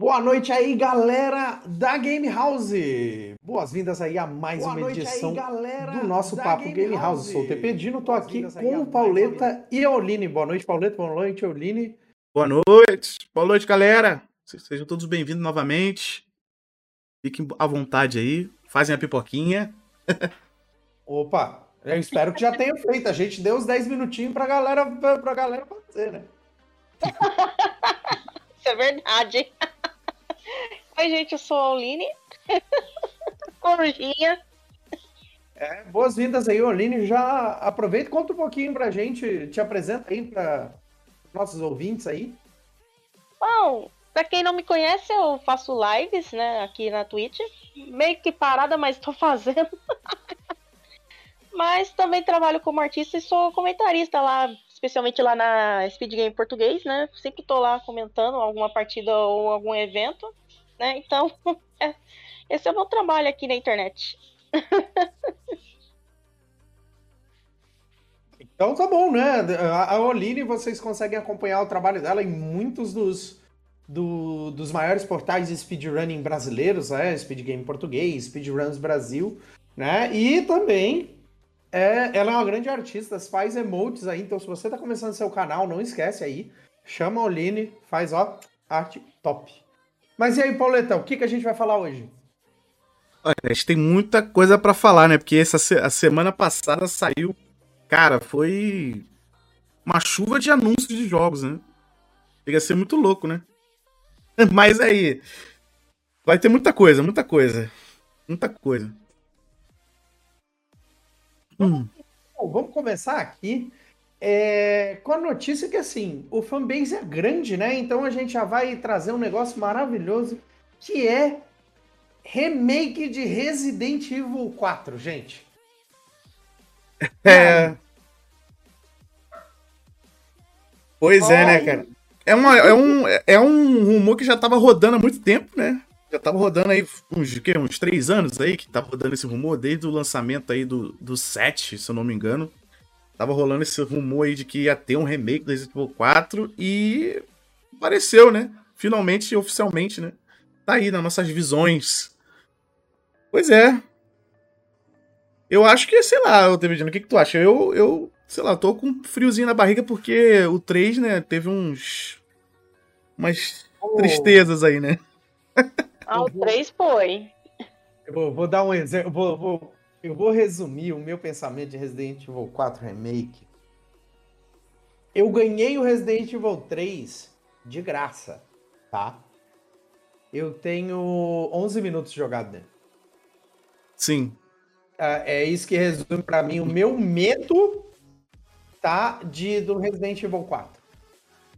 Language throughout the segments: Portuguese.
Boa noite aí, galera da Game House. Boas-vindas aí a mais Boa uma edição aí, do nosso Papo Game, Game House. House. Sou o TP Dino, tô aqui com o Pauleta e a Oline. Boa noite, Pauleta. Boa noite, Oline. Boa noite. Boa noite, galera. Sejam todos bem-vindos novamente. Fiquem à vontade aí. Fazem a pipoquinha. Opa, eu espero que já tenha feito. A gente deu uns 10 minutinhos pra galera, pra, pra galera fazer, né? Isso é verdade. Oi, gente, eu sou a Oline. Corujinha. É, boas-vindas aí, Oline. Já aproveita e conta um pouquinho pra gente, te apresenta aí para nossos ouvintes aí. Bom, pra quem não me conhece, eu faço lives, né, aqui na Twitch. Meio que parada, mas tô fazendo. mas também trabalho como artista e sou comentarista lá, especialmente lá na Speed Game Português, né? Sempre tô lá comentando alguma partida ou algum evento né? Então, é, esse é o meu trabalho aqui na internet. Então tá bom, né? A Oline, vocês conseguem acompanhar o trabalho dela em muitos dos, do, dos maiores portais de speedrunning brasileiros, né? Speed Game Português, Speedruns Brasil, né? E também é, ela é uma grande artista, faz emotes aí, então se você tá começando seu canal, não esquece aí, chama a Oline, faz ó, arte top. Mas e aí, Pauleta, o que, que a gente vai falar hoje? Olha, a gente tem muita coisa para falar, né? Porque essa a semana passada saiu, cara, foi uma chuva de anúncios de jogos, né? Chega a ser muito louco, né? Mas aí, vai ter muita coisa, muita coisa. Muita coisa. Hum. Bom, vamos começar aqui é, com a notícia que assim, o fanbase é grande, né? Então a gente já vai trazer um negócio maravilhoso que é remake de Resident Evil 4, gente. É. Pois é, né, cara? É, uma, é, um, é um rumor que já tava rodando há muito tempo, né? Já tava rodando aí uns, que, uns três anos aí que tava rodando esse rumor, desde o lançamento aí do, do 7, se eu não me engano. Tava rolando esse rumor aí de que ia ter um remake do Resident Evil 4 e apareceu, né? Finalmente, oficialmente, né? Tá aí nas nossas visões. Pois é. Eu acho que, sei lá, eu o que, que tu acha? Eu, eu, sei lá, tô com um friozinho na barriga porque o 3, né, teve uns. umas oh. tristezas aí, né? Ah, o 3 foi. Eu vou, vou dar um exemplo. Vou, vou eu vou resumir o meu pensamento de Resident Evil 4 Remake. Eu ganhei o Resident Evil 3 de graça, tá? Eu tenho 11 minutos jogado dentro. Sim. É, é isso que resume para mim o meu medo, tá? De, do Resident Evil 4.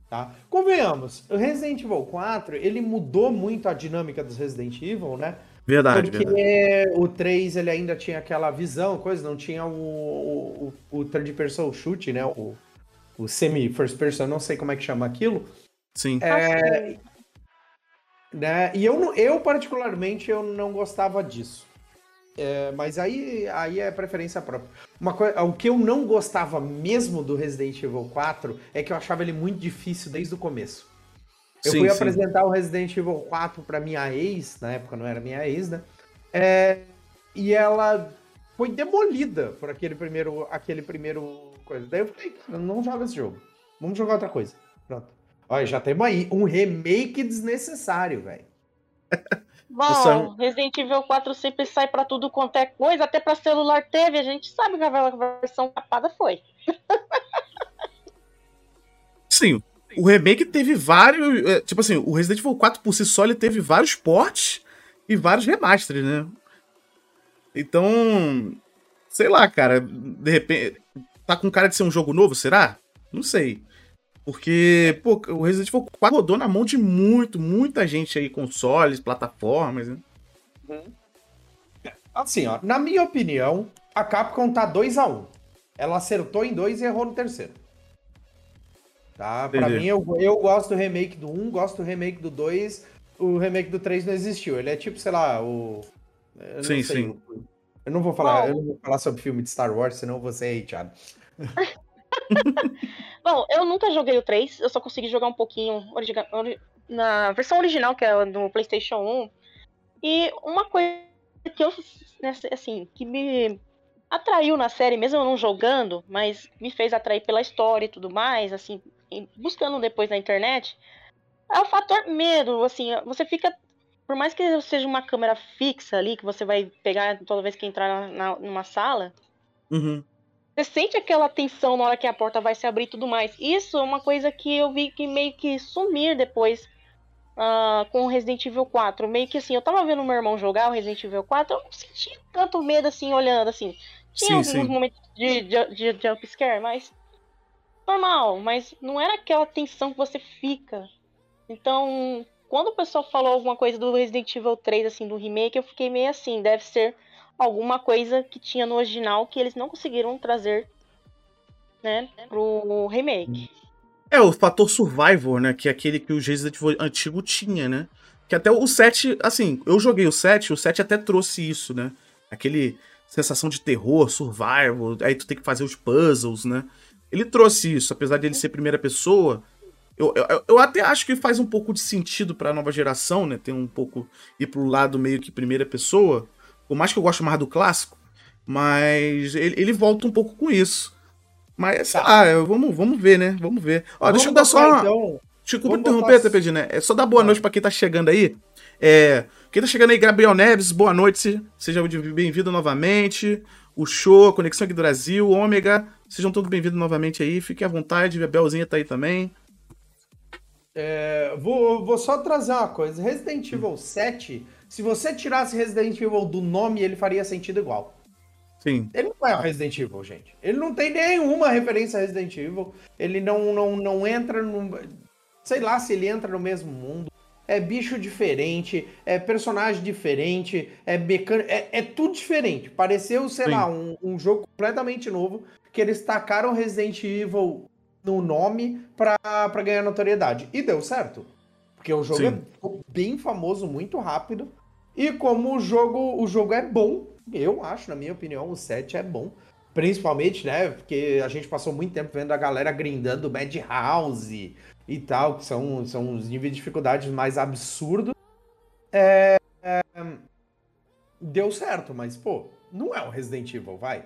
Tá? Convenhamos, o Resident Evil 4, ele mudou muito a dinâmica dos Resident Evil, né? Verdade, Porque verdade. o 3 ele ainda tinha aquela visão, coisa, não tinha o, o, o third person shoot, né? O, o semi-first person, não sei como é que chama aquilo. Sim. É, né? E eu, eu, particularmente, eu não gostava disso. É, mas aí, aí é preferência própria. Uma coisa, o que eu não gostava mesmo do Resident Evil 4 é que eu achava ele muito difícil desde o começo. Eu sim, fui sim. apresentar o Resident Evil 4 para minha ex, na época não era minha ex, né? É, e ela foi demolida por aquele primeiro, aquele primeiro coisa. Daí eu falei, não joga esse jogo. Vamos jogar outra coisa. Pronto. Olha, já temos aí um remake desnecessário, velho. Bom, Resident Evil 4 sempre sai para tudo quanto é coisa, até para celular teve, a gente sabe que a versão capada foi. Sim, o remake teve vários. É, tipo assim, o Resident Evil 4 por si só ele teve vários ports e vários remasters, né? Então. Sei lá, cara. De repente. Tá com cara de ser um jogo novo, será? Não sei. Porque, pô, o Resident Evil 4 rodou na mão de muito, muita gente aí, consoles, plataformas, né? Uhum. Assim, ó, na minha opinião, a Capcom tá 2 a 1 um. Ela acertou em dois e errou no terceiro. Tá? Pra mim, eu, eu gosto do remake do 1, gosto do remake do 2. O remake do 3 não existiu. Ele é tipo, sei lá, o. sim, sei, sim. Eu não vou falar, eu não vou falar sobre filme de Star Wars, senão você é hateado. Bom, eu nunca joguei o 3, eu só consegui jogar um pouquinho original, na versão original, que é do PlayStation 1. E uma coisa que eu, né, assim, que me atraiu na série, mesmo eu não jogando, mas me fez atrair pela história e tudo mais, assim, buscando depois na internet, é o fator medo, assim, você fica por mais que seja uma câmera fixa ali, que você vai pegar toda vez que entrar na, numa sala, uhum. você sente aquela tensão na hora que a porta vai se abrir e tudo mais. Isso é uma coisa que eu vi que meio que sumir depois uh, com o Resident Evil 4. Meio que assim, eu tava vendo meu irmão jogar o Resident Evil 4, eu não senti tanto medo assim, olhando assim. Tinha sim, alguns sim. momentos de, de, de jump scare, mas normal, mas não era aquela tensão que você fica. Então, quando o pessoal falou alguma coisa do Resident Evil 3, assim, do remake, eu fiquei meio assim, deve ser alguma coisa que tinha no original que eles não conseguiram trazer, né, pro remake. É, o fator survival, né, que é aquele que o Resident Evil antigo tinha, né? Que até o 7, assim, eu joguei o 7, o 7 até trouxe isso, né? Aquele sensação de terror, survival, aí tu tem que fazer os puzzles, né? Ele trouxe isso, apesar dele ser primeira pessoa, eu, eu, eu, até acho que faz um pouco de sentido para a nova geração, né? Tem um pouco ir pro lado meio que primeira pessoa. Por mais que eu goste mais do clássico, mas ele, ele volta um pouco com isso. Mas, sei tá. lá, vamos, vamos ver, né? Vamos ver. Ó, vamos deixa eu dar só. Então, Desculpa interromper, botar... TPD, né? É só dar boa noite para quem tá chegando aí. É, quem tá chegando aí, Gabriel Neves, boa noite. Seja bem-vindo novamente. O show, Conexão aqui do Brasil, Ômega, sejam todos bem-vindos novamente aí. Fiquem à vontade, a Belzinha tá aí também. É, vou, vou só trazer uma coisa. Resident Evil 7, se você tirasse Resident Evil do nome, ele faria sentido igual. Sim. Ele não é o Resident Evil, gente. Ele não tem nenhuma referência a Resident Evil. Ele não, não, não entra no. Sei lá se ele entra no mesmo mundo. É bicho diferente, é personagem diferente, é mecânico. É, é tudo diferente. Pareceu, sei Sim. lá, um, um jogo completamente novo que eles tacaram Resident Evil no nome para ganhar notoriedade. E deu certo. Porque o jogo é bem famoso muito rápido. E como o jogo, o jogo é bom, eu acho, na minha opinião, o 7 é bom. Principalmente, né? Porque a gente passou muito tempo vendo a galera grindando Madhouse e tal, que são, são os níveis de dificuldade mais absurdos. É, é, deu certo, mas, pô, não é o Resident Evil, vai.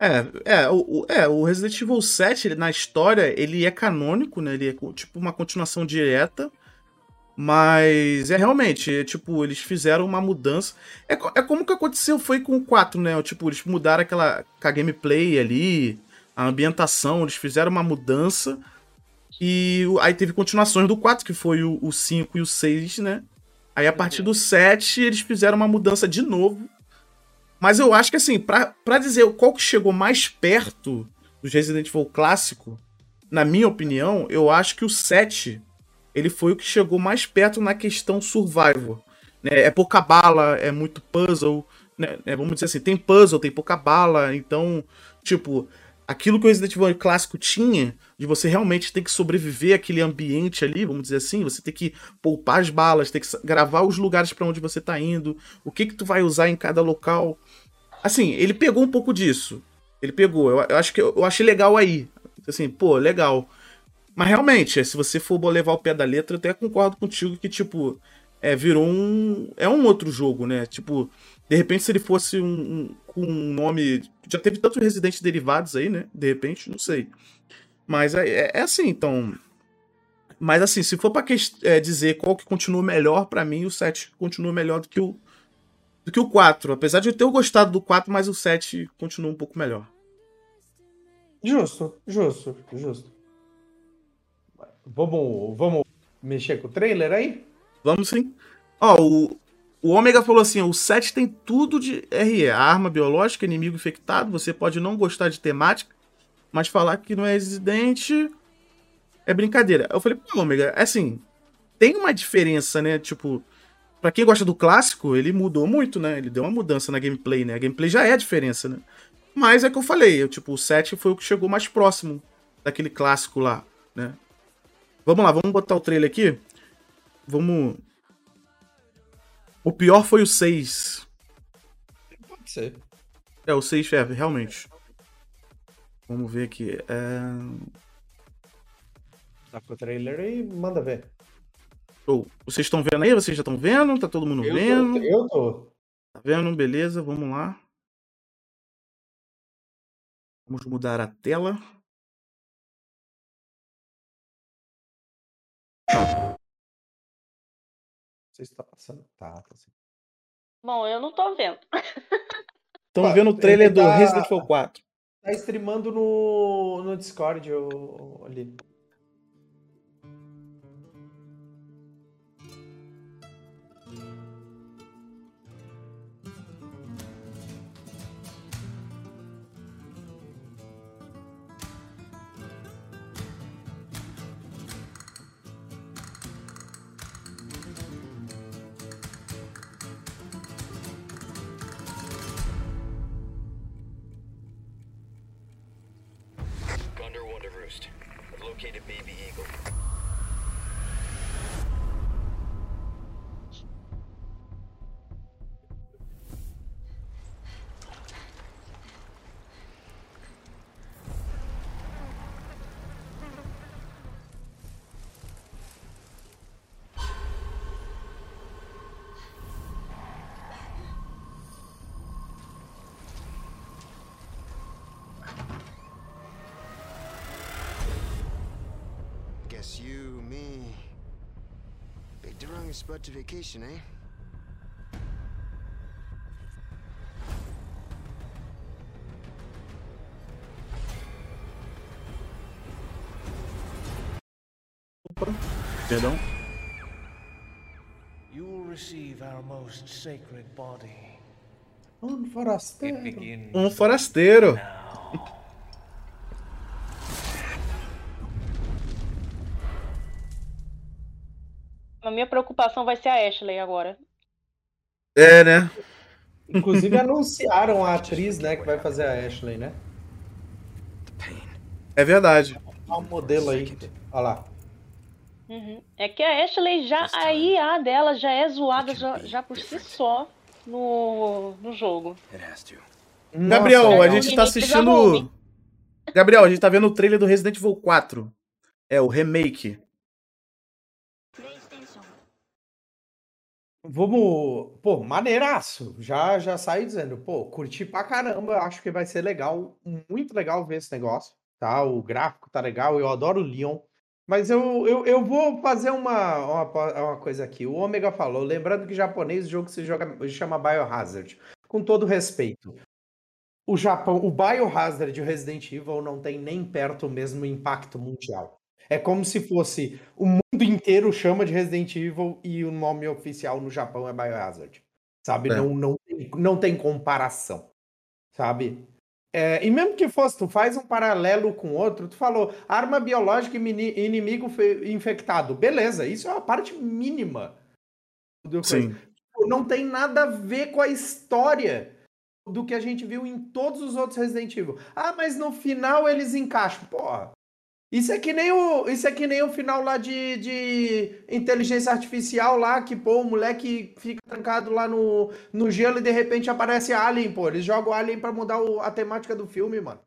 É, é, o, é, o Resident Evil 7, ele, na história, ele é canônico, né? Ele é tipo uma continuação direta. Mas é realmente, é, tipo, eles fizeram uma mudança. É, é como que aconteceu foi com o 4, né? Tipo, eles mudaram aquela a gameplay ali, a ambientação, eles fizeram uma mudança. E aí teve continuações do 4, que foi o, o 5 e o 6, né? Aí a partir do 7, eles fizeram uma mudança de novo mas eu acho que, assim, pra dizer qual que chegou mais perto do Resident Evil clássico, na minha opinião, eu acho que o 7 ele foi o que chegou mais perto na questão survival. Né? É pouca bala, é muito puzzle. Né? É, vamos dizer assim, tem puzzle, tem pouca bala. Então, tipo, aquilo que o Resident Evil clássico tinha, de você realmente ter que sobreviver àquele ambiente ali, vamos dizer assim, você tem que poupar as balas, tem que gravar os lugares para onde você tá indo, o que que tu vai usar em cada local. Assim, ele pegou um pouco disso. Ele pegou. Eu, eu acho que eu, eu achei legal aí. Assim, pô, legal. Mas realmente, se você for levar o pé da letra, eu até concordo contigo que, tipo, é, virou um. É um outro jogo, né? Tipo, de repente, se ele fosse um, com um, nome. Já teve tantos residentes derivados aí, né? De repente, não sei. Mas é, é, é assim, então. Mas assim, se for pra que, é, dizer qual que continua melhor, para mim, o 7 continua melhor do que o, do que o 4. Apesar de eu ter gostado do 4, mas o 7 continua um pouco melhor. Justo, justo, justo. Vamos, vamos mexer com o trailer aí? Vamos sim. Ó, o, o Ômega falou assim: o 7 tem tudo de RE, arma biológica, inimigo infectado. Você pode não gostar de temática, mas falar que não é residente é brincadeira. Eu falei, pô, Ômega, é assim, tem uma diferença, né? Tipo, para quem gosta do clássico, ele mudou muito, né? Ele deu uma mudança na gameplay, né? A gameplay já é a diferença, né? Mas é que eu falei, eu, tipo, o 7 foi o que chegou mais próximo daquele clássico lá, né? Vamos lá, vamos botar o trailer aqui. Vamos. O pior foi o 6. Pode ser. É, o 6 é, realmente. Vamos ver aqui. É... Tá com o trailer aí, manda ver. Oh, vocês estão vendo aí? Vocês já estão vendo? Tá todo mundo Eu vendo? tô, eu tô. Tá vendo? Beleza, vamos lá. Vamos mudar a tela. Não sei se tá passando. Tá, tá sim. Bom, eu não tô vendo. Estão vendo o trailer ele do tá- Resident Evil 4. Tá streamando no, no Discord o, ali. Located Baby Eagle. Spot to vacation, eh? Perdão. You will receive our most sacred body. Um forasteiro. Um forasteiro. Preocupação vai ser a Ashley agora. É, né? Inclusive anunciaram a atriz, né, que vai fazer a Ashley, né? É verdade. Olha o modelo aí. Olha lá. Uhum. É que a Ashley já. A IA dela já é zoada já, já por si só no, no jogo. To. Gabriel, Nossa, a gente tá assistindo. Gabriel, a gente tá vendo o trailer do Resident Evil 4. É, o remake. Vamos. Pô, maneiraço. Já, já saí dizendo, pô, curti pra caramba. Acho que vai ser legal. Muito legal ver esse negócio. Tá? O gráfico tá legal. Eu adoro o Leon. Mas eu, eu, eu vou fazer uma, uma, uma coisa aqui. O Omega falou, lembrando que japonês o jogo se joga, chama Biohazard. Com todo respeito. O Japão, o Biohazard e o Resident Evil não tem nem perto o mesmo impacto mundial. É como se fosse o mundo inteiro chama de Resident Evil e o nome oficial no Japão é Biohazard. Sabe? É. Não, não, tem, não tem comparação. Sabe? É, e mesmo que fosse, tu faz um paralelo com outro, tu falou arma biológica e inimigo fe- infectado. Beleza, isso é uma parte mínima. Sim. Tipo, Não tem nada a ver com a história do que a gente viu em todos os outros Resident Evil. Ah, mas no final eles encaixam. Porra. Isso é que nem o, isso é que nem o final lá de, de inteligência artificial lá, que, pô, o moleque fica trancado lá no, no gelo e de repente aparece Alien, pô. Eles jogam Alien pra mudar o- a temática do filme, mano.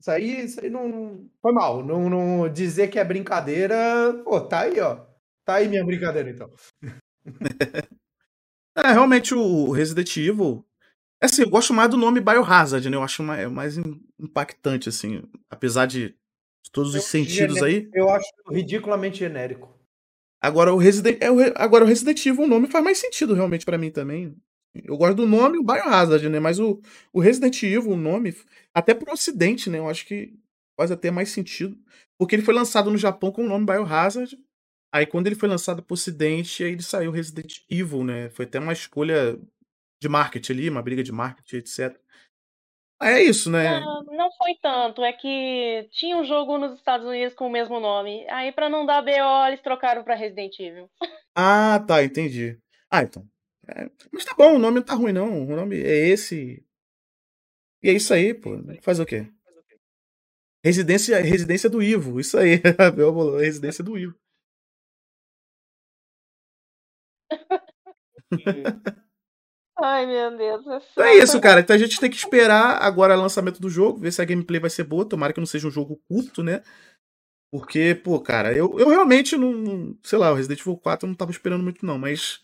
Isso aí, isso aí não. Foi mal. Não, não dizer que é brincadeira. Pô, tá aí, ó. Tá aí minha brincadeira, então. É, realmente o Resident Evil. é Assim, eu gosto mais do nome Biohazard, né? Eu acho mais, é mais im- impactante, assim. Apesar de todos os Eu- sentidos aí. Eu acho ridiculamente genérico. Agora o Resident, é o agora o Resident Evil, o nome faz mais sentido realmente pra mim também. Eu gosto do nome, o Biohazard, né? Mas o, o Resident Evil, o nome, até pro ocidente, né? Eu acho que faz até mais sentido. Porque ele foi lançado no Japão com o nome Biohazard. Aí quando ele foi lançado pro ocidente, aí ele saiu Resident Evil, né? Foi até uma escolha de marketing ali, uma briga de marketing, etc. É isso, né? Não, não foi tanto. É que tinha um jogo nos Estados Unidos com o mesmo nome. Aí, pra não dar BO, eles trocaram pra Resident Evil. Ah, tá, entendi. Ah, então. É, mas tá bom, o nome não tá ruim, não. O nome é esse. E é isso aí, pô. Faz o quê? Residência, residência do Ivo, isso aí. Residência do Ivo. Ai, meu Deus. Então é isso, cara. Então a gente tem que esperar agora o lançamento do jogo, ver se a gameplay vai ser boa. Tomara que não seja um jogo curto, né? Porque, pô, cara, eu, eu realmente não. Sei lá, o Resident Evil 4 eu não tava esperando muito, não, mas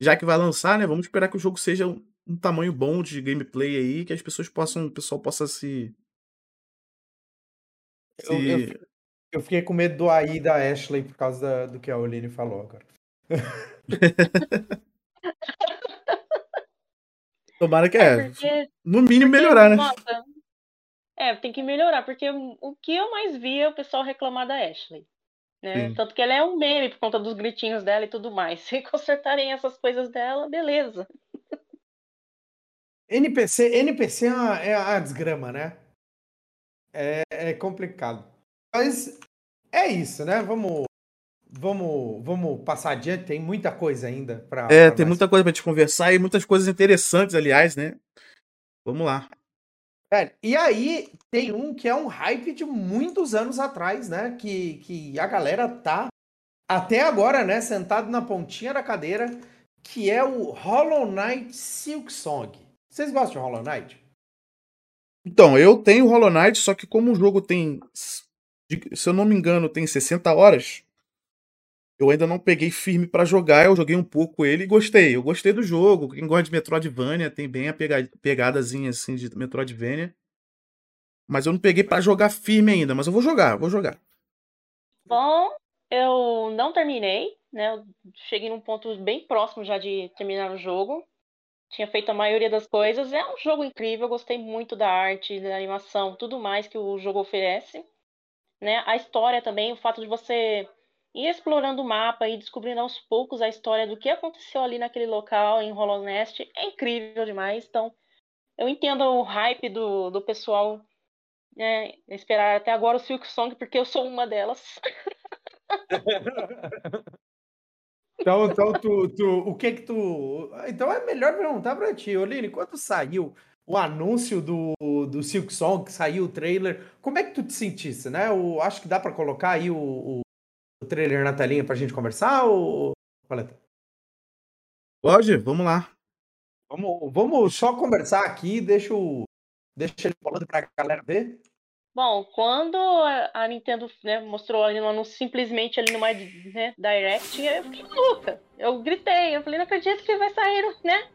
já que vai lançar, né? Vamos esperar que o jogo seja um, um tamanho bom de gameplay aí, que as pessoas possam. O pessoal possa se. se... Eu, eu, eu fiquei com medo do AI da Ashley por causa da- do que a Oline falou agora. Tomara que É, é. porque No mínimo melhorar, né? Nossa, é, tem que melhorar, porque o que eu mais vi é o pessoal reclamar da Ashley. Né? Sim. Tanto que ela é um meme por conta dos gritinhos dela e tudo mais. Se consertarem essas coisas dela, beleza. NPC, NPC é uma, é uma desgrama, né? É, é complicado. Mas é isso, né? Vamos, vamos, vamos passar adiante. Tem muita coisa ainda para. É, tem muita coisa pra gente conversar e muitas coisas interessantes, aliás, né? Vamos lá. É, e aí tem um que é um hype de muitos anos atrás, né? Que, que a galera tá até agora, né? Sentado na pontinha da cadeira, que é o Hollow Knight Silk Song. Vocês gostam de Hollow Knight? Então, eu tenho Hollow Knight, só que como o jogo tem, se eu não me engano, tem 60 horas, eu ainda não peguei firme pra jogar. Eu joguei um pouco ele e gostei. Eu gostei do jogo. Quem gosta de Metroidvania tem bem a pega- pegadazinha assim de Metroidvania. Mas eu não peguei pra jogar firme ainda, mas eu vou jogar, vou jogar. Bom, eu não terminei, né? Eu cheguei num ponto bem próximo já de terminar o jogo. Tinha feito a maioria das coisas. É um jogo incrível, eu gostei muito da arte, da animação, tudo mais que o jogo oferece. Né? A história também, o fato de você ir explorando o mapa e descobrindo aos poucos a história do que aconteceu ali naquele local em Hollow Nest é incrível demais. Então, eu entendo o hype do, do pessoal né, esperar até agora o Silk Song, porque eu sou uma delas. Então, então tu, tu, o que que tu. Então é melhor perguntar pra ti, Oline, quando saiu o anúncio do, do Silk Song, que saiu o trailer, como é que tu te sentisse, né? Eu acho que dá pra colocar aí o, o trailer na telinha pra gente conversar, ou. Paleta? Pode? Vamos lá. Vamos, vamos só conversar aqui, deixa, o, deixa ele falando pra galera ver. Bom, quando a a Nintendo né, mostrou ali no anúncio, simplesmente ali numa né, Direct, eu fiquei maluca. Eu gritei, eu falei, não acredito que vai sair, né?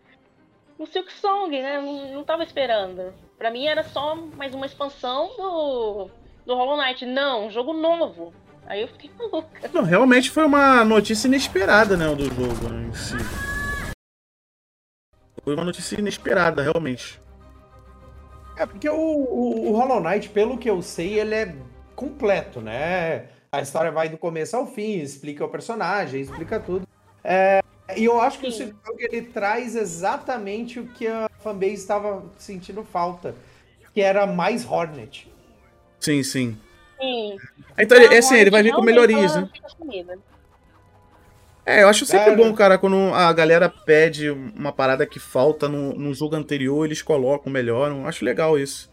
O Silk Song, né? Não, não tava esperando. Pra mim era só mais uma expansão do, do Hollow Knight. Não, um jogo novo. Aí eu fiquei maluca. Não, realmente foi uma notícia inesperada, né, do jogo em si. Foi uma notícia inesperada, realmente. É, porque o, o, o Hollow Knight, pelo que eu sei, ele é completo, né? A história vai do começo ao fim, explica o personagem, explica tudo. É, e eu acho que o Sim. Silk Song, ele traz exatamente o que a fanbase estava sentindo falta, que era mais Hornet. Sim, sim. Sim. Então, é assim, ele vai vir com melhorias, né? É, eu acho sempre É, bom, né? cara, quando a galera pede uma parada que falta no, no jogo anterior, eles colocam, melhoram. Eu acho legal isso.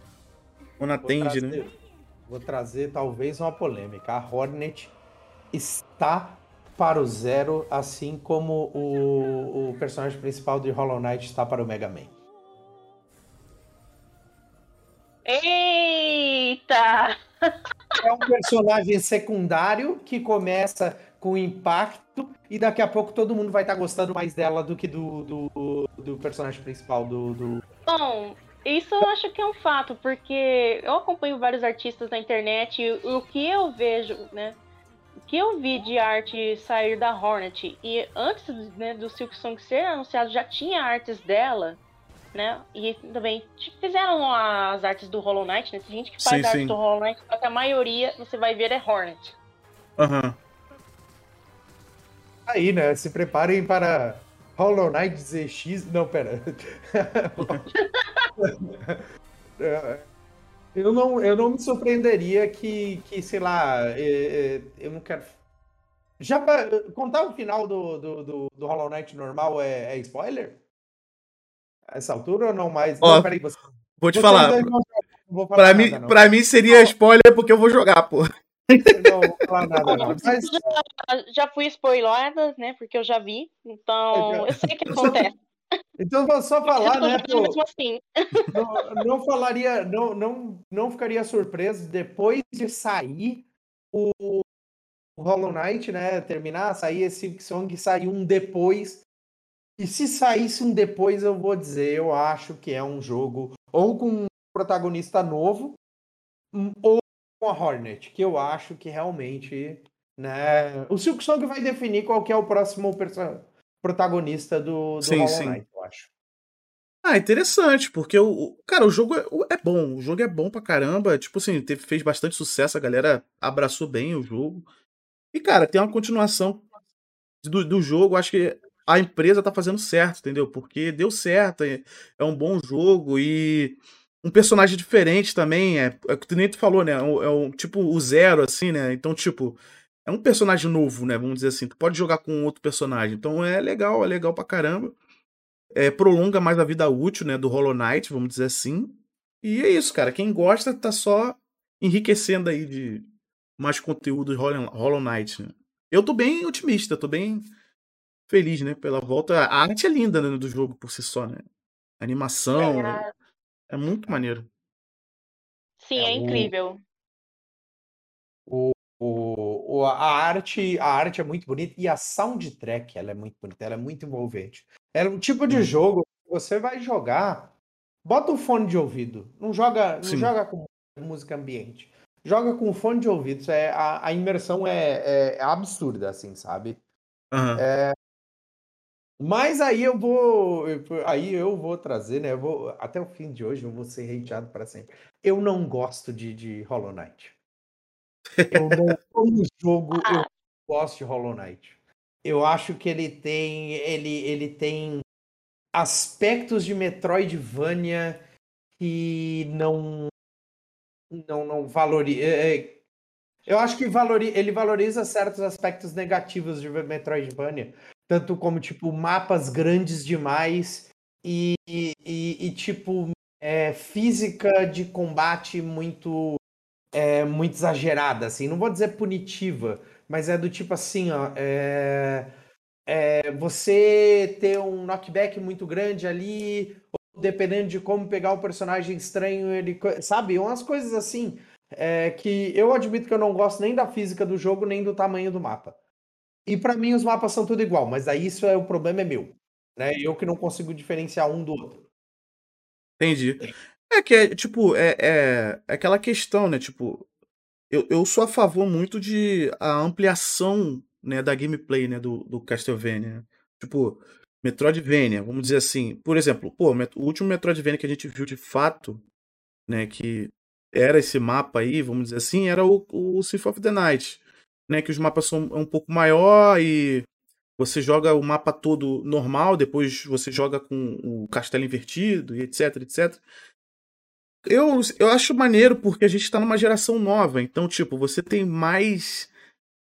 Quando Vou atende, trazer, né? vou trazer talvez uma polêmica. A Hornet está para o zero, assim como o, o personagem principal de Hollow Knight está para o Mega Man. Eita! É um personagem secundário que começa com impacto e daqui a pouco todo mundo vai estar gostando mais dela do que do, do, do personagem principal do, do- Bom, isso eu acho que é um fato, porque eu acompanho vários artistas na internet e o que eu vejo, né? O que eu vi de arte sair da Hornet e antes né, do Silk Song ser anunciado já tinha artes dela, né? E também fizeram as artes do Hollow Knight, né? Tem gente que faz Sim, arte sim. do Hollow Knight, só que a maioria você vai ver é Hornet. Aham. Aí, né? Se preparem para Hollow Knight ZX. Não, pera. Eu, não, eu não me surpreenderia que, que sei lá, é, é, eu não quero. Já pra, contar o final do, do, do, do Hollow Knight normal é, é spoiler? Essa altura ou não mais? Ó, não, peraí, você, Vou te vocês falar. não, não vou falar Pra nada, mim, não. pra mim seria spoiler porque eu vou jogar, pô. Não vou falar nada, não. Mas, Já, já fui spoilada, né? Porque eu já vi, então eu sei o que só- acontece. então vou só falar, né? pô, mesmo assim. não, não falaria, não, não, não ficaria surpreso depois de sair o, o Hollow Knight, né, terminar, sair esse Song sair um depois. E se saísse um depois, eu vou dizer, eu acho que é um jogo ou com um protagonista novo, hum, ou com a Hornet, que eu acho que realmente, né, o Silk Song vai definir qual que é o próximo protagonista do, do Sim, Hollow sim. Knight, eu acho. Ah, interessante, porque o, cara, o jogo é, é bom, o jogo é bom pra caramba, tipo assim, teve, fez bastante sucesso, a galera abraçou bem o jogo. E, cara, tem uma continuação do, do jogo, acho que a empresa tá fazendo certo, entendeu? Porque deu certo, é, é um bom jogo e um personagem diferente também, é, é o que nem tu falou, né? É um, é um- tipo o Zero, assim, né? Então, tipo, é um personagem novo, né? Vamos dizer assim, tu pode jogar com outro personagem, então é legal, é legal pra caramba é, prolonga mais a vida útil, né, do Hollow Knight, vamos dizer assim. E é isso, cara. Quem gosta tá só enriquecendo aí de mais conteúdo de Hollow Knight. Né? Eu tô bem otimista, tô bem feliz, né, pela volta. A arte é linda né, do jogo por si só, né? A animação É, é muito maneiro. sim, É, é incrível. O, o, o- a arte a arte é muito bonita e a soundtrack ela é muito bonita, ela é muito envolvente. É um tipo de Sim. jogo que você vai jogar, bota o fone de ouvido, não joga, não Sim. joga com música ambiente, joga com fone de ouvido, é, a, a imersão é, é absurda, assim, sabe? Aham. Mas aí eu vou, aí eu vou trazer, né? Eu vou, até o fim de hoje eu vou ser hateado para sempre. Eu não gosto de, de Hollow Knight. Eu não, jogo, eu gosto de Hollow Knight. Eu acho que ele tem, ele, ele tem aspectos de Metroidvania que não, não, não valoriza. Eu acho que valori, ele valoriza certos aspectos negativos de Metroidvania, tanto como tipo mapas grandes demais e, e, e, tipo é, física de combate muito é, muito exagerada, assim. Não vou dizer punitiva, mas é do tipo assim, ó. É, é, você ter um knockback muito grande ali, ou dependendo de como pegar o personagem estranho, ele. Sabe? Umas coisas assim. é, que eu admito que eu não gosto nem da física do jogo, nem do tamanho do mapa. E pra mim os mapas são tudo igual, mas aí isso é o problema é meu. Né? Eu que não consigo diferenciar um do outro. Entendi. É que é, tipo, é, é, é aquela questão, né? Tipo, eu, eu sou a favor muito de a ampliação, né, da gameplay, né, do, do Castlevania. Tipo, Metroidvania, vamos dizer assim. Por exemplo, pô, o último Metroidvania que a gente viu de fato, né, que era esse mapa aí, vamos dizer assim, era o, o Symphony of the Night, né, que os mapas são um pouco maior e você joga o mapa todo normal, depois você joga com o castelo invertido e etc, etc. Eu, eu acho maneiro porque a gente tá numa geração nova, então, tipo, você tem mais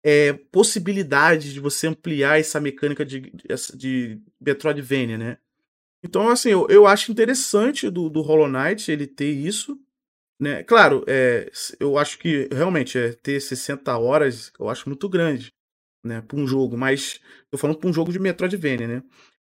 é, possibilidades de você ampliar essa mecânica de, de, de Metroidvania, né? Então, assim, eu, eu acho interessante do, do Hollow Knight ele ter isso, né? Claro, é, eu acho que realmente é, ter 60 horas eu acho muito grande, né? Pra um jogo, mas tô falando pra um jogo de Metroidvania, né?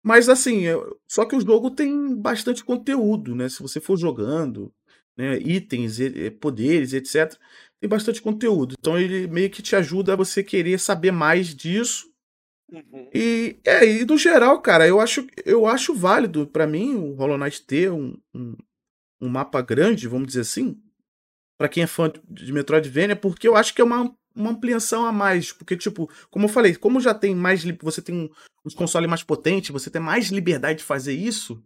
Mas assim, eu- só que o jogo tem bastante conteúdo, né? Se você for jogando, né? Itens, e- poderes, etc. Tem bastante conteúdo. Então ele meio que te ajuda a você querer saber mais disso. E, é, e no geral, cara, eu acho, eu acho válido pra mim o Hollow Knight ter um, um, um mapa grande, vamos dizer assim, Pra quem é fã de Metroidvania, porque eu acho que é uma, uma ampliação a mais. Porque, tipo, como eu falei, como já tem mais. Você tem um, uns consoles mais potentes, você tem mais liberdade de fazer isso.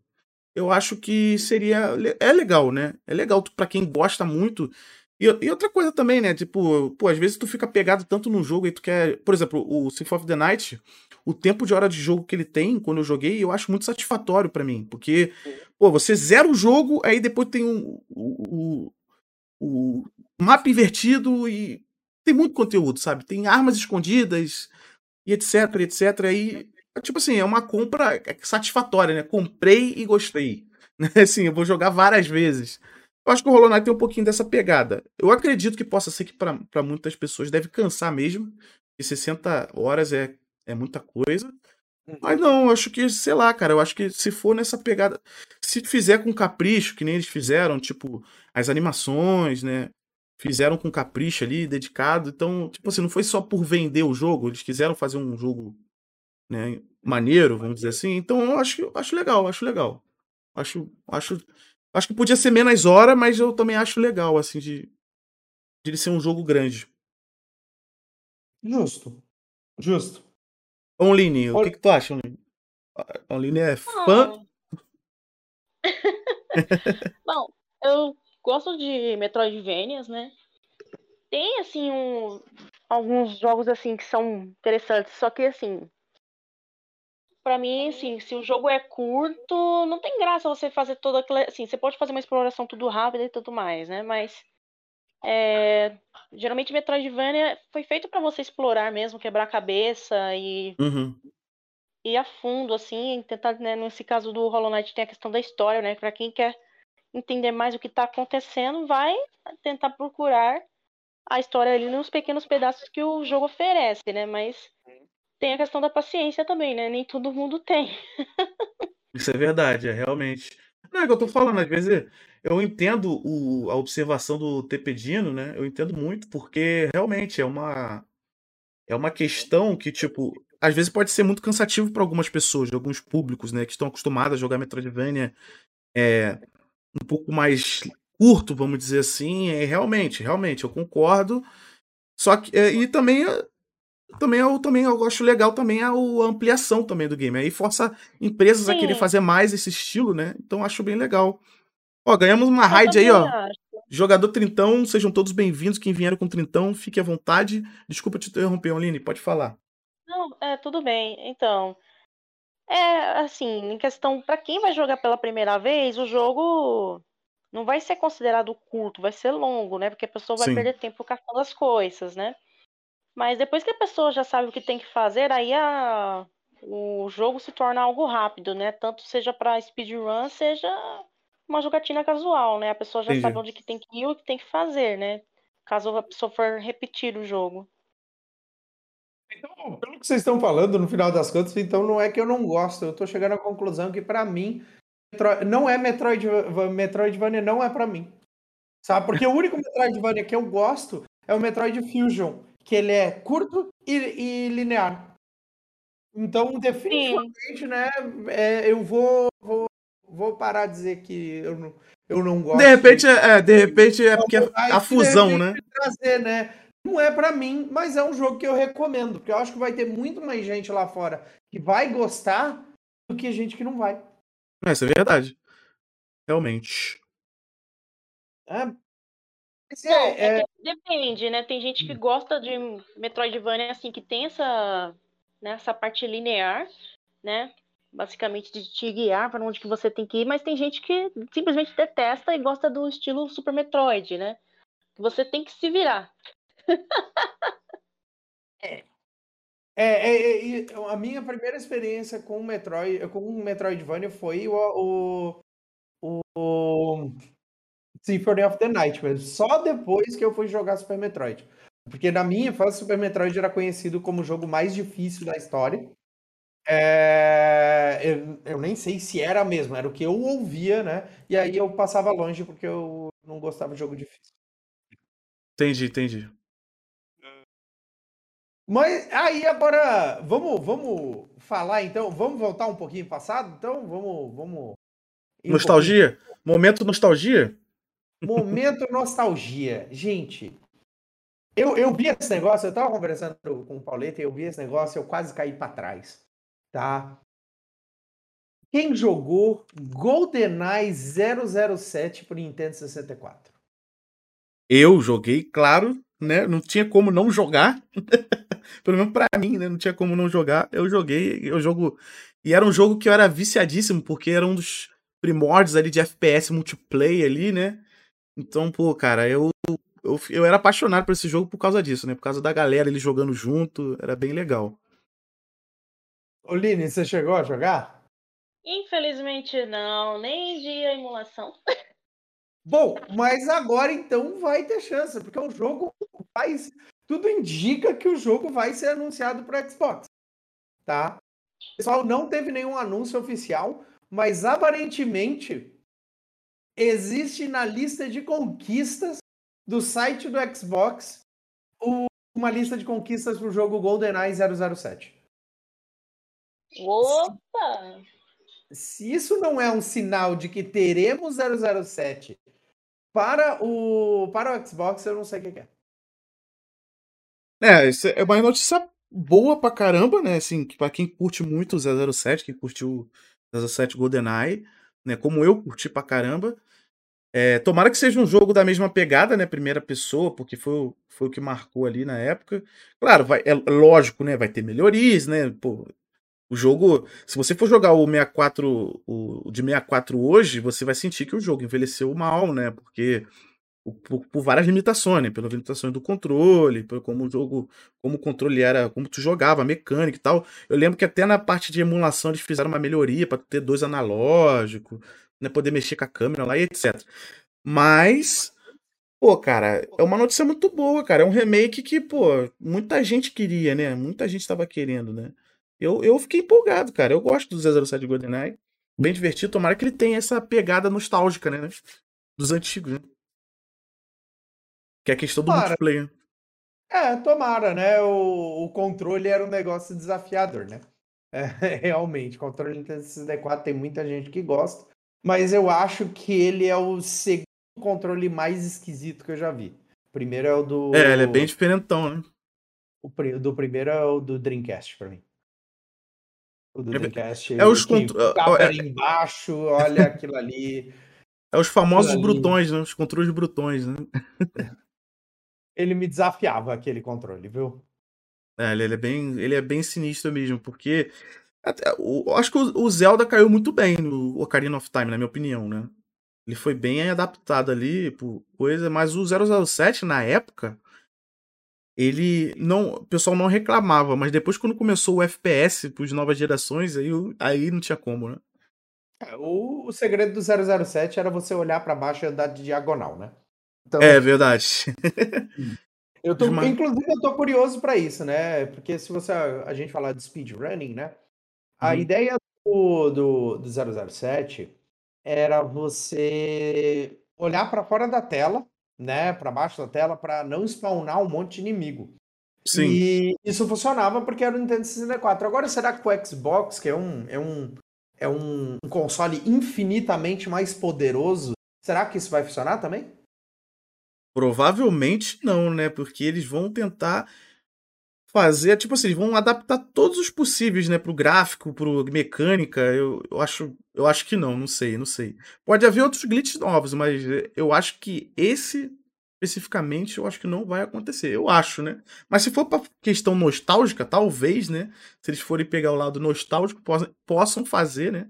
Eu acho que seria. É legal, né? É legal pra quem gosta muito. E, e outra coisa também, né? Tipo, pô, às vezes tu fica pegado tanto no jogo e tu quer. Por exemplo, o Symphony of the Night, o tempo de hora de jogo que ele tem, quando eu joguei, eu acho muito satisfatório pra mim. Porque, pô, você zera o jogo, aí depois tem um, o, o, o mapa invertido e tem muito conteúdo, sabe? Tem armas escondidas e etc, etc. Aí, tipo assim, é uma compra satisfatória, né? Comprei e gostei. Né? Assim, eu vou jogar várias vezes. Eu acho que o Hollow Knight tem um pouquinho dessa pegada. Eu acredito que possa ser que pra pra muitas pessoas deve cansar mesmo. E 60 horas é, é muita coisa. Mas não, eu acho que, sei lá, cara, eu acho que se for nessa pegada. Se fizer com capricho, que nem eles fizeram, tipo, as animações, né? fizeram com capricho ali, dedicado. Então, tipo assim, não foi só por vender o jogo, eles quiseram fazer um jogo né, maneiro, vamos dizer assim. Então, eu acho, acho legal, acho legal. Acho, acho, acho que podia ser menos hora, mas eu também acho legal, assim, de, de ele ser um jogo grande. Justo. Justo. Online, o que, que tu acha, Online? Online é fã? Não. Bom, eu gosto de Metroidvanias, né? Tem, assim, um, alguns jogos, assim, que são interessantes. Só que, assim, pra mim, assim, se o jogo é curto, não tem graça você fazer toda aquela... Assim, você pode fazer uma exploração tudo rápida e tudo mais, né? Mas, é, geralmente Metroidvania foi feito pra você explorar mesmo, quebrar a cabeça e Uhum. ir a fundo, assim, tentar, né, nesse caso do Hollow Knight tem a questão da história, né? Pra quem quer entender mais o que tá acontecendo, vai tentar procurar a história ali nos pequenos pedaços que o jogo oferece, né? Mas tem a questão da paciência também, né? Nem todo mundo tem. Isso é verdade, é realmente. Não, é que eu tô falando, às vezes eu entendo o- a observação do Tepedino, né? Eu entendo muito, porque realmente é uma é uma questão que, tipo, às vezes pode ser muito cansativo para algumas pessoas, alguns públicos, né, que estão acostumados a jogar Metroidvania é, um pouco mais curto, vamos dizer assim. É, realmente, realmente, eu concordo. Só que, é, e também também eu também eu acho legal também a, a ampliação também do game. Aí força empresas a Sim. querer fazer mais esse estilo, né? Então acho bem legal. Ó, ganhamos uma Eu raid aí, ó. acho. Jogador Trintão, sejam todos bem-vindos. Quem vieram com Trintão, fique à vontade. Desculpa te interromper, Aline, pode falar. Não, é, tudo bem. Então, é assim, em questão, pra quem vai jogar pela primeira vez, o jogo não vai ser considerado curto, vai ser longo, né? Porque a pessoa vai Sim. perder tempo caçando as coisas, né? Mas depois que a pessoa já sabe o que tem que fazer, aí a... o jogo se torna algo rápido, né? Tanto seja pra speedrun, seja uma jogatina casual, né? A pessoa já Entendi. sabe onde que tem que ir e o que tem que fazer, né? Caso a pessoa for repetir o jogo. Então, pelo que vocês estão falando, no final das contas, então não é que eu não gosto. Eu tô chegando à conclusão que pra mim não é Metroid, Metroidvania, não é pra mim. Sabe? Porque o único Metroidvania que eu gosto é o Metroid Fusion, que ele é curto e, e linear. Então, definitivamente, né, é, eu vou, vou, vou parar de dizer que eu não, eu não gosto. De repente, é, de repente é porque Aí, é de a fusão, né? repente, trazer, né? Não é pra mim, mas é um jogo que eu recomendo, porque eu acho que vai ter muito mais gente lá fora que vai gostar do que gente que não vai. É, Isso é verdade. Realmente. É, Não, é, é é, depende, né? Tem gente que gosta de Metroidvania, assim, que tem essa, né, essa parte linear, né? Basicamente de te guiar para onde que você tem que ir, mas tem gente que simplesmente detesta e gosta do estilo Super Metroid, né? Você tem que se virar. É, é, é, e a minha primeira experiência com o Metroid, com o Metroidvania foi o, o, o Symphony of the Night, mesmo. Só depois que eu fui jogar Super Metroid. Porque na minha infância, Super Metroid era conhecido como o jogo mais difícil da história. É, eu, eu nem sei se era mesmo, era o que eu ouvia, né? E aí eu passava longe porque eu não gostava de jogo difícil. Entendi, entendi. Mas aí agora, vamos, vamos falar então, vamos voltar um pouquinho passado, então vamos, vamos. ir um Nostalgia? Momento nostalgia? Momento nostalgia, gente. Eu, eu vi esse negócio, eu tava conversando com o Pauleta e eu vi esse negócio, eu quase caí pra trás, tá? Quem jogou GoldenEye 007 pro Nintendo 64? Eu joguei, claro, né? Não tinha como não jogar. Pelo menos pra mim, né? Não tinha como não jogar. Eu joguei, eu jogo. E era um jogo que eu era viciadíssimo, porque era um dos primórdios ali de FPS multiplayer ali, né? Então, pô, cara, eu, eu, eu era apaixonado por esse jogo por causa disso, né? Por causa da galera ele jogando junto, era bem legal. Oline, você chegou a jogar? Infelizmente não, nem de emulação. Bom, mas agora então vai ter chance, porque o jogo faz. Tudo indica que o jogo vai ser anunciado para Xbox. Tá? Pessoal, não teve nenhum anúncio oficial, mas aparentemente existe na lista de conquistas do site do Xbox o- uma lista de conquistas pro jogo GoldenEye 007. Opa! Se isso não é um sinal de que teremos 007 para o, para o Xbox, eu não sei o que é. É, isso é uma notícia boa pra caramba, né? Assim, pra quem curte muito o 007, quem curtiu o 007 GoldenEye, né? Como eu curti pra caramba. É, tomara que seja um jogo da mesma pegada, né? Primeira pessoa, porque foi, o- foi o que marcou ali na época. Claro, vai, é lógico, né? Vai ter melhorias, né? Pô, o jogo, se você for jogar o 64, o de 64 hoje, você vai sentir que o jogo envelheceu mal, né? Porque por, por várias limitações, né? Pelas limitações do controle, por como o jogo, como o controle era, como tu jogava, a mecânica e tal. Eu lembro que até na parte de emulação eles fizeram uma melhoria para ter dois analógicos, né? Poder mexer com a câmera lá e etc. Mas, pô, cara, é uma notícia muito boa, cara. É um remake que, pô, muita gente queria, né? Muita gente tava querendo, né? Eu, eu fiquei empolgado, cara. Eu gosto do 007 GoldenEye. Bem divertido. Tomara que ele tenha essa pegada nostálgica, né? Dos antigos, né? Que é a questão do multiplayer. É, tomara, né? O, o controle era um negócio desafiador, né? É, realmente, controle Nintendo 64 tem muita gente que gosta, mas eu acho que ele é o segundo controle mais esquisito que eu já vi. O primeiro é o do. É, ele é bem diferentão, né? O, do primeiro é o do Dreamcast pra mim. O do É Dreamcast. é os que contro- o cabo é- embaixo, olha aquilo ali. É os famosos Aquilo ali. brutões, né? Os controles brutões, né? Ele me desafiava aquele controle, viu? É, ele, ele é bem, ele é bem sinistro mesmo, porque até, o, acho que o, o Zelda caiu muito bem no Ocarina of Time, na minha opinião, né? Ele foi bem adaptado ali por coisa, mas o 007 na época ele não, o pessoal não reclamava, mas depois quando começou o FPS para as novas gerações, aí, aí não tinha como, né? É, O, o segredo do 007 era você olhar pra baixo e andar de diagonal, né? Então, É verdade. eu tô, inclusive, eu tô curioso pra isso, né? Porque se você a gente falar de speedrunning, né? A Uhum. ideia do, do, do 007 era você olhar pra fora da tela, né? Pra baixo da tela, pra não spawnar um monte de inimigo. Sim. E isso funcionava porque era o Nintendo 64. Agora, será que o Xbox, que é um, é um, é um console infinitamente mais poderoso, será que isso vai funcionar também? Provavelmente não, né? Porque eles vão tentar fazer, tipo assim, vão adaptar todos os possíveis, né, pro gráfico, pro mecânica. Eu, eu acho, eu acho que não, não sei, não sei. Pode haver outros glitches novos, mas eh, eu acho que esse especificamente eu acho que não vai acontecer. Eu acho, né? Mas se for pra questão nostálgica, talvez, né, se eles forem pegar o lado nostálgico, possam fazer, né?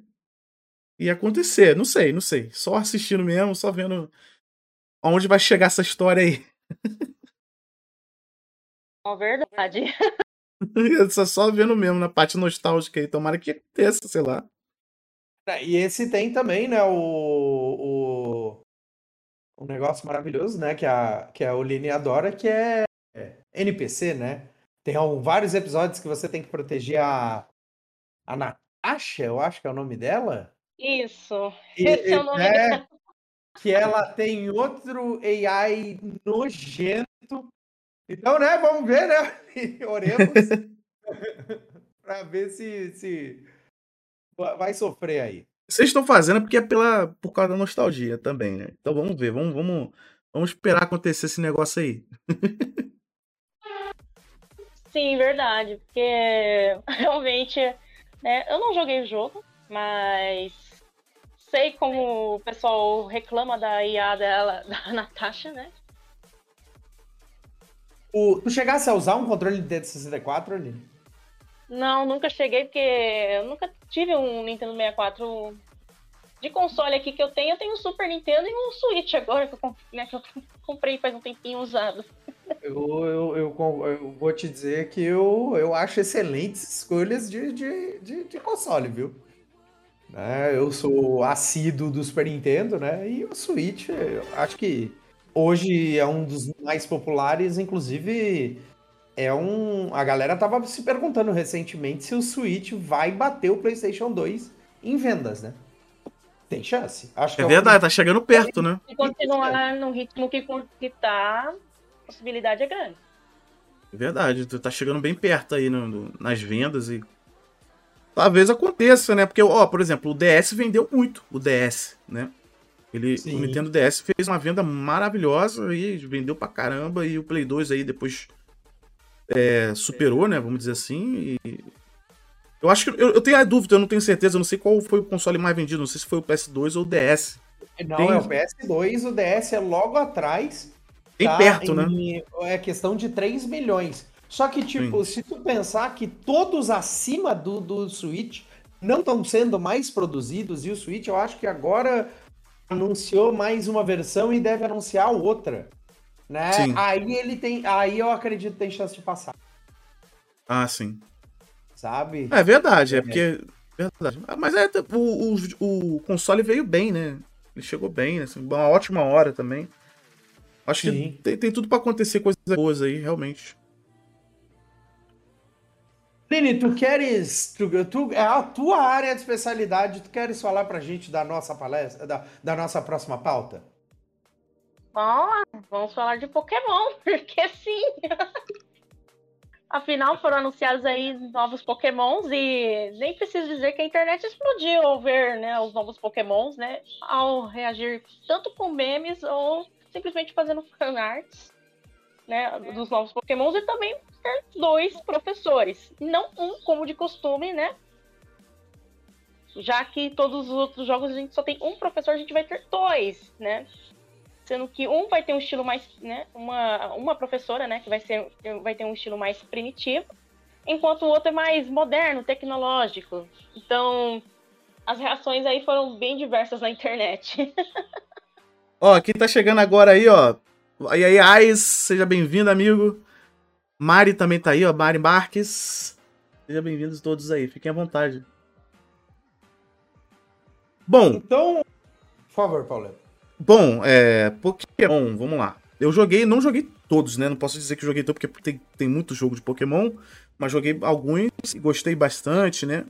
E acontecer, não sei, não sei. Só assistindo mesmo, só vendo aonde vai chegar essa história aí. É verdade. Só, só vendo mesmo na parte nostálgica aí. Tomara que aconteça, sei lá. É, E esse tem também, né, o, o, um negócio maravilhoso, né, que a, que a Oline adora, que é NPC, né? Tem al- vários episódios que você tem que proteger a, a Natasha, eu acho que é o nome dela. Isso. E- Esse é o nome né, dela. Que ela tem outro AI nojento. Então, né, vamos ver, né? Oremos para ver se, se va- vai sofrer aí. Vocês estão fazendo porque é pela, por causa da nostalgia também, né? Então vamos ver, vamos, vamos, vamos esperar acontecer esse negócio aí. Sim, verdade. Porque realmente, né, eu não joguei o jogo, mas sei como o pessoal reclama da IA dela, da Natasha, né? O, tu chegasse a usar um controle Nintendo 64 ali? Não, nunca cheguei, porque eu nunca tive um Nintendo 64 de console aqui que eu tenho. Eu tenho um Super Nintendo e um Switch agora, que eu, né, que eu comprei faz um tempinho usado. Eu, eu, eu, eu vou te dizer que eu, eu acho excelentes escolhas de, de, de, de console, viu? Né, eu sou assíduo do Super Nintendo, né? E o Switch, eu acho que hoje é um dos mais populares, inclusive é um. A galera tava se perguntando recentemente se o Switch vai bater o PlayStation 2 em vendas, né? tem chance. Acho que É o verdade, tá chegando perto, né? Se continuar no ritmo que, que tá, a possibilidade é grande. É verdade, tu tá chegando bem perto aí no- no- nas vendas e. Talvez aconteça, né? Porque, ó, por exemplo, o DS vendeu muito, o DS, né? Ele, Sim. o Nintendo DS fez uma venda maravilhosa e vendeu pra caramba, e o Play 2 aí depois é, superou, né? Vamos dizer assim. E... Eu acho que. Eu, eu tenho a dúvida, eu não tenho certeza, eu não sei qual foi o console mais vendido, não sei se foi o PS2 ou o DS. Não, Tem- é o PS2, o DS é logo atrás. Bem tá? perto, né? Em- É questão de 3 milhões. Só que, tipo, se tu pensar que todos acima do, do Switch não estão sendo mais produzidos, e o Switch, eu acho que agora anunciou mais uma versão e deve anunciar outra. Né? Sim. Aí ele tem. Aí eu acredito que tem chance de passar, Ah, sim. sabe? É verdade, é porque. Verdade. Ah, Mas é, o, o, o console veio bem, né? Ele chegou bem, assim, uma ótima hora também. Acho Sim. que tem, tem tudo pra acontecer coisas boas aí, realmente. Lini, tu queres. Tu, tu- é a tua área de especialidade, tu queres falar pra gente da nossa palestra, da, da nossa próxima pauta? Bom, vamos falar de Pokémon, porque sim. Afinal, foram anunciados aí novos Pokémons e nem preciso dizer que a internet explodiu ao ver né, os novos Pokémons, né? Ao reagir tanto com memes ou simplesmente fazendo fanarts né, dos novos Pokémons e também ter dois professores. Não um, como de costume, né? Já que todos os outros jogos a gente só tem um professor, a gente vai ter dois, né? sendo que um vai ter um estilo mais, né, uma, uma professora, né, que vai ser vai ter um estilo mais primitivo, enquanto o outro é mais moderno, tecnológico. Então, as reações aí foram bem diversas na internet. Ó, quem tá chegando agora aí, ó. Aí, aí, Ais, seja bem-vindo, amigo. Mari também tá aí, ó. Mari Marques. Sejam bem-vindos todos aí, fiquem à vontade. Bom, Então, por favor, Paulo. Bom, é. Pokémon, vamos lá. Eu joguei, não joguei todos, né? Não posso dizer que joguei todos, porque tem, tem muito jogo de Pokémon, mas joguei alguns e gostei bastante, né?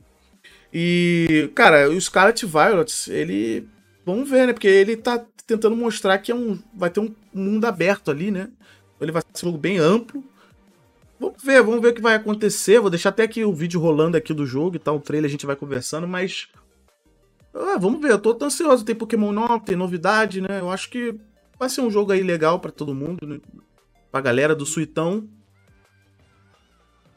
E, cara, o Scarlet Violet, ele. Vamos ver, né? Porque ele tá tentando mostrar que é um, vai ter um mundo aberto ali, né? Ele vai ser um jogo bem amplo. Vamos ver, vamos ver o que vai acontecer. Vou deixar até aqui o vídeo rolando aqui do jogo e tal, o trailer a gente vai conversando, mas ah, vamos ver, eu tô ansioso. Tem Pokémon novo, tem novidade, né? Eu acho que vai ser um jogo aí legal pra todo mundo, né? Pra galera do Suitão.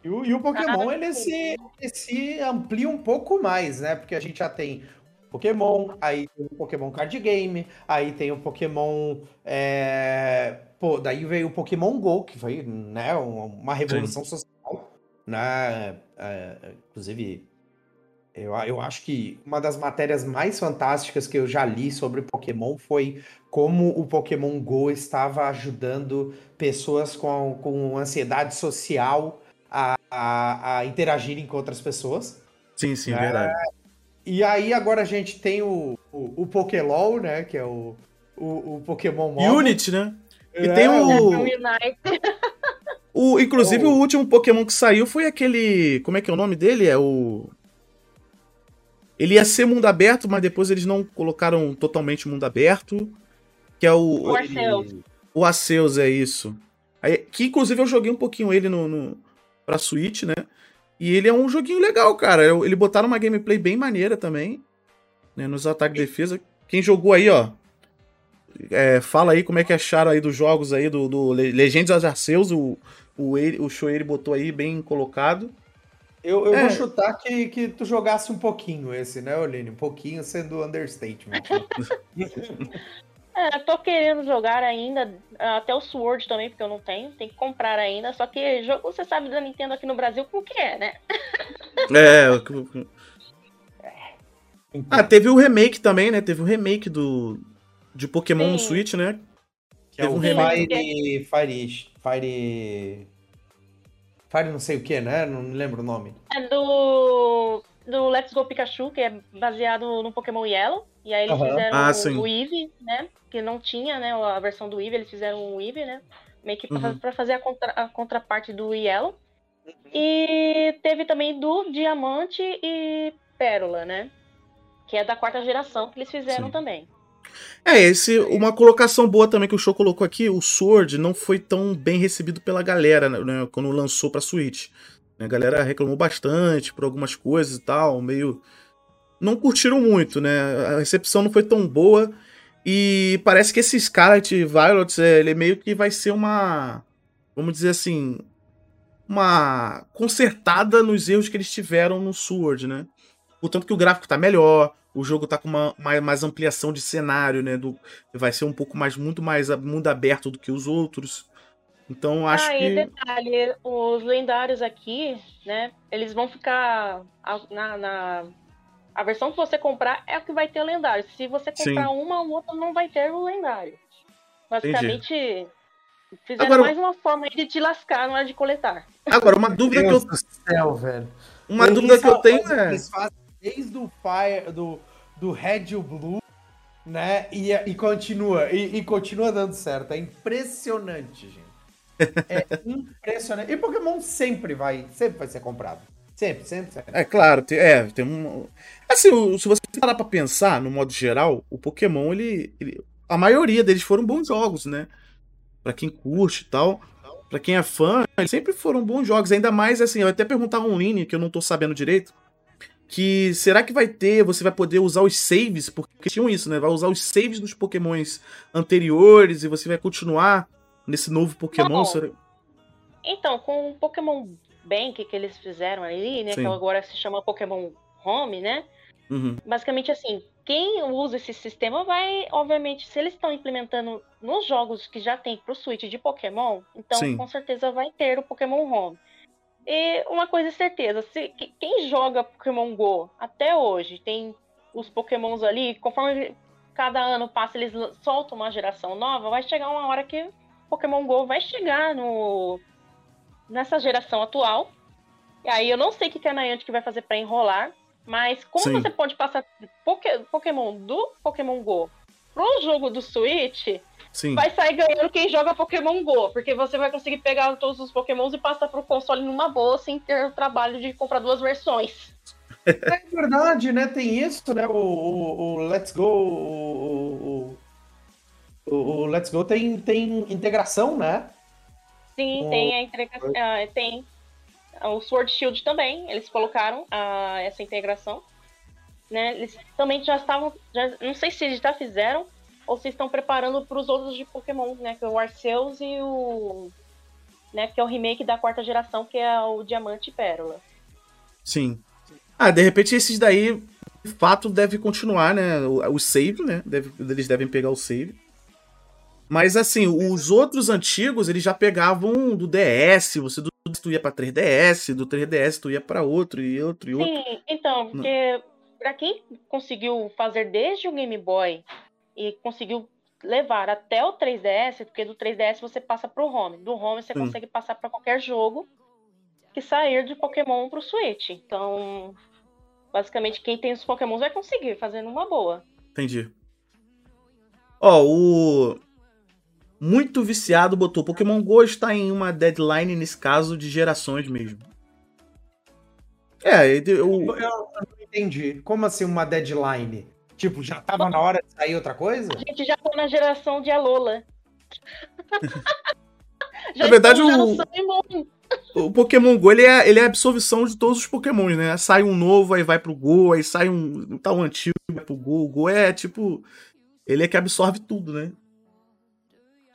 E o, e o Pokémon, ele se, ele se amplia um pouco mais, né? Porque a gente já tem Pokémon, aí tem o Pokémon Card Game, aí tem o Pokémon. é, Pô, daí veio o Pokémon GO, que foi né, uma revolução social. Né? É, inclusive, eu, eu acho que uma das matérias mais fantásticas que eu já li sobre Pokémon foi como o Pokémon Go estava ajudando pessoas com, com ansiedade social a, a, a interagirem com outras pessoas. Sim, sim, É. verdade. E aí agora a gente tem o, o, o Pokélol, né? Que é o, o, o Pokémon MOBA. Unity, né? E É, tem O o, Unite. o. Inclusive, Oh. o último Pokémon que saiu foi aquele. Como é que é o nome dele? É o. Ele ia ser mundo aberto, mas depois eles não colocaram totalmente mundo aberto. Que é o. O Arceus. O Arceus, é isso. Aí, que inclusive eu joguei um pouquinho ele no, no, pra Switch, né? E ele é um joguinho legal, cara. Ele botaram uma gameplay bem maneira também. Né, nos ataques e defesa. Quem jogou aí, ó. é, fala aí como é que acharam aí dos jogos aí do, do Le- Legends of Arceus. O, o, o Shoei botou aí bem colocado. Eu, eu É. vou chutar que, que tu jogasse um pouquinho esse, né, Oline? Um pouquinho sendo understatement. É, tô querendo jogar ainda, até o Sword também, porque eu não tenho, tem que comprar ainda, só que jogo, você sabe da Nintendo aqui no Brasil como que é, né? É. o- Ah, teve o remake também, né? Teve o remake do. De Pokémon no Sim. Switch, né? Que é Teve o um Fire, Fire. Fire. Fire não sei o que, né? Não me lembro o nome. É do, do Let's Go Pikachu, que é baseado no Pokémon Yellow, e aí eles Aham. fizeram Ah, o- sim. o Eevee, né? Que não tinha, né, a versão do Eevee, eles fizeram o Eevee, né? Meio que pra, Uhum. pra fazer a, contra- a contraparte do Yellow. E teve também do Diamante e Pérola, né? Que é da quarta geração que eles fizeram Sim. também. É, esse, uma colocação boa também que o show colocou aqui, o Sword não foi tão bem recebido pela galera, né, quando lançou pra Switch. A galera reclamou bastante por algumas coisas e tal, meio. Não curtiram muito, né? A recepção não foi tão boa. E parece que esse Scarlet Violet, é, ele meio que vai ser uma. Vamos dizer assim. Uma consertada nos erros que eles tiveram no Sword, né? Portanto que o gráfico tá melhor, o jogo tá com uma, mais, mais ampliação de cenário, né? Do, vai ser um pouco mais, muito mais mundo aberto do que os outros. Então acho ah, e que. detalhe, os lendários aqui, né? Eles vão ficar a- na, na- a versão que você comprar é a que vai ter o lendário. Se você Sim. comprar uma, o outro não vai ter o lendário. Basicamente, fizeram Agora- mais uma forma aí de te lascar na hora de coletar. Agora, uma dúvida que eu, Deus do céu, velho. uma dúvida que eu tenho é. Eles fazem desde o Fire, do, do Red e o Blue, né? E, e continua, e, e continua dando certo. É impressionante, gente. É impressionante. E Pokémon sempre vai, sempre vai ser comprado. Sempre, sempre, sempre. É claro, tem, é, tem um. Assim, se você parar pra pensar, no modo geral, o Pokémon, ele, ele- A maioria deles foram bons jogos, né? Pra quem curte e tal. Pra quem é fã, eles sempre foram bons jogos. Ainda mais, assim, eu até perguntar online, que eu não tô sabendo direito. Que será que vai ter, você vai poder usar os saves, porque tinham isso, né? Vai usar os saves dos Pokémons anteriores e você vai continuar nesse novo Pokémon. Não. será- Então, com o Pokémon Bank que eles fizeram ali, né? Sim. Que agora se chama Pokémon Home, né? Uhum. Basicamente assim, quem usa esse sistema vai, obviamente, se eles estão implementando nos jogos que já tem pro Switch de Pokémon, então Sim. com certeza vai ter o Pokémon Home. E uma coisa é certeza, se que- quem joga Pokémon Go até hoje tem os Pokémons ali, conforme cada ano passa, eles soltam uma geração nova, vai chegar uma hora que Pokémon Go vai chegar no nessa geração atual. E aí eu não sei o que que a Niantic vai fazer pra enrolar, mas como Sim. você pode passar Poké- Pokémon do Pokémon Go pro jogo do Switch, Sim. vai sair ganhando quem joga Pokémon Go, porque você vai conseguir pegar todos os Pokémons e passar pro console numa boa, sem ter o trabalho de comprar duas versões. É verdade, né? Tem isso, né? O, o, o Let's Go. O, o, Let's Go tem, tem integração, né? Sim, O- tem a integração. ah, tem o Sword Shield também, eles colocaram ah, essa integração. Né? Eles também já estavam. já- não sei se eles já fizeram ou se estão preparando para os outros de Pokémon, né? Que é o Arceus e o. Né, que é o remake da quarta geração, que é o Diamante e Pérola. Sim. Ah, de repente esses daí, de fato, deve continuar, né? O, o save, né? Deve- eles devem pegar o save. Mas assim, os outros antigos, eles já pegavam do DS, você do tu ia pra 3DS, do 3DS tu ia pra outro e outro e outro. Sim, então, porque pra quem conseguiu fazer desde o Game Boy e conseguiu levar até o 3DS, porque do 3DS você passa pro Home, do Home você Sim. consegue passar pra qualquer jogo que sair de Pokémon pro Switch. Então, basicamente quem tem os Pokémons vai conseguir fazer numa boa. Entendi. Ó, o muito viciado botou Pokémon Go está em uma deadline nesse caso de gerações mesmo. É, Eu, eu não entendi. Como assim uma deadline? Tipo, já tava na hora de sair outra coisa? A gente já tá na geração de Alola. Na verdade, o-. O Pokémon Go, ele é, ele é a absorção de todos os Pokémons, né? Sai um novo, aí vai pro Go, aí sai um, tá um antigo, vai pro Go. O Go é tipo. Ele é que absorve tudo, né?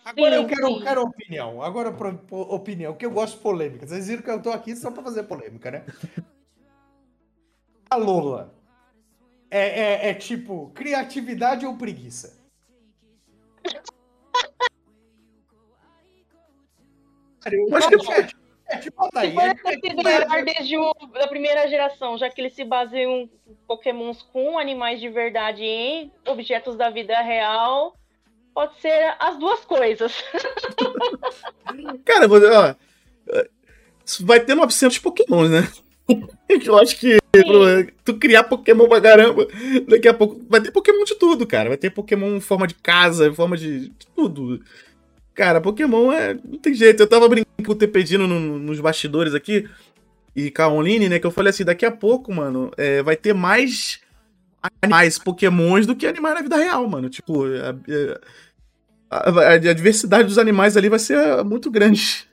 Agora eu Sim, quero, sim. quero opinião. Agora opinião, porque eu gosto de polêmica. Vocês viram que eu tô aqui só pra fazer polêmica, né? A Lola. É, é, é tipo criatividade ou preguiça? Eu Acho que- é, tipo- é tipo a Se daí. for É, considerar desde o, da primeira geração, já que eles se baseiam em pokémons com animais de verdade em objetos da vida real, pode ser as duas coisas. Cara, ó, vai ter 900 Pokémons, né? Eu acho que tu criar Pokémon pra caramba, daqui a pouco vai ter Pokémon de tudo, cara. Vai ter Pokémon em forma de casa, em forma de, de tudo. Cara, Pokémon é. Não tem jeito. Eu tava brincando com o TPDino no, nos bastidores aqui e com a Online, né? Que eu falei assim: daqui a pouco, mano, é, vai ter mais animais pokémons do que animais na vida real, mano. Tipo, a, a, a, a diversidade dos animais ali vai ser muito grande.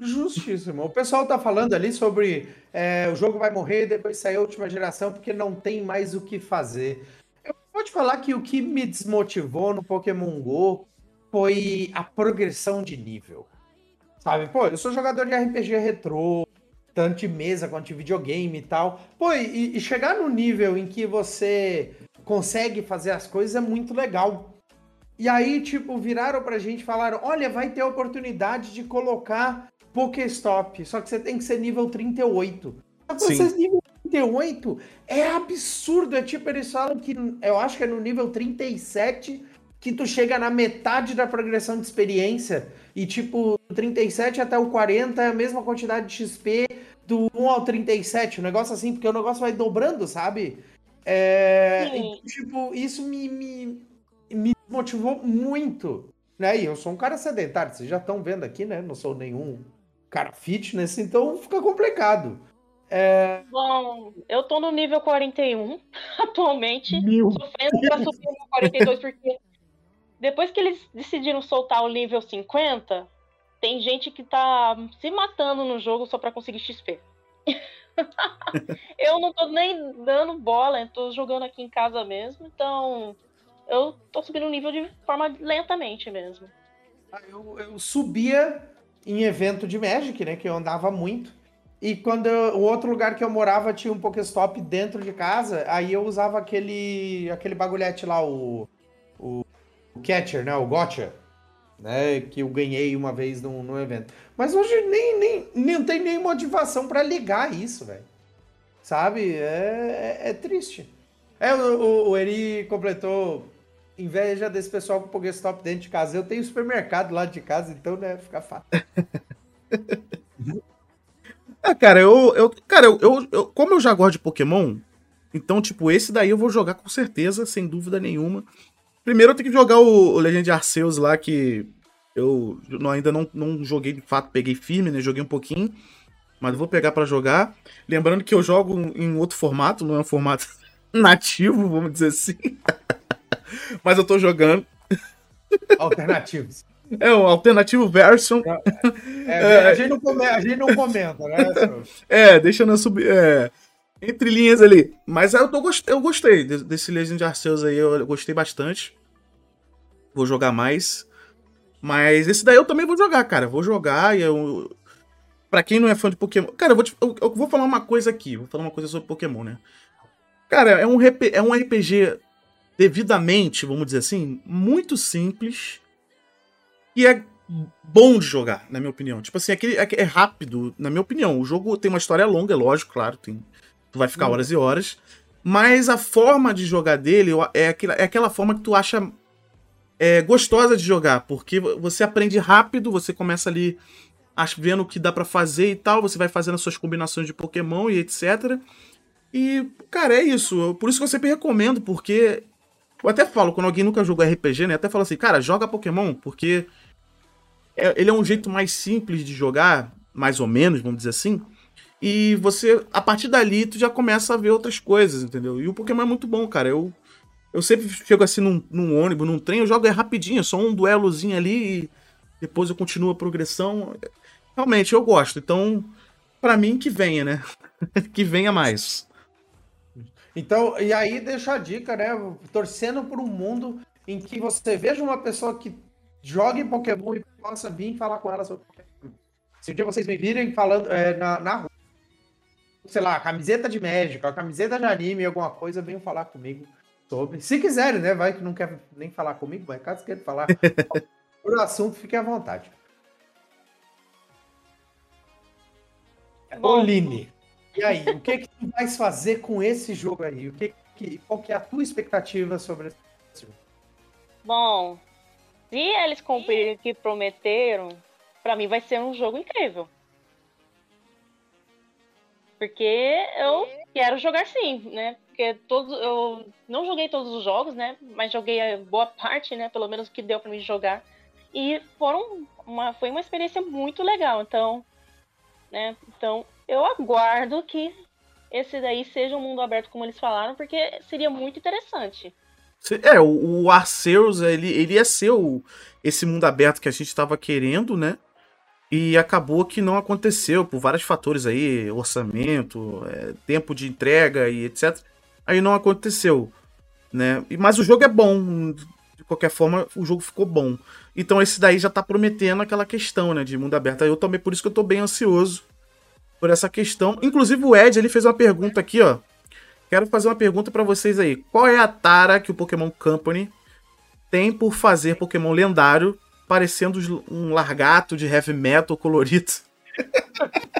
Justíssimo. O pessoal tá falando ali sobre é, o jogo vai morrer depois sair a última geração porque não tem mais o que fazer. Eu vou te falar que o que me desmotivou no Pokémon GO foi a progressão de nível. Sabe? Pô, eu sou jogador de RPG retrô, tanto de mesa quanto de videogame e tal. Pô, e, e chegar no nível em que você consegue fazer as coisas é muito legal. E aí, tipo, viraram pra gente e falaram: olha, vai ter a oportunidade de colocar Pokéstop, só que você tem que ser nível 38. Só que Sim. você nível 38 é absurdo. É tipo, eles falam que eu acho que é no nível 37 que tu chega na metade da progressão de experiência. E, tipo, do 37 até o 40 é a mesma quantidade de XP do 1 ao 37. Um negócio assim, porque o negócio vai dobrando, sabe? É, e, tipo, isso me, me, me motivou muito. Né? E eu sou um cara sedentário, vocês já estão vendo aqui, né? Não sou nenhum cara fitness, então fica complicado. Bom, eu tô no nível 41 atualmente, Meu sofrendo pra subir no 42, porque depois que eles decidiram soltar o nível 50, tem gente que tá se matando no jogo só pra conseguir XP. eu não tô nem dando bola, eu tô jogando aqui em casa mesmo, então eu tô subindo o nível de forma lentamente mesmo. Ah, Eu, eu subia em evento de Magic, né? Que eu andava muito. E quando eu- o outro lugar que eu morava tinha um Pokéstop dentro de casa, aí eu usava aquele aquele bagulhete lá, o, o, o Catcher, né? O Gotcha, né? Que eu ganhei uma vez num, num evento. Mas hoje nem, nem, nem tem nem motivação pra ligar isso, velho. Sabe? É, é, é triste. É, o, o, o Eri completou inveja desse pessoal com Pokéstop dentro de casa. Eu tenho supermercado lá de casa, então, né, fica fácil. É, cara, eu. eu cara, eu, eu, eu- Como eu já gosto de Pokémon, então, tipo, esse daí eu vou jogar com certeza, sem dúvida nenhuma. Primeiro eu tenho que jogar o, o Legend Arceus lá, que eu não- ainda não, não joguei de fato, peguei firme, né? Joguei um pouquinho. Mas vou pegar pra jogar. Lembrando que eu jogo em outro formato, não é um formato nativo, vamos dizer assim. mas eu tô jogando. Alternativos. É um alternativo version. É, a, gente não come- a gente não comenta, né? É, deixa na sub. É, entre linhas ali. Mas eu, tô, eu gostei de- desse Legend Arceus aí, eu gostei bastante. Vou jogar mais. Mas esse daí eu também vou jogar, cara. Vou jogar e eu. Pra quem não é fã de Pokémon. Cara, eu vou, te- eu- vou falar uma coisa aqui. Vou falar uma coisa sobre Pokémon, né? Cara, é um, RP é um RPG devidamente, vamos dizer assim, muito simples. E é bom de jogar, na minha opinião. Tipo assim, aquele, é, é rápido, na minha opinião. O jogo tem uma história longa, é lógico, claro. Tem, tu vai ficar Hum. horas e horas. Mas a forma de jogar dele é aquela, é aquela forma que tu acha é, gostosa de jogar. Porque você aprende rápido, você começa ali vendo o que dá pra fazer e tal. Você vai fazendo as suas combinações de Pokémon e etc. E, cara, é isso. Por isso que eu sempre recomendo, porque. Eu até falo, quando alguém nunca jogou RPG, né? eu Até falo assim, cara, joga Pokémon, porque é- ele é um jeito mais simples de jogar, mais ou menos, vamos dizer assim. E você, a partir dali, tu já começa a ver outras coisas, entendeu? E o Pokémon é muito bom, cara. Eu, eu sempre chego assim num, num ônibus, num trem, eu jogo é rapidinho, é só um duelozinho ali e depois eu continuo a progressão. Realmente, eu gosto. Então, pra mim, que venha, né? que venha mais. Então, e aí deixa a dica, né? Torcendo por um mundo em que você veja uma pessoa que jogue Pokémon e possa vir falar com ela sobre Pokémon. Se um dia vocês me virem falando é, na, na rua, sei lá, camiseta de Magic, a camiseta de anime, alguma coisa, venham falar comigo sobre. Se quiserem, né? Vai que não quer nem falar comigo, mas caso queiram falar por o assunto, fique à vontade. Bom. Oline, e aí, o que que tu vais fazer com esse jogo aí? O que que, qual que é a tua expectativa sobre esse jogo? Bom, se eles cumprirem o que prometeram, pra mim vai ser um jogo incrível. Porque eu quero jogar sim, né? Porque todos, eu não joguei todos os jogos, né? Mas joguei a boa parte, né? Pelo menos o que deu pra mim jogar. E foram uma, foi uma experiência muito legal. Então, né? Então, eu aguardo que esse daí seja um mundo aberto como eles falaram, porque seria muito interessante. É, o, o Arceus, ele, ele ia ser o, esse mundo aberto que a gente estava querendo, né? E acabou que não aconteceu por vários fatores aí, orçamento, é, tempo de entrega e etc. Aí não aconteceu, né? Mas o jogo é bom, de qualquer forma, o jogo ficou bom. Então esse daí já tá prometendo aquela questão, né, de mundo aberto. Eu também, por isso que eu tô bem ansioso por essa questão. Inclusive o Ed, ele fez uma pergunta aqui, ó. Quero fazer uma pergunta pra vocês aí. Qual é a tara que o Pokémon Company tem por fazer Pokémon lendário parecendo um largato de heavy metal colorido?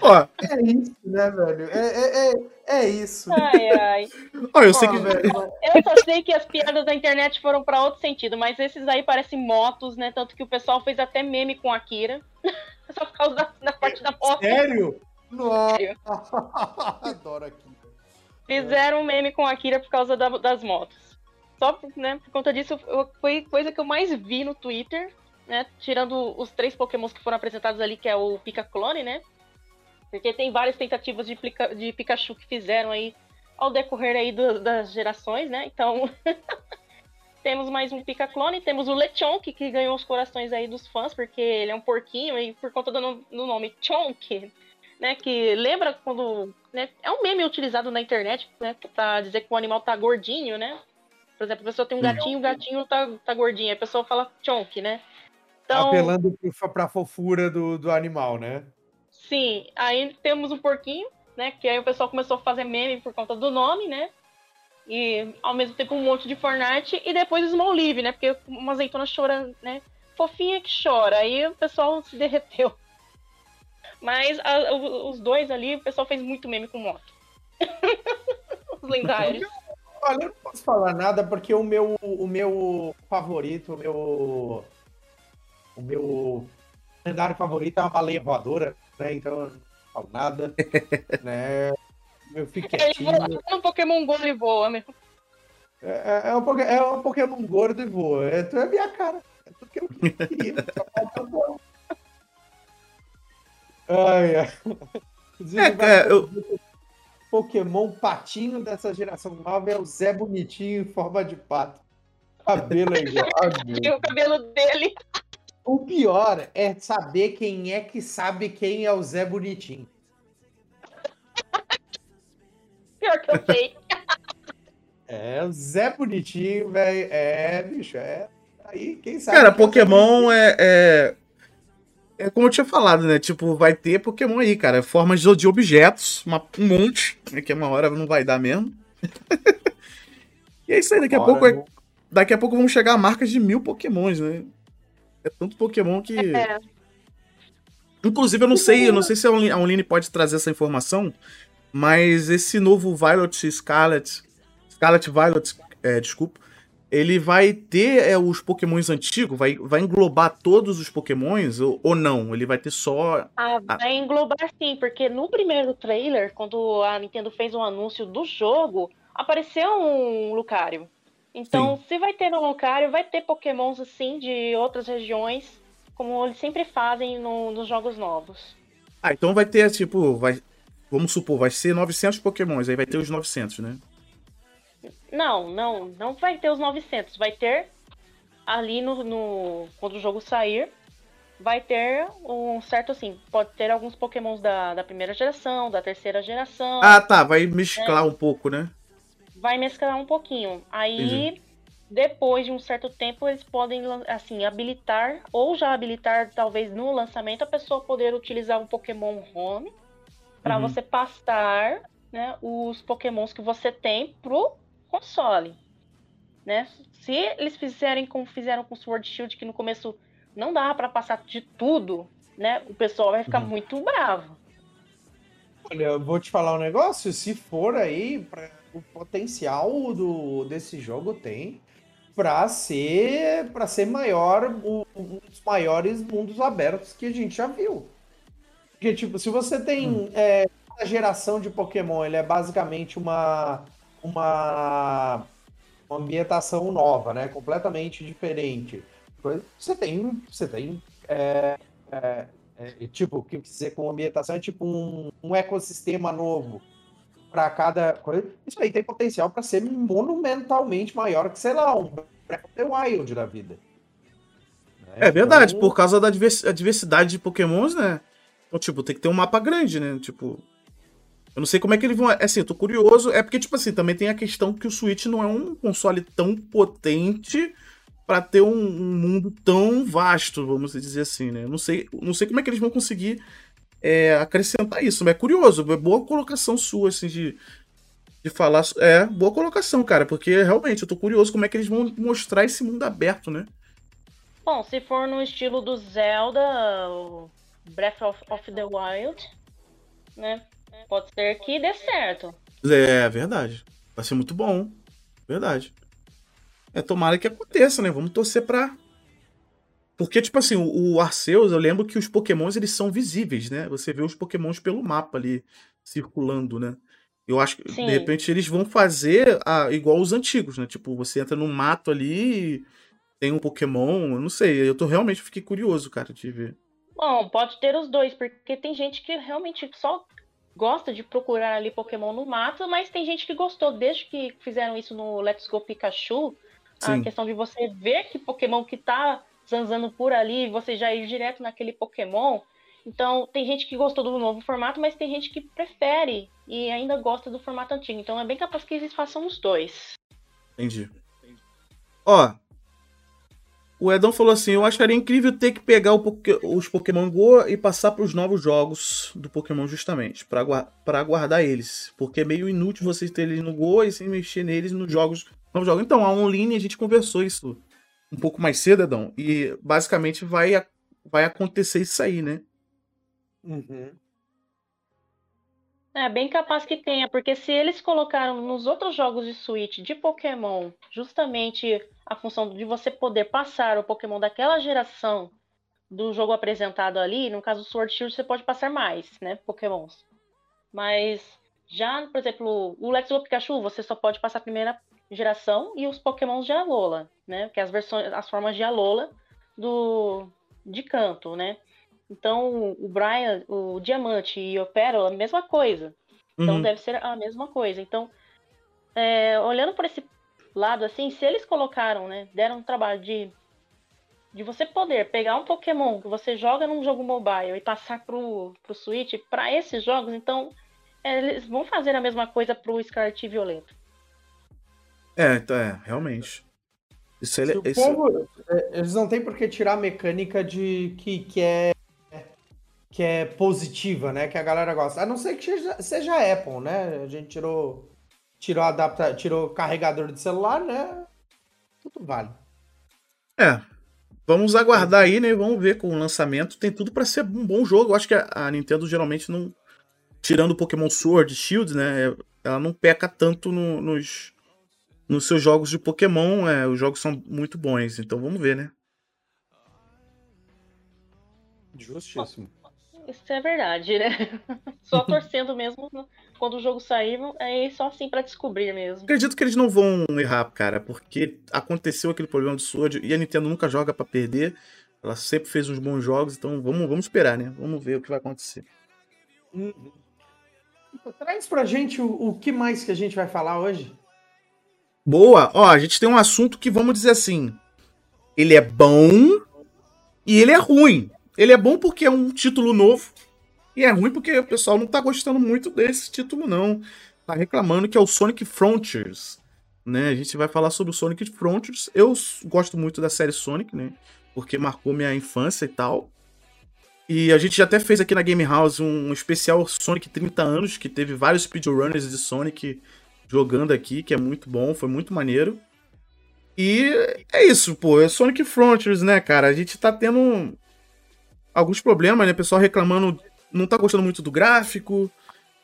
ó, É isso, né, velho? É, é, é, é isso. Ai, ai. ó, eu sei que. Eu só sei que as piadas da internet foram pra outro sentido, mas esses aí parecem motos, né? Tanto que o pessoal fez até meme com a Akira. Só por causa da, da parte da moto. Sério? Nossa. Sério. Adoro aqui. Fizeram um meme com a Akira por causa da- das motos. Só né, por conta disso, eu- foi coisa que eu mais vi no Twitter, né? Tirando os três pokémons que foram apresentados ali, que é o Pika Clone, né? Porque tem várias tentativas de, Pika- de Pikachu que fizeram aí ao decorrer aí do- das gerações, né? Então, temos mais um Pika Clone, temos o Lechonk, que ganhou os corações aí dos fãs, porque ele é um porquinho e por conta do, do nome Chonk, né? Que lembra quando. Né, é um meme utilizado na internet, né? Pra dizer que o animal tá gordinho, né? Por exemplo, a pessoa tem um gatinho, o gatinho tá, tá gordinho. A pessoa fala chonk, né? Então, Apelando pra fofura do, do animal, né? sim, aí temos um porquinho, né? Que aí o pessoal começou a fazer meme por conta do nome, né? E ao mesmo tempo um monte de Fortnite e depois o Smolive, né? Porque uma azeitona chorando, né? Fofinha que chora. Aí o pessoal se derreteu. Mas a- os dois ali, o pessoal fez muito meme com moto. os lendários. Olha, eu não posso falar nada porque o meu, o meu favorito, o meu. O meu lendário favorito é uma baleia voadora, né? Então eu não falo nada. né? Eu fico Ele voa, quietinho. no Pokémon Go ele voa, meu. É, é, é um, é um Pokémon gordo e voa. É, tu é minha cara. É tudo que eu queria. Só falta voar. Ai, ai. É, é, eu- Pokémon patinho dessa geração nova é o Zé Bonitinho em forma de pato. Cabelo é igual. Meu E o cabelo dele. O pior é saber quem é que sabe quem é o Zé Bonitinho. Pior que eu sei. É, o Zé Bonitinho, velho. É, bicho, é. Aí, quem sabe. Cara, quem é Pokémon é, é. É como eu tinha falado, né? Tipo, vai ter Pokémon aí, cara. Formas de de objetos, uma- um monte, né, que uma hora não vai dar mesmo. e é isso aí, daqui a, pouco, é- daqui a pouco vamos chegar a marca de mil Pokémons, né? É tanto Pokémon que. É. Inclusive, eu não sei, eu não sei se a Online pode trazer essa informação, mas esse novo Violet Scarlet, Scarlet Violet, é, desculpa, ele vai ter é, os Pokémons antigos, vai, vai englobar todos os Pokémons ou, ou não? Ele vai ter só. Ah, vai englobar sim, porque no primeiro trailer, quando a Nintendo fez um anúncio do jogo, apareceu um Lucario. Então, se vai ter um Lucario, vai ter Pokémons assim de outras regiões, como eles sempre fazem no- nos jogos novos. Ah, então vai ter, tipo, vai. Vamos supor, vai ser 900 Pokémons, aí vai ter os 900, né? Não, não, não vai ter os 900, vai ter ali no, no- quando o jogo sair, vai ter um certo assim, pode ter alguns Pokémons da, da primeira geração, da terceira geração. Ah, tá, vai mesclar um pouco, né? vai mesclar um pouquinho. Aí, depois de um certo tempo, eles podem, assim, habilitar, ou já habilitar, talvez no lançamento, a pessoa poder utilizar um Pokémon Home para Uhum. você passar né, os Pokémons que você tem pro console. Né? Se eles fizerem como fizeram com Sword Shield, que no começo não dava para passar de tudo, né? O pessoal vai ficar Uhum. muito bravo. Olha, eu vou te falar um negócio. Se for aí, pra- o potencial do, desse jogo tem pra ser, pra ser maior, o- um dos maiores mundos abertos que a gente já viu. Porque, tipo, se você tem é, cada geração de Pokémon, ele é basicamente uma, uma, uma ambientação nova, né? Completamente diferente. Você tem, você tem é, é, É, e, tipo, o que dizer com ambientação é tipo um, um ecossistema novo para cada coisa. Isso aí tem potencial para ser monumentalmente maior que, sei lá, um Breath Wild da vida. Né? É verdade, Então, por causa da diversidade de pokémons, né? Então, tipo, tem que ter um mapa grande, né? Tipo. Eu não sei como é que eles vão. é Assim, eu tô curioso. É porque, tipo assim, também tem a questão que o Switch não é um console tão potente pra ter um, um mundo tão vasto, vamos dizer assim, né? Eu não sei, não sei como é que eles vão conseguir é, acrescentar isso, mas é curioso. É boa colocação sua, assim, de, de falar. É, boa colocação, cara, porque realmente eu tô curioso como é que eles vão mostrar esse mundo aberto, né? Bom, se for no estilo do Zelda, Breath of, of the Wild, né? Pode ser que dê certo. É verdade. Vai ser muito bom. Verdade. É, tomara que aconteça, né? Vamos torcer pra. Porque, tipo assim, o, o Arceus, eu lembro que os pokémons, eles são visíveis, né? Você vê os pokémons pelo mapa ali, circulando, né? Eu acho que, Sim. de repente, eles vão fazer a- igual os antigos, né? Tipo, você entra num mato ali, tem um pokémon, eu não sei. Eu tô realmente fiquei curioso, cara, de ver. Bom, pode ter os dois, porque tem gente que realmente só gosta de procurar ali Pokémon no mato, mas tem gente que gostou desde que fizeram isso no Let's Go Pikachu. Sim. A questão de você ver que Pokémon que tá zanzando por ali, você já ir direto naquele Pokémon. Então, tem gente que gostou do novo formato, mas tem gente que prefere e ainda gosta do formato antigo. Então, é bem capaz que eles façam os dois. Entendi. Ó, o Edão falou assim: eu acharia incrível ter que pegar os Pokémon Go e passar para os novos jogos do Pokémon justamente, para guardar eles. Porque é meio inútil vocês terem eles no Go e sem mexer neles nos jogos. Novos jogos. Então, a online a gente conversou isso um pouco mais cedo, Edão. E basicamente vai, vai acontecer isso aí, né? Uhum. É bem capaz que tenha, porque se eles colocaram nos outros jogos de Switch de Pokémon justamente a função de você poder passar o Pokémon daquela geração do jogo apresentado ali, no caso do Sword Shield você pode passar mais, né, Pokémons. Mas já, por exemplo, o Let's Go Pikachu, você só pode passar a primeira geração e os Pokémons de Alola, né, que é as versões, as formas de Alola do de canto, né? Então, o Brian, o Diamante e o Pérola, a mesma coisa. Então Uhum. deve ser a mesma coisa. Então, é, olhando por esse lado assim, se eles colocaram, né, deram um trabalho de de você poder pegar um Pokémon que você joga num jogo mobile e passar pro, pro Switch para esses jogos, então é, eles vão fazer a mesma coisa pro Scarlet e Violeta. É, então é, realmente. Isso é, Se o isso- povo, é, eles não têm por que tirar a mecânica de que, que é que é positiva, né? Que a galera gosta. A não ser que seja, seja Apple, né? A gente tirou tirou adapta, tirou carregador de celular, né? Tudo vale. É. Vamos aguardar aí, né? Vamos ver com o lançamento. Tem tudo pra ser um bom jogo. Eu acho que a, Nintendo geralmente não. Tirando o Pokémon Sword e Shield, né? Ela não peca tanto no- nos, nos seus jogos de Pokémon. É, os jogos são muito bons. Então vamos ver, né? Justíssimo. Isso é verdade, né? Só torcendo mesmo quando o jogo sair, é só assim para descobrir mesmo. Acredito que eles não vão errar, cara, porque aconteceu aquele problema do Sword e a Nintendo nunca joga pra perder. Ela sempre fez uns bons jogos, então vamos, vamos esperar, né? Vamos ver o que vai acontecer. Uhum. Traz pra gente o, o que mais que a gente vai falar hoje. Boa! Ó, a gente tem um assunto que vamos dizer assim. Ele é bom e ele é ruim. Ele é bom porque é um título novo. E é ruim porque o pessoal não tá gostando muito desse título, não. Tá reclamando que é o Sonic Frontiers. Né? A gente vai falar sobre o Sonic Frontiers. Eu gosto muito da série Sonic, né? Porque marcou minha infância e tal. E a gente já até fez aqui na Game House um especial Sonic 30 anos, que teve vários speedrunners de Sonic jogando aqui, que é muito bom, foi muito maneiro. E é isso, pô, é Sonic Frontiers, né, cara? A gente tá tendo alguns problemas, né? O pessoal reclamando, não tá gostando muito do gráfico,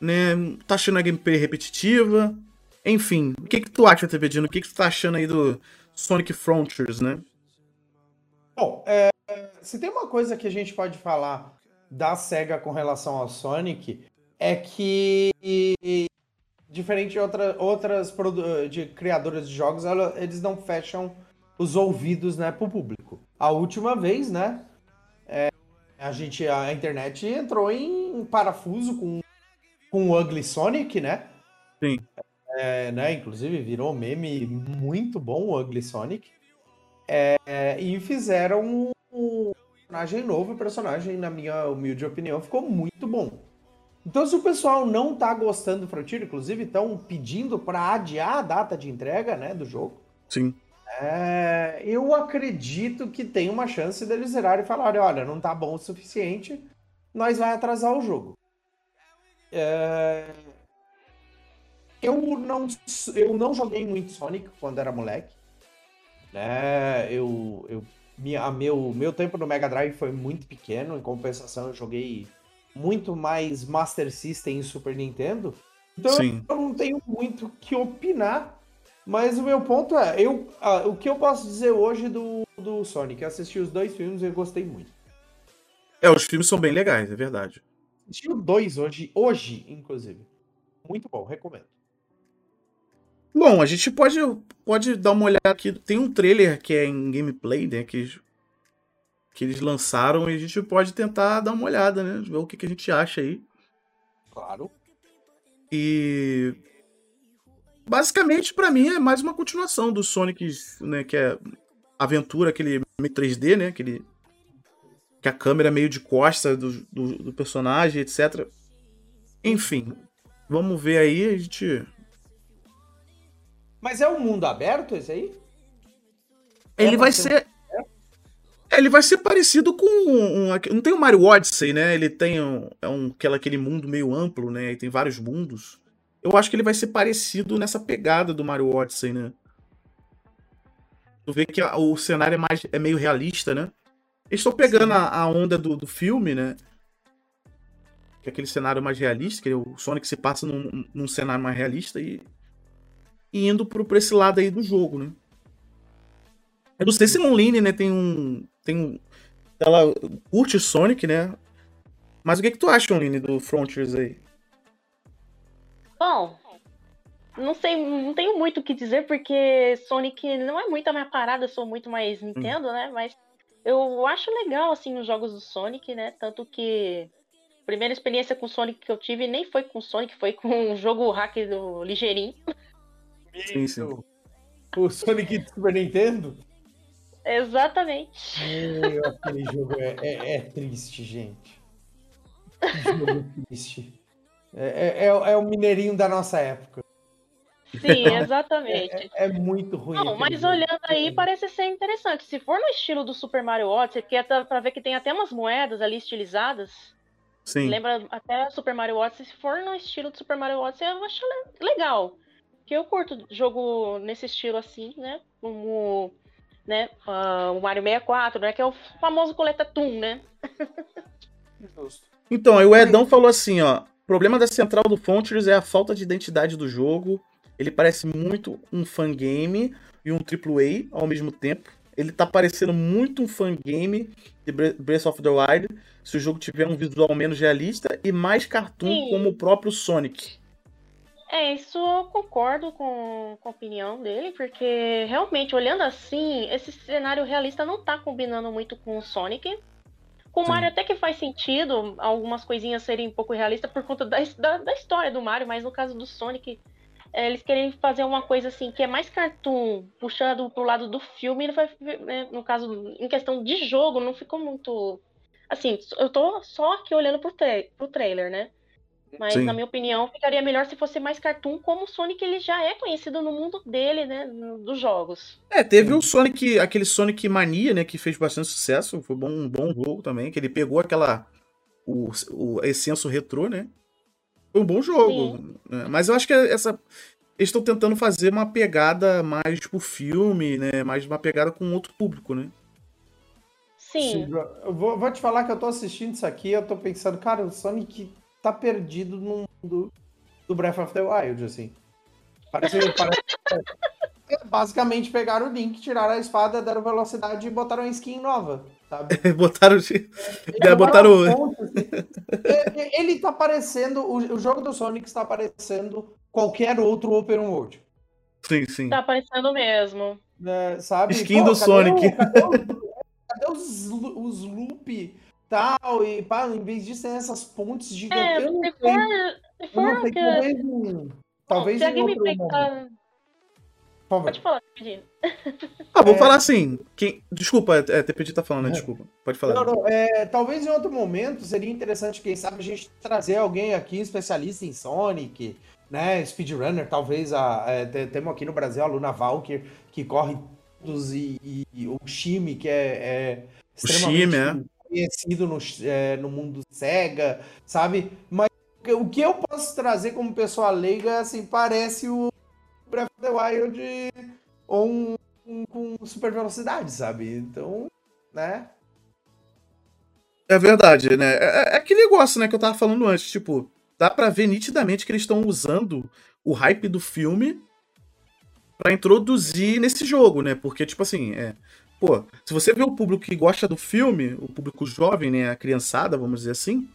né? Tá achando a gameplay repetitiva. Enfim, o que que tu acha, TV Dino? O que que tu tá achando aí do Sonic Frontiers, né? Bom, é, se tem uma coisa que a gente pode falar da SEGA com relação ao Sonic, é que, diferente de outra, outras de criadoras de jogos, ela- eles não fecham os ouvidos né, para o público. A última vez, né? É, A gente, a internet entrou em parafuso com, com o Ugly Sonic, né? Sim. É, né? Inclusive virou meme muito bom o Ugly Sonic. É, e fizeram um personagem novo, o personagem, na minha humilde opinião, ficou muito bom. Então, se o pessoal não tá gostando do Frontier, inclusive estão pedindo para adiar a data de entrega, né, do jogo. Sim. É, eu acredito que tem uma chance deles zerarem e falarem, olha, não tá bom o suficiente, nós vai atrasar o jogo. É, eu não, eu não joguei muito Sonic quando era moleque. Né? Eu, eu, minha, meu, meu tempo no Mega Drive foi muito pequeno, em compensação eu joguei muito mais Master System e Super Nintendo. Então Sim. eu não tenho muito o que opinar. Mas o meu ponto é, eu, ah, o que eu posso dizer hoje do, do Sonic? Eu assisti os dois filmes e eu gostei muito. É, os filmes são bem legais, é verdade. Assisti o dois hoje, hoje, inclusive. Muito bom, recomendo. Bom, a gente pode, pode dar uma olhada aqui. Tem um trailer que é em gameplay, né? Que, que eles lançaram e a gente pode tentar dar uma olhada, né? Ver o que, que a gente acha aí. Claro. E. Basicamente, pra mim, é mais uma continuação do Sonic, né? Que é aventura, aquele meio 3D, né? Aquele. Que a câmera é meio de costa do, do, do personagem, etc. Enfim. Vamos ver aí, a gente. Mas é um mundo aberto esse aí? Ele É vai bastante- ser. Ele vai ser parecido com. Um, não tem o Mario Odyssey, né? Ele tem um, é um, aquela, aquele mundo meio amplo, né? E tem vários mundos. Eu acho que ele vai ser parecido nessa pegada do Mario Odyssey, né? Tu vê que a- o cenário é, mais, é meio realista, né? Eles estão pegando a, a onda do, do filme, né? Que é aquele cenário mais realista, que o Sonic se passa num, num cenário mais realista e, e indo pro, pra esse lado aí do jogo, né? Eu não sei se no online, né, tem um. Tem um. Ela curte Sonic, né? Mas o que, que tu acha, Online, do Frontiers aí? Bom, não sei, não tenho muito o que dizer, porque Sonic não é muito a minha parada, eu sou muito mais Nintendo, né? Mas eu acho legal, assim, os jogos do Sonic, né? Tanto que a primeira experiência com Sonic que eu tive nem foi com Sonic, foi com o jogo hack do Ligeirinho. Sim, sim. O Sonic de Super Nintendo? Exatamente. Meu, aquele jogo é, é- é triste, gente. Que jogo triste. É, é- é- é o mineirinho da nossa época. Sim, exatamente. É, é muito ruim. Não, mas jogo. olhando aí parece ser interessante. Se for no estilo do Super Mario Odyssey, que é pra ver que tem até umas moedas ali estilizadas, Sim. Lembra até Super Mario Odyssey, se for no estilo do Super Mario Odyssey, eu acho le- legal. Porque eu curto jogo nesse estilo assim, né? Como né, ah, o Mario 64, né? Que é o famoso coleta Toon, né? Justo. Então, aí o Edão falou assim, ó. O problema da central do Frontiers é a falta de identidade do jogo. Ele parece muito um fangame e um AAA ao mesmo tempo. Ele tá parecendo muito um fangame de Bre- Breath of the Wild se o jogo tiver um visual menos realista e mais cartoon Sim. como o próprio Sonic. É, isso eu concordo com, com a opinião dele, porque realmente, olhando assim, esse cenário realista não tá combinando muito com o Sonic. Com o. Mario até que faz sentido algumas coisinhas serem um pouco realistas por conta da, da, da história do Mario, mas no caso do Sonic, é, eles querem fazer uma coisa assim que é mais cartoon, puxando pro lado do filme, vai, né, no caso, em questão de jogo, não ficou muito. Assim, eu tô só aqui olhando pro, tra pro trailer, né? Mas, Sim. na minha opinião, ficaria melhor se fosse mais cartoon, como o Sonic ele já é conhecido no mundo dele, né? Dos jogos. É, teve o Sonic, aquele Sonic Mania, né, que fez bastante sucesso, foi bom, um bom jogo também, que ele pegou aquela o, o essência retrô, né? Foi um bom jogo, né? mas eu acho que essa eles estão tentando fazer uma pegada mais tipo filme, né, mais uma pegada com outro público, né? Sim. Eu vou, vou te falar que eu tô assistindo isso aqui eu tô pensando, cara, o Sonic tá perdido no mundo do Breath of the Wild, assim. Parece, parece é, basicamente pegaram o Link, tiraram a espada, deram velocidade e botaram uma skin nova, sabe? botaram Ele botaram assim. É, é, Ele tá parecendo, o, o jogo do Sonic está parecendo qualquer outro open world. Sim, sim. Tá aparecendo mesmo. né, sabe? Skin do cadê Sonic. o- cadê, o- cadê os, os loop tal, e pá, em vez disso tem essas pontes É, gigantes. eu não se sei, for, se eu não for sei, que... talvez, um- talvez se a em outro gameplay momento. tá... Por favor. Pode falar, Pedro. Ah, vou É. falar assim. Quem... Desculpa, é, TPD tá falando, né? Desculpa. Pode falar. Não, não, é, talvez em outro momento seria interessante, quem sabe, a gente trazer alguém aqui especialista em Sonic, né? Speedrunner, talvez a, é, te- temos aqui no Brasil a Luna Valkyr, que corre todos, e, e- e o Shime, que é, é O Shime, é. Conhecido no, é, no mundo Sega, sabe? Mas o que- eu posso trazer como pessoa leiga, assim, parece o Breath of the Wild ou um, um com super velocidade, sabe? Então, né? É verdade, né? É, é aquele negócio, né, que eu tava falando antes. Tipo, dá pra ver nitidamente que eles estão usando o hype do filme pra introduzir nesse jogo, né? Porque, tipo assim, é. Pô, se você vê o público que gosta do filme, o público jovem, né? A criançada, vamos dizer assim,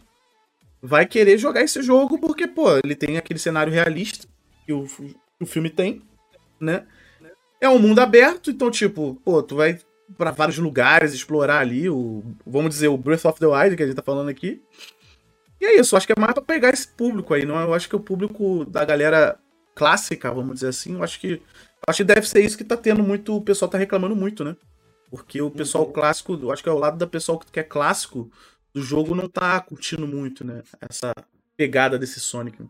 vai querer jogar esse jogo porque, pô, ele tem aquele cenário realista que o, o filme tem, né? É um mundo aberto, então, tipo, pô, tu vai pra vários lugares explorar ali o, vamos dizer, o Breath of the Wild que a gente tá falando aqui. E é isso, acho que é mais pra pegar esse público aí, não? Eu acho que o público da galera clássica, vamos dizer assim, eu acho que acho que deve ser isso que tá tendo muito, o pessoal tá reclamando muito, né? Porque o pessoal Uhum. clássico, eu acho que é o lado da pessoa que é clássico do jogo não tá curtindo muito, né? Essa pegada desse Sonic.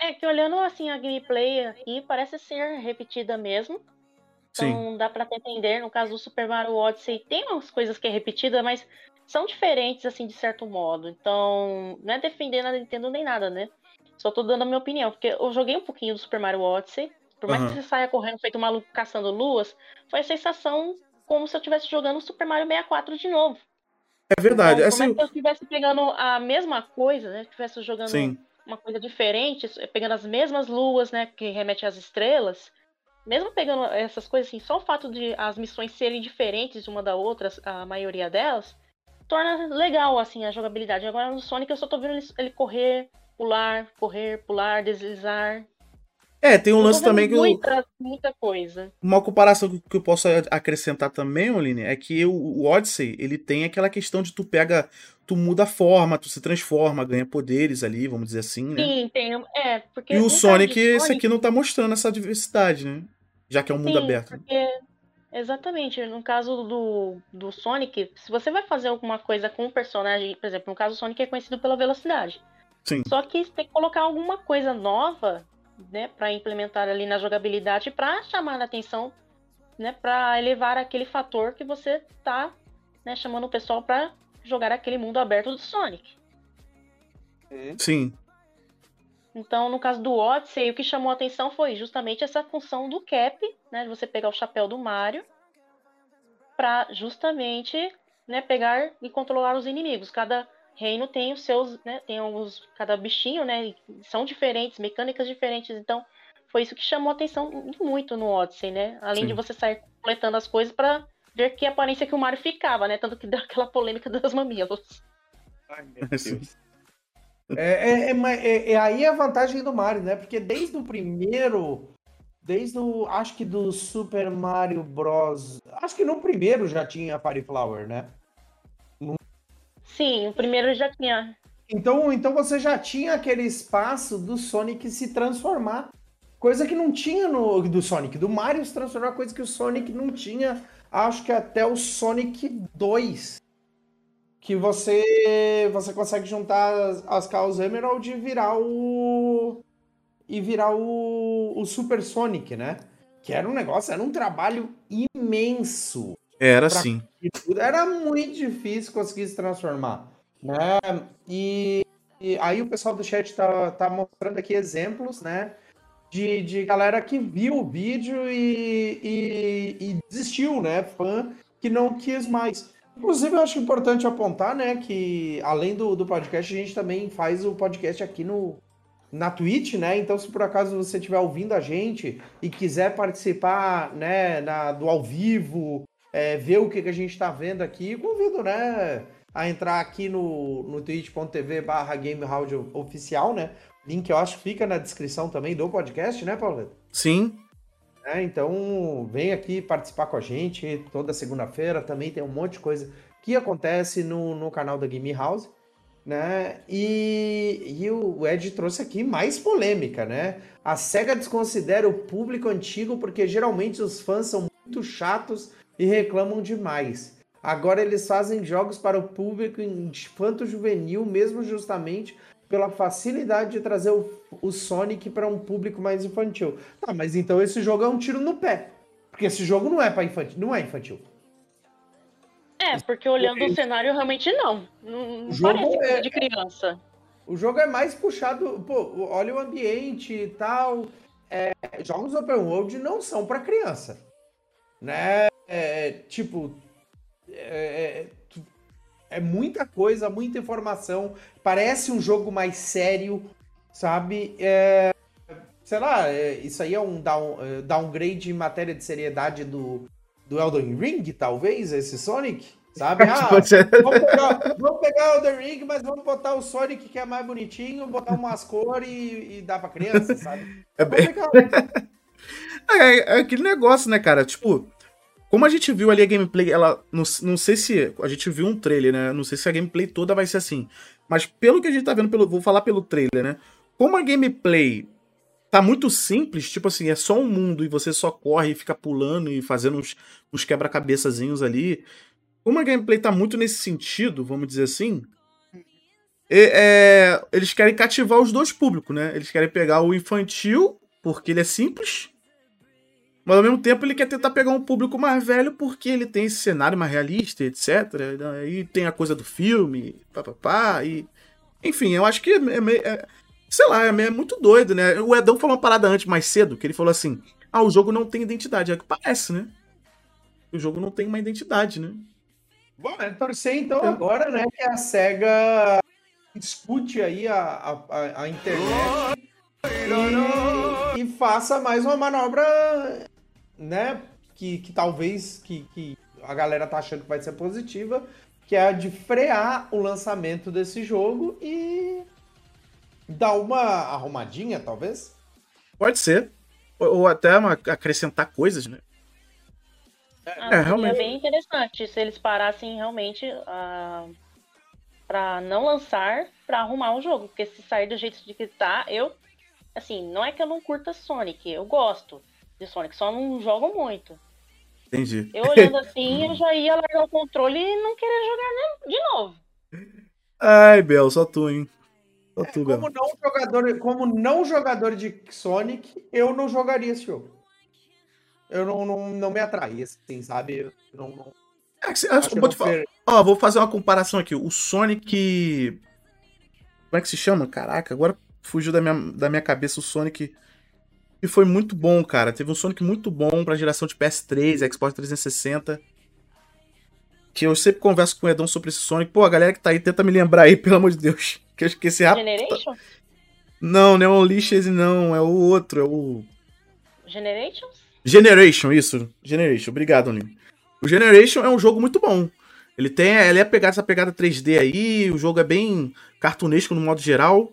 É que olhando assim a gameplay aqui, parece ser repetida mesmo. Sim. Então dá pra até entender. No caso do Super Mario Odyssey, tem umas coisas que é repetida, mas são diferentes, assim, de certo modo. Então, não é defendendo a Nintendo nem nada, né? Só tô dando a minha opinião, porque eu joguei um pouquinho do Super Mario Odyssey. Por mais Aham. que você saia correndo feito um maluco caçando luas, foi a sensação como se eu estivesse jogando o Super Mario 64 de novo. É verdade. Então, assim, por mais que eu estivesse pegando a mesma coisa, né? Estivesse jogando sim. uma coisa diferente, pegando as mesmas luas, né, que remete às estrelas, mesmo pegando essas coisas assim, só o fato de as missões serem diferentes uma da outra, a maioria delas, torna legal assim a jogabilidade. Agora no Sonic eu só tô vendo ele correr, pular, correr, pular, deslizar. É, tem um Eu lance também que eu, muita, muita coisa. Uma comparação que- eu posso acrescentar também, Oline, é que o, o Odyssey, ele tem aquela questão de tu pega, tu muda a forma, tu se transforma, ganha poderes ali, vamos dizer assim, né? Sim, tem, é, porque E o caso Sonic, esse aqui não tá mostrando essa diversidade, né? Já que é um mundo Sim, aberto. né? porque exatamente, no caso do, do Sonic, se você vai fazer alguma coisa com um personagem, por exemplo, no caso o Sonic é conhecido pela velocidade. Sim. Só que você tem que colocar alguma coisa nova, né, para implementar ali na jogabilidade para chamar a atenção, né, para elevar aquele fator que você tá, né, chamando o pessoal para jogar aquele mundo aberto do Sonic. Sim. Então, no caso do Odyssey, o que chamou a atenção foi justamente essa função do cap, né, de você pegar o chapéu do Mario para justamente, né, pegar e controlar os inimigos. Cada reino tem os seus, né, tem alguns, cada bichinho, né, são diferentes, mecânicas diferentes. Então, foi isso que chamou a atenção muito no Odyssey, né? Além Sim. de você sair completando as coisas para ver que aparência que o Mario ficava, né? Tanto que deu aquela polêmica dos mamilos. Ai, meu. Deus. É, é, é, é- é aí a vantagem do Mario, né? Porque desde o primeiro, desde o, acho que do Super Mario Bros. Acho que no primeiro já tinha Party Flower, né? Sim, o primeiro já tinha Então, então você já tinha aquele espaço do Sonic se transformar. Coisa que não tinha no do Sonic, do Mario se transformar, coisa que o Sonic não tinha, acho que até o Sonic 2. Que você você consegue juntar as, as Chaos Emerald e virar o e virar o, o Super Sonic, né? Que era um negócio, era um trabalho imenso. Era assim. Tudo. Era muito difícil conseguir se transformar, né? E, e aí o pessoal do chat tá, tá mostrando aqui exemplos, né? De, de galera que viu o vídeo e, e, e desistiu, né? Fã que não quis mais. Inclusive, eu acho importante apontar, né? Que além do, do podcast, a gente também faz o podcast aqui no, na Twitch, né? Então, se por acaso você estiver ouvindo a gente e quiser participar, né, na, do ao vivo, é, ver o que, que a gente está vendo aqui, convido, né, a entrar aqui no, no twitch.tv barra oficial, né? Link eu acho que fica na descrição também do podcast, né, Paulo? Sim. É, então, vem aqui participar com a gente toda segunda-feira. Também tem um monte de coisa que acontece no, no canal da Game House, né? E, e o Ed trouxe aqui mais polêmica, né? A SEGA desconsidera o público antigo porque geralmente os fãs são muito chatos e reclamam demais. Agora eles fazem jogos para o público infanto-juvenil, mesmo justamente pela facilidade de trazer o, o Sonic para um público mais infantil. Tá, mas então esse jogo é um tiro no pé. Porque esse jogo não é para infantil, não é infantil. É, porque olhando o cenário, realmente não. Não, não O jogo parece coisa é- de criança. O jogo é mais puxado, pô, olha o ambiente e tal. É, jogos open world não são para criança, né? É, tipo, é, é- é muita coisa, muita informação. Parece um jogo mais sério, sabe? É, sei lá, é, isso aí é um down, é, downgrade em matéria de seriedade do, do Elden Ring, talvez, esse Sonic, sabe? Ah. Vamos pegar, vamos pegar o The Ring, mas vamos botar o Sonic que é mais bonitinho, botar umas cores e, e dar pra criança, sabe? É bem- pegar- É, é aquele negócio, né, cara? Tipo, como a gente viu ali a gameplay, ela. Não, não sei se. A gente viu um trailer, né? Não sei se a gameplay toda vai ser assim. Mas pelo que a gente tá vendo, pelo, vou falar pelo trailer, né? Como a gameplay tá muito simples, tipo assim, é só um mundo e você só corre e fica pulando e fazendo uns, uns quebra-cabeçazinhos ali. Como a gameplay tá muito nesse sentido, vamos dizer assim. é- é, eles querem cativar os dois públicos, né? Eles querem pegar o infantil, porque ele é simples. Mas ao mesmo tempo ele quer tentar pegar um público mais velho porque ele tem esse cenário mais realista, etc. Aí tem a coisa do filme, papapá, e. Enfim, eu acho que é meio. é- sei lá, é, meio- é muito doido, né? O Edão falou uma parada antes, mais cedo, que ele falou assim: ah, o jogo não tem identidade. É o que parece, né? O jogo não tem uma identidade, né? Bom, é torcer então agora, né, que a SEGA escute aí a, a- a internet e, e faça mais uma manobra, né, que, que talvez que, que a galera tá achando que vai ser positiva, que é a de frear o lançamento desse jogo e dar uma arrumadinha, talvez. Pode ser. Ou, ou até uma- acrescentar coisas, né? Ah, É, realmente. bem interessante se eles parassem realmente ah, pra não lançar, pra arrumar um jogo. Porque se sair do jeito de que tá, eu. Assim, não é que eu não curta Sonic, eu gosto de Sonic, só não jogo muito. Entendi. Eu olhando assim, eu já ia largar o controle e não querer jogar de novo. Ai, Bel, só tu, hein? Só tu, Bel. Como não jogador, como não jogador de Sonic, eu não jogaria esse jogo. Eu não, não, não me atrai, assim, sabe? Eu não, não- É que se- acho que falar- fer- ó, vou fazer uma comparação aqui. O Sonic. Como é que se chama? Caraca, agora fugiu da minha, da minha cabeça o Sonic. E foi muito bom, cara. Teve um Sonic muito bom pra geração de PS3, Xbox 360. Que eu sempre converso com o Edão sobre esse Sonic. Pô, a galera que tá aí, tenta me lembrar aí, pelo amor de Deus. Que eu esqueci rápido. Generation? Não, não é o Lixes, não. É o outro, é o. Generations? Generation, isso. Generation, obrigado, Aline. O Generation é um jogo muito bom. Ele tem, ele é pegar essa pegada 3D aí, o jogo é bem cartunesco no modo geral.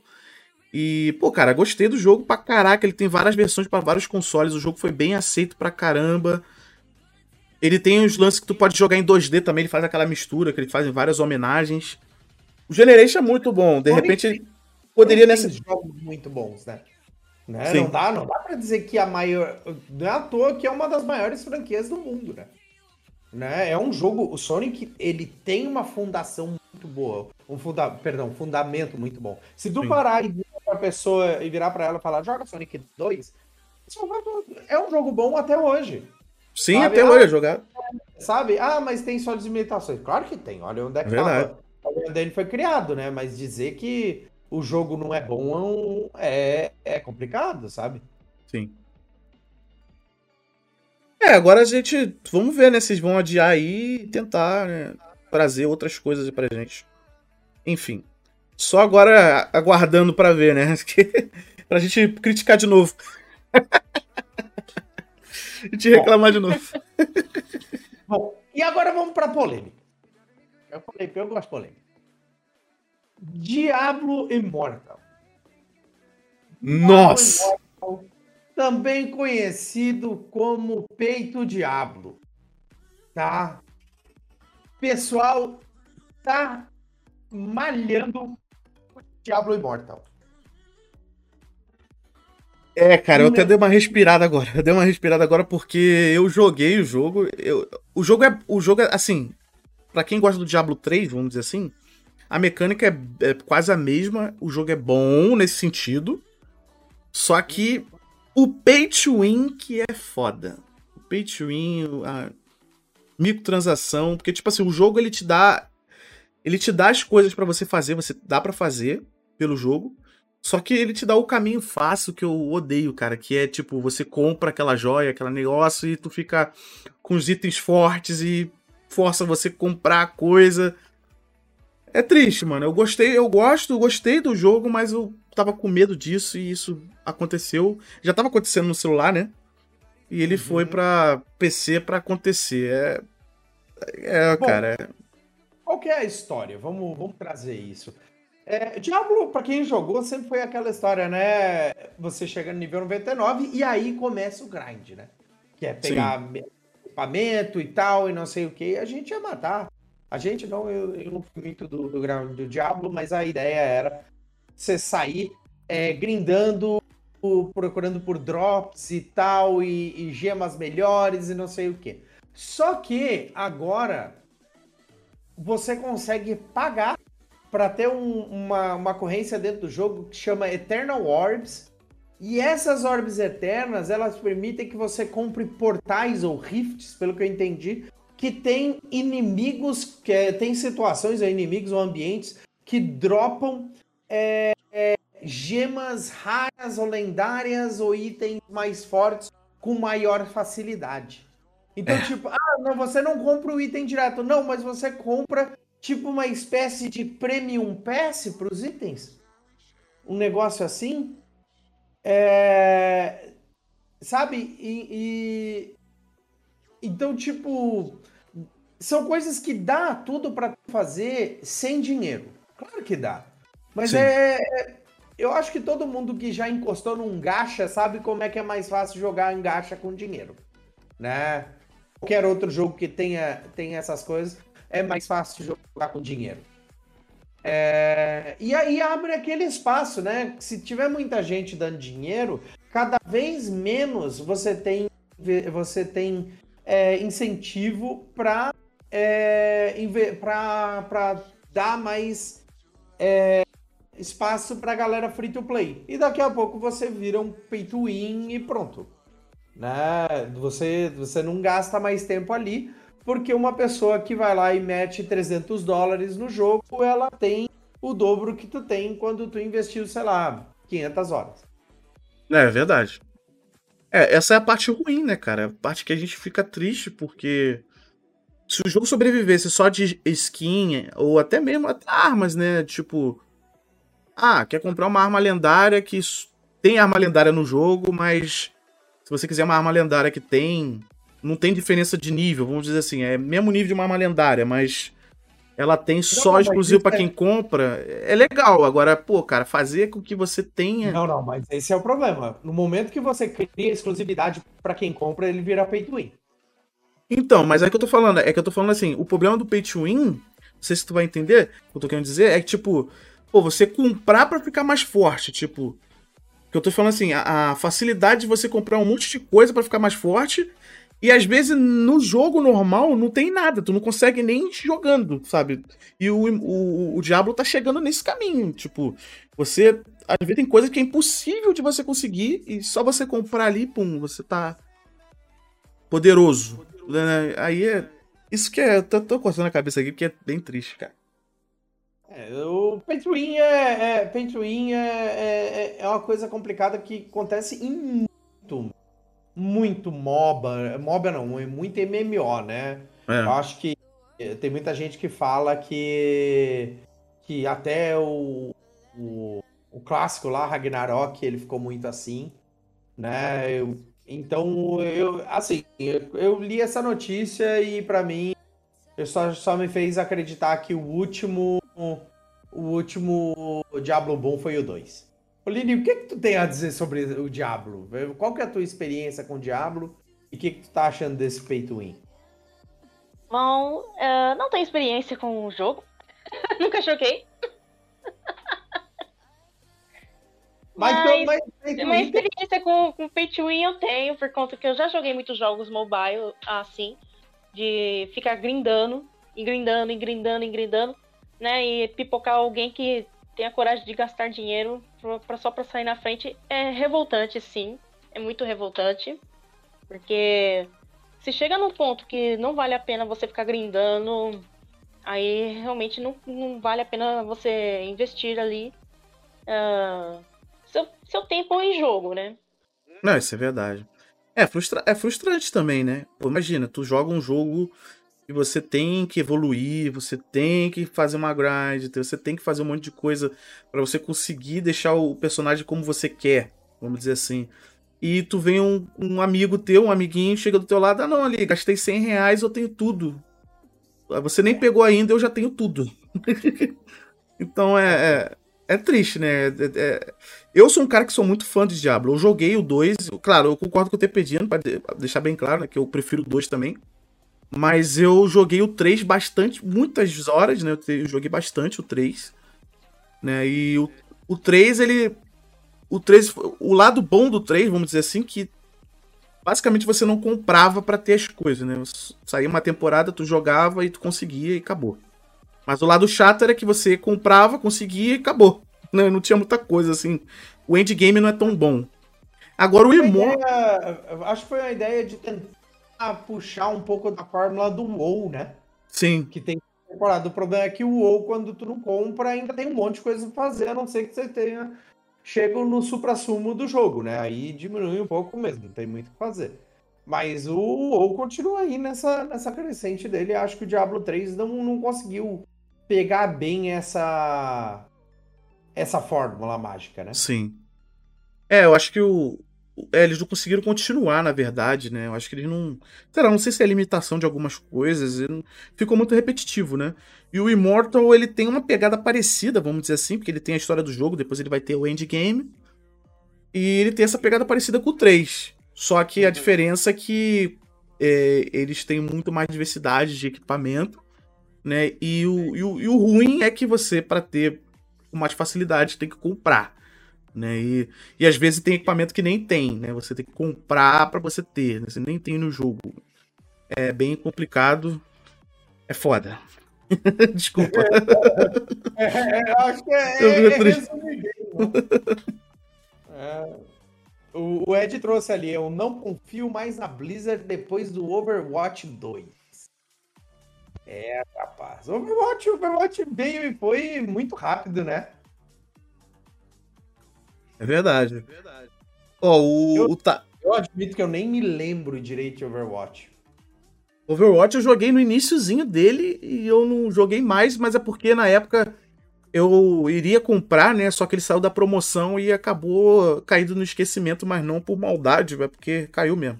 E, pô, cara, gostei do jogo pra caraca. Ele tem várias versões pra vários consoles. O jogo foi bem aceito pra caramba. Ele tem os lances que tu pode jogar em 2D também. Ele faz aquela mistura, que ele faz em várias homenagens. O Generation é muito bom. De repente, ele poderia nessa. jogos muito bons, né? Né? Não dá, não dá pra dizer que a maior. Não é à toa que é uma das maiores franquias do mundo, né? né? É um jogo. O Sonic, ele tem uma fundação muito boa. Um funda, perdão, fundamento muito bom. Se tu Sim. parar e pra pessoa e virar pra ela e falar, joga Sonic 2, só vai- é um jogo bom até hoje. Sim, Sabe? até Ah, hoje é jogar. Sabe? Ah, mas tem só limitações. Claro que tem. Olha onde é que Verdade. tava. Onde ele foi criado, né? Mas dizer que o jogo não é bom é é, é complicado, sabe? Sim. É, agora a gente. Vamos ver, né? Vocês vão adiar aí e tentar né, trazer outras coisas pra gente. Enfim. Só agora aguardando pra ver, né? Pra gente criticar de novo. a gente reclamar de novo. Bom, e agora vamos pra polêmica. Eu falei, eu gosto de polêmica. Diablo Immortal. Nossa! Immortal, também conhecido como Peito Diablo. Tá? Pessoal tá malhando Diablo Immortal. É, cara, eu até dei uma respirada agora. Eu dei uma respirada agora porque eu joguei o jogo. Eu, o jogo é. O jogo é assim. Pra quem gosta do Diablo 3, vamos dizer assim, a mecânica é, é quase a mesma. O jogo é bom nesse sentido. Só que o pay to win que é foda. O pay to win, a microtransação, porque tipo assim, o jogo ele te dá ele te dá as coisas pra você fazer, você dá pra fazer pelo jogo. Só que ele te dá o caminho fácil que eu odeio, cara, que é tipo, você compra aquela joia, aquele negócio e tu fica com os itens fortes e força você comprar coisa. É triste, mano. Eu gostei, eu gosto, gostei do jogo, mas eu tava com medo disso e isso aconteceu. Já tava acontecendo no celular, né? E ele Uhum. foi pra PC pra acontecer. É. É, Bom, cara. é- Qual que é a história? Vamos, vamos trazer isso. É, Diablo, pra quem jogou, sempre foi aquela história, né? Você chega no nível 99 e aí começa o grind, né? Que é pegar me- equipamento e tal, e não sei o que. A gente ia matar. A gente não, eu, eu não fui muito do, do do Diablo, mas a ideia era você sair é, grindando, procurando por drops e tal, e, e gemas melhores e não sei o que. Só que agora você consegue pagar para ter um- uma, uma corrência dentro do jogo que chama Eternal Orbs. E essas orbes eternas, elas permitem que você compre portais ou rifts, pelo que eu entendi, que tem inimigos, que é, tem situações, ou inimigos ou ambientes que dropam é, é, gemas raras ou lendárias ou itens mais fortes com maior facilidade. Então, tipo, ah, não, você não compra o item direto, não, mas você compra tipo uma espécie de premium pass para os itens. Um negócio assim. É... Sabe? E, e- Então, tipo. São coisas que dá tudo para fazer sem dinheiro. Claro que dá. Mas Sim. é. é- Eu acho que todo mundo que já encostou num gacha sabe como é que é mais fácil jogar em gacha com dinheiro. Né? Qualquer outro jogo que tenha, tenha essas coisas é mais fácil jogar com dinheiro. É, e aí abre aquele espaço, né? Se tiver muita gente dando dinheiro, cada vez menos você tem, você tem é, incentivo para para dar mais é, espaço para galera free to play. E daqui a pouco você vira um pay to win e pronto. Né? Você, você não gasta mais tempo ali, porque uma pessoa que vai lá e mete 300 dólares no jogo, ela tem o dobro que tu tem quando tu investiu, sei lá, 500 horas. É verdade. É, essa é a parte ruim, né, cara? A parte que a gente fica triste, porque se o jogo sobrevivesse só de skin, ou até mesmo até armas, né? Tipo, ah, quer comprar uma arma lendária que tem arma lendária no jogo, mas se você quiser uma arma lendária que tem. Não tem diferença de nível, vamos dizer assim, é mesmo nível de uma arma lendária, mas ela tem só mas exclusivo pra é- quem compra, é legal. Agora, pô, cara, fazer com que você tenha. Não, não, mas esse é o problema. No momento que você cria exclusividade para quem compra, ele vira pay to win. Então, mas é que eu tô falando, é que eu tô falando assim, o problema do pay to win, não sei se tu vai entender o que eu tô querendo dizer, é que, tipo, pô, você comprar pra ficar mais forte, tipo. Que eu tô falando assim, a, a facilidade de você comprar um monte de coisa pra ficar mais forte, e às vezes no jogo normal não tem nada, tu não consegue nem jogando, sabe? E o, o, o Diablo tá chegando nesse caminho, tipo, você. Às vezes tem coisa que é impossível de você conseguir, e só você comprar ali, pum, você tá poderoso. né? Aí é. Isso que é. Eu tô, tô cortando a cabeça aqui porque é bem triste, cara. É, o win é, é, é, é, é uma coisa complicada que acontece em muito, muito MOBA. MOBA não, é muito MMO, né? Eu É. acho que eh, tem muita gente que fala que, que até o, o, o clássico lá, Ragnarok, ele ficou muito assim, né? Eu- então, eu, assim, eu, eu li essa notícia e pra mim eu só, só me fez acreditar que o último o último Diablo bom foi o 2. Oline, o que que tu tem a dizer sobre o Diablo? Qual que é a tua experiência com o Diablo e o que que tu tá achando desse pay to win? Bom, eh, não tenho experiência com o jogo, Nunca choquei. Mas, Mas- mas, mas, Uma experiência com, com Pay to Win eu tenho, por conta que eu já joguei muitos jogos mobile, assim, de ficar grindando, e grindando, e grindando, e grindando, né? E pipocar alguém que tem a coragem de gastar dinheiro pra- só pra sair na frente é revoltante, sim. É muito revoltante. Porque se chega num ponto que não vale a pena você ficar grindando, aí realmente não, não vale a pena você investir ali. ah, seu, seu tempo em jogo, né? Não, isso é verdade. É, frustra... é frustrante também, né? Pô, imagina, tu joga um jogo e você tem que evoluir, você tem que fazer uma grind, você tem que fazer um monte de coisa pra você conseguir deixar o personagem como você quer, vamos dizer assim. E tu vem um, um amigo teu, um amiguinho, chega do teu lado, ah não, ali, gastei 100 reais, eu tenho tudo. Ah, Você nem pegou ainda, eu já tenho tudo. então é, é, é triste, né? É- é- eu sou um cara que sou muito fã de Diablo. Eu joguei o 2. Claro, eu concordo com o TPDino, pra pra deixar bem claro, né, que eu prefiro o 2 também. Mas eu joguei o 3 bastante, muitas horas, né? Eu joguei bastante o 3. Né? E o, o 3, ele. O 3. O lado bom do 3, vamos dizer assim, que basicamente você não comprava pra ter as coisas, né? Saía uma temporada, tu jogava e tu conseguia e acabou. Mas o lado chato era que você comprava, conseguia e acabou. Né? Não tinha muita coisa, assim. O endgame não é tão bom. Agora o uma Immortal. acho que foi a ideia de tentar puxar um pouco da fórmula do WoW, né? Sim. Que tem temporada. O problema é que o WoW, quando tu não compra, ainda tem um monte de coisa pra fazer, a não ser que você tenha chego no supra-sumo do jogo, né? Aí diminui um pouco mesmo, não tem muito o que fazer. Mas o WoW continua aí nessa, nessa crescente dele. Acho que o Diablo 3 não, não conseguiu pegar bem essa essa fórmula mágica, né? Sim. É, eu acho que o. é, eles não conseguiram continuar, na verdade, né? Eu acho que eles não. Sei lá, não sei se é limitação de algumas coisas. não- Ficou muito repetitivo, né? E o Immortal, ele tem uma pegada parecida, vamos dizer assim, porque ele tem a história do jogo, depois ele vai ter o endgame. E ele tem essa pegada parecida com o 3. Só que a diferença é que é, eles têm muito mais diversidade de equipamento, né? E o, e o, e o ruim é que você, para ter com mais facilidade, tem que comprar. Né? E, e às vezes tem equipamento que nem tem, né? Você tem que comprar pra você ter, né? Você nem tem no jogo. É bem complicado. É foda. Desculpa. É, acho que é, Eu é, fico é triste. resumir bem, né? É, o, o Ed trouxe ali, eu não confio mais na Blizzard depois do Overwatch 2. É, rapaz. Overwatch, Overwatch veio e foi muito rápido, né? É verdade. Ó, o, o ta- Eu admito que eu nem me lembro direito de Overwatch. Overwatch eu joguei no iniciozinho dele e eu não joguei mais, mas é porque na época eu iria comprar, né? Só que ele saiu da promoção e acabou caindo no esquecimento, mas não por maldade, é porque caiu mesmo.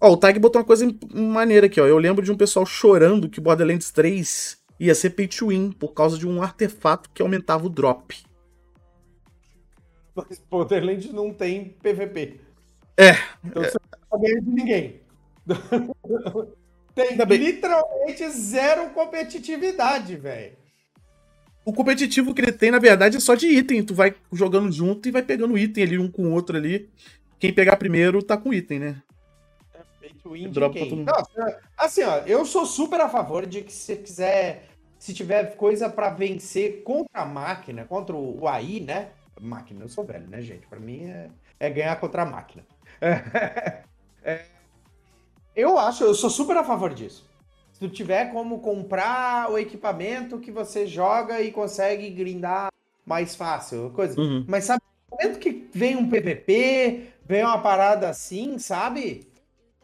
Ó, o Tag botou uma coisa maneira aqui, ó. Eu lembro de um pessoal chorando que Borderlands 3 ia ser pay to win por causa de um artefato que aumentava o drop. Mas Borderlands não tem PVP. É. Então você não tá ganhando de ninguém. tem Ainda bem. literalmente zero competitividade, velho. O competitivo que ele tem, na verdade, é só de item. Tu vai jogando junto e vai pegando item ali, um com o outro ali. Quem pegar primeiro tá com item, né? Pay to win de Dropa quem? todo mundo. Nossa, assim, ó, eu sou super a favor de que se você quiser, se tiver coisa pra vencer contra a máquina, contra o AI, né? Máquina, eu sou velho, né, gente? Pra mim é, é ganhar contra a máquina. É, eu acho, eu sou super a favor disso. Se tu tiver como comprar o equipamento que você joga e consegue grindar mais fácil, coisa. Uhum. Mas sabe, no momento que vem um PVP, vem uma parada assim, sabe?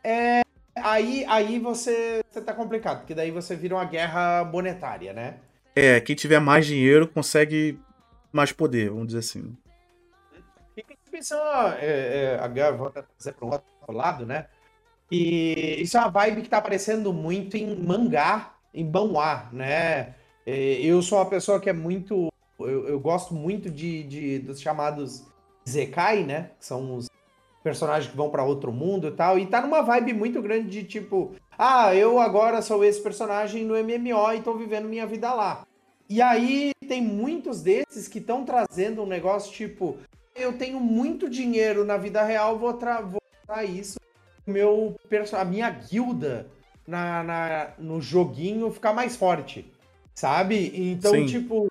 É, aí, aí você, você tá complicado, porque daí você vira uma guerra monetária, né? É, quem tiver mais dinheiro consegue mais poder, vamos dizer assim. E pensando, é, é, agora trazer para um outro lado, né? E isso é uma vibe que tá aparecendo muito em mangá, em manhwa, né? É, Eu sou uma pessoa que é muito. Eu, eu gosto muito de, de- dos chamados Zekai, né? Que são os personagens que vão para outro mundo e tal. E tá numa vibe muito grande de tipo, ah, eu agora sou esse personagem no MMO e tô vivendo minha vida lá. E aí tem muitos desses que estão trazendo um negócio tipo, eu tenho muito dinheiro na vida real, vou, tra vou usar isso, meu a minha guilda na, na, no joguinho ficar mais forte, sabe? Então, Sim. tipo,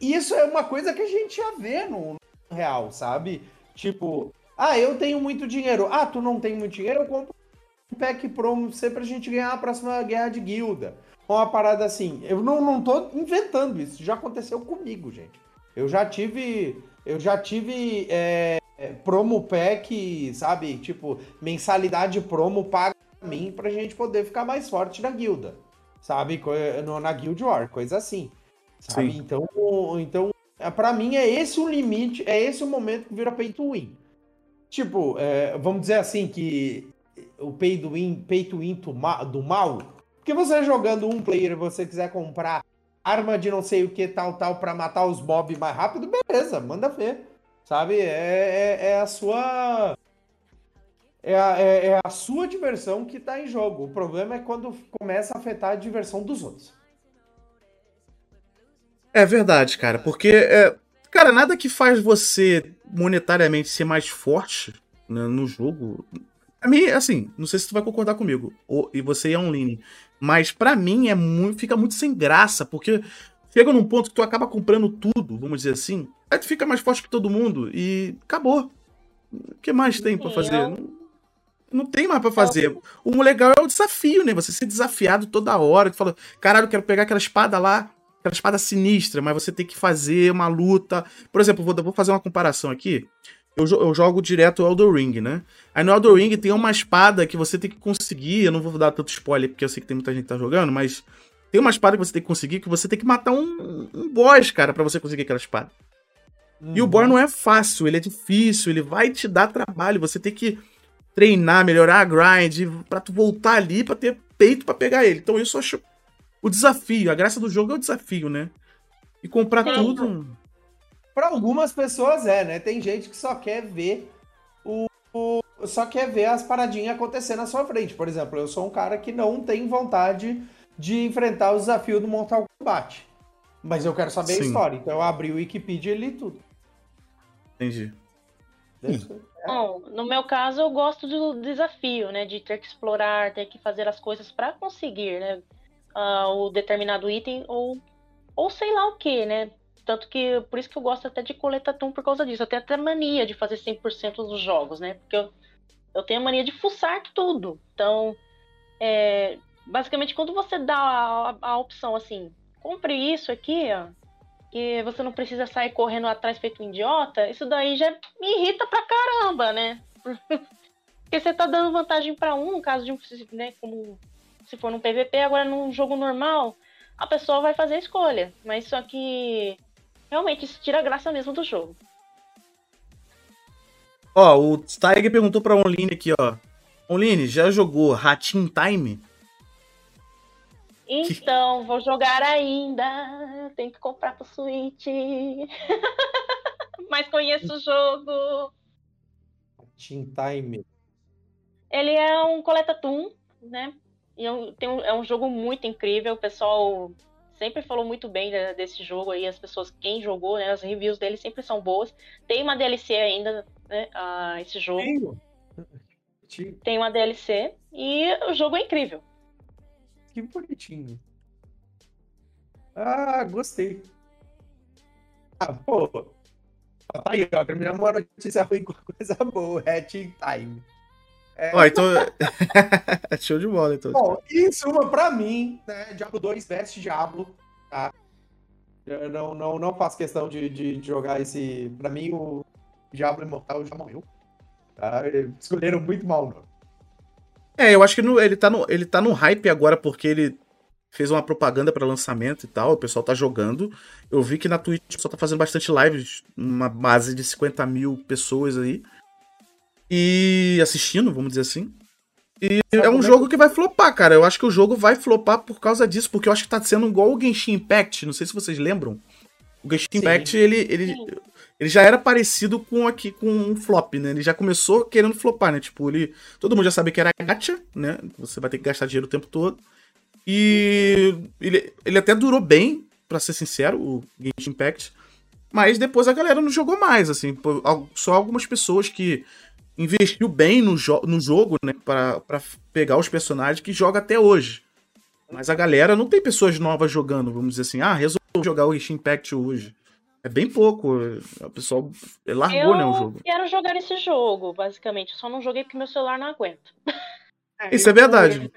isso é uma coisa que a gente já vê no, no real, sabe? Tipo, ah, eu tenho muito dinheiro. Ah, tu não tem muito dinheiro? Eu compro um pack promo pra você pra gente ganhar a próxima guerra de guilda. Uma parada assim. Eu não, não tô inventando isso. Já aconteceu comigo, gente. Eu já tive. Eu já tive é, promo pack, sabe? Tipo, mensalidade promo paga pra mim pra gente poder ficar mais forte na guilda. Sabe? Na Guild War, coisa assim. Sabe? Sim. Então, então, é, pra mim é esse o limite, é esse o momento que vira pay to win. Tipo, é, vamos dizer assim que o pay to win, pay to win do mal, porque você jogando um player você quiser comprar arma de não sei o que tal, tal, pra matar os mobs mais rápido, beleza, manda ver. Sabe? É, é, é a sua. É a, é- é a sua diversão que tá em jogo. O problema é quando começa a afetar a diversão dos outros. É verdade, cara, porque, é, cara, nada que faz você monetariamente ser mais forte né, no jogo. A mim, assim, não sei se tu vai concordar comigo, ou, e você é online, mas pra mim é muito, fica muito sem graça, porque chega num ponto que tu acaba comprando tudo, vamos dizer assim, aí tu fica mais forte que todo mundo e acabou. O que mais tem pra Sim, fazer? Não, não tem mais pra fazer. O legal é o desafio, né? Você ser desafiado toda hora. Tu fala, caralho, eu quero pegar aquela espada lá, aquela espada sinistra, mas você tem que fazer uma luta. Por exemplo, vou, vou fazer uma comparação aqui. Eu, jo- eu jogo direto o Elden Ring, né? Aí no Elden Ring tem uma espada que você tem que conseguir. Eu não vou dar tanto spoiler porque eu sei que tem muita gente que tá jogando, mas tem uma espada que você tem que conseguir que você tem que matar um, um boss, cara, pra você conseguir aquela espada. E o boss não é fácil, ele é difícil, ele vai te dar trabalho, você tem que treinar, melhorar a grind pra tu voltar ali pra ter peito pra pegar ele. Então isso eu acho o desafio, a graça do jogo é o desafio, né? E comprar Sim. tudo. Para algumas pessoas é, né? Tem gente que só quer ver o, o- só quer ver as paradinhas acontecer na sua frente. Por exemplo, eu sou um cara que não tem vontade de enfrentar o desafio do Mortal Kombat. Mas eu quero saber a Sim. história. Então eu abri o Wikipedia e li tudo. Entendi. Bom, no meu caso, eu gosto do desafio, né? De ter que explorar, ter que fazer as coisas para conseguir, né? ah, o determinado item ou, ou sei lá o que, né? Tanto que, por isso que eu gosto até de coletatum por causa disso. Eu tenho até mania de fazer 100% dos jogos, né? Porque eu, eu tenho a mania de fuçar tudo. Então, é, basicamente, quando você dá a, a opção assim, compre isso aqui, ó, que você não precisa sair correndo atrás feito um idiota, isso daí já me irrita pra caramba, né? Porque você tá dando vantagem pra um, no caso de um, né, como se for num PVP, agora num jogo normal, a pessoa vai fazer a escolha. Mas só que realmente isso tira a graça mesmo do jogo. Ó, o Tiger perguntou pra Online aqui, ó. Online, já jogou Ratin Time? Então, vou jogar ainda. Tenho que comprar pro Switch. Mas conheço o jogo. Team Time. Ele é um coletatum, né? E é um, tem um- é um jogo muito incrível. O pessoal sempre falou muito bem de- desse jogo aí. As pessoas, quem jogou, né? As reviews dele sempre são boas. Tem uma DLC ainda, né? ah, esse jogo. Que Tem uma DLC. E o jogo é incrível. que bonitinho. Ah, gostei. Ah, pô. Tá aí, ó. Terminamos uma notícia ruim com coisa boa. É Team Time. Ó, então. Show de bola, então. Bom, em suma, pra mim, né, Diablo 2 veste Diablo, tá? Eu não, não, não faço questão de, de jogar esse. Pra mim, o Diablo Imortal já morreu. Tá? Escolheram muito mal o nome. É, eu acho que no- ele, tá no, ele tá no hype agora porque ele fez uma propaganda pra lançamento e tal, o pessoal tá jogando. Eu vi que na Twitch o pessoal tá fazendo bastante lives, uma base de 50 mil pessoas aí. E assistindo, vamos dizer assim. E Sabe é um jogo que vai flopar, cara. Eu acho que o jogo vai flopar por causa disso, porque eu acho que tá sendo igual o Genshin Impact. Não sei se vocês lembram. O Genshin Sim. Impact, ele, ele, ele já era parecido com aqui com um flop, né? Ele já começou querendo flopar, né? Tipo, ele. Todo mundo já sabe que era gacha, né? Você vai ter que gastar dinheiro o tempo todo. E ele, ele até durou bem, pra ser sincero, o Genshin Impact. Mas depois a galera não jogou mais, assim. Só algumas pessoas que investiu bem no, jo no jogo, né? Pra, pra pegar os personagens que joga até hoje. Mas a galera não tem pessoas novas jogando, vamos dizer assim. Ah, resolveu jogar o Genshin Impact hoje. É bem pouco. O pessoal largou, eu né, o jogo. quero jogar esse jogo, basicamente. Só não joguei porque meu celular não aguenta. Isso é verdade.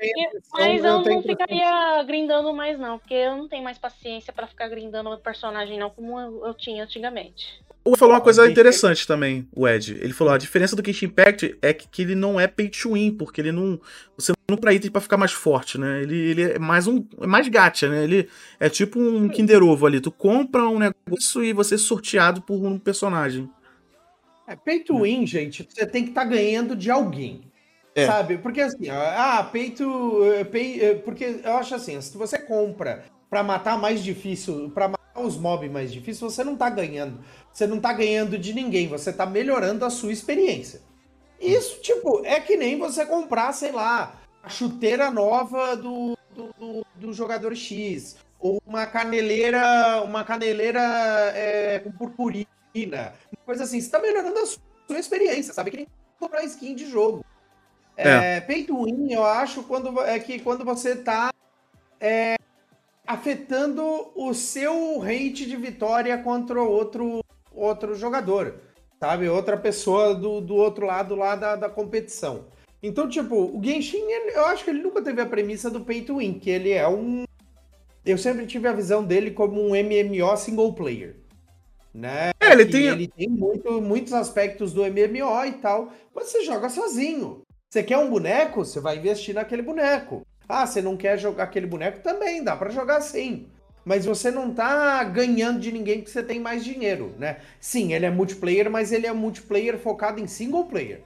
Mas eu tenho não ficaria grindando mais, não. Porque eu não tenho mais paciência pra ficar grindando o personagem, não, como eu, eu tinha antigamente. Ele falou uma coisa interessante também, o Ed. Ele falou: a diferença do Genshin Impact é que, que ele não é pay to win, porque ele não. Você não compra item pra ficar mais forte, né? Ele, ele é mais um. É mais gacha, né? Ele é tipo um Kinder Ovo ali. Tu compra um negócio e você é sorteado por um personagem. É, pay to win, gente, você tem que estar ganhando de alguém. É. Sabe? Porque assim, ah, pay to. eh, Pay, eh, porque eu acho assim, se você compra pra matar mais difícil, pra matar os mobs mais difíceis, você não tá ganhando. Você não tá ganhando de ninguém, você tá melhorando a sua experiência. Isso, tipo, é que nem você comprar, sei lá, a chuteira nova do, do, do- do jogador X. Ou uma caneleira. Uma caneleira é, com purpurina. Coisa assim. Você tá melhorando a sua experiência, sabe? Que nem comprar skin de jogo. É, pay to win, eu acho, quando, é que quando você tá é, afetando o seu rate de vitória contra outro, outro jogador, sabe? Outra pessoa do, do outro lado lá da, da competição. Então, tipo, o Genshin, ele- eu acho que ele nunca teve a premissa do pay to win, que ele é um. Eu sempre tive a visão dele como um MMO single player. Né? É, ele tem- ele tem muito- muitos aspectos do MMO e tal. Mas você joga sozinho. Você quer um boneco? Você vai investir naquele boneco. Ah, você não quer jogar aquele boneco? Também dá pra jogar sim. Mas você não tá ganhando de ninguém porque você tem mais dinheiro, né? Sim, ele é multiplayer, mas ele é multiplayer focado em single player.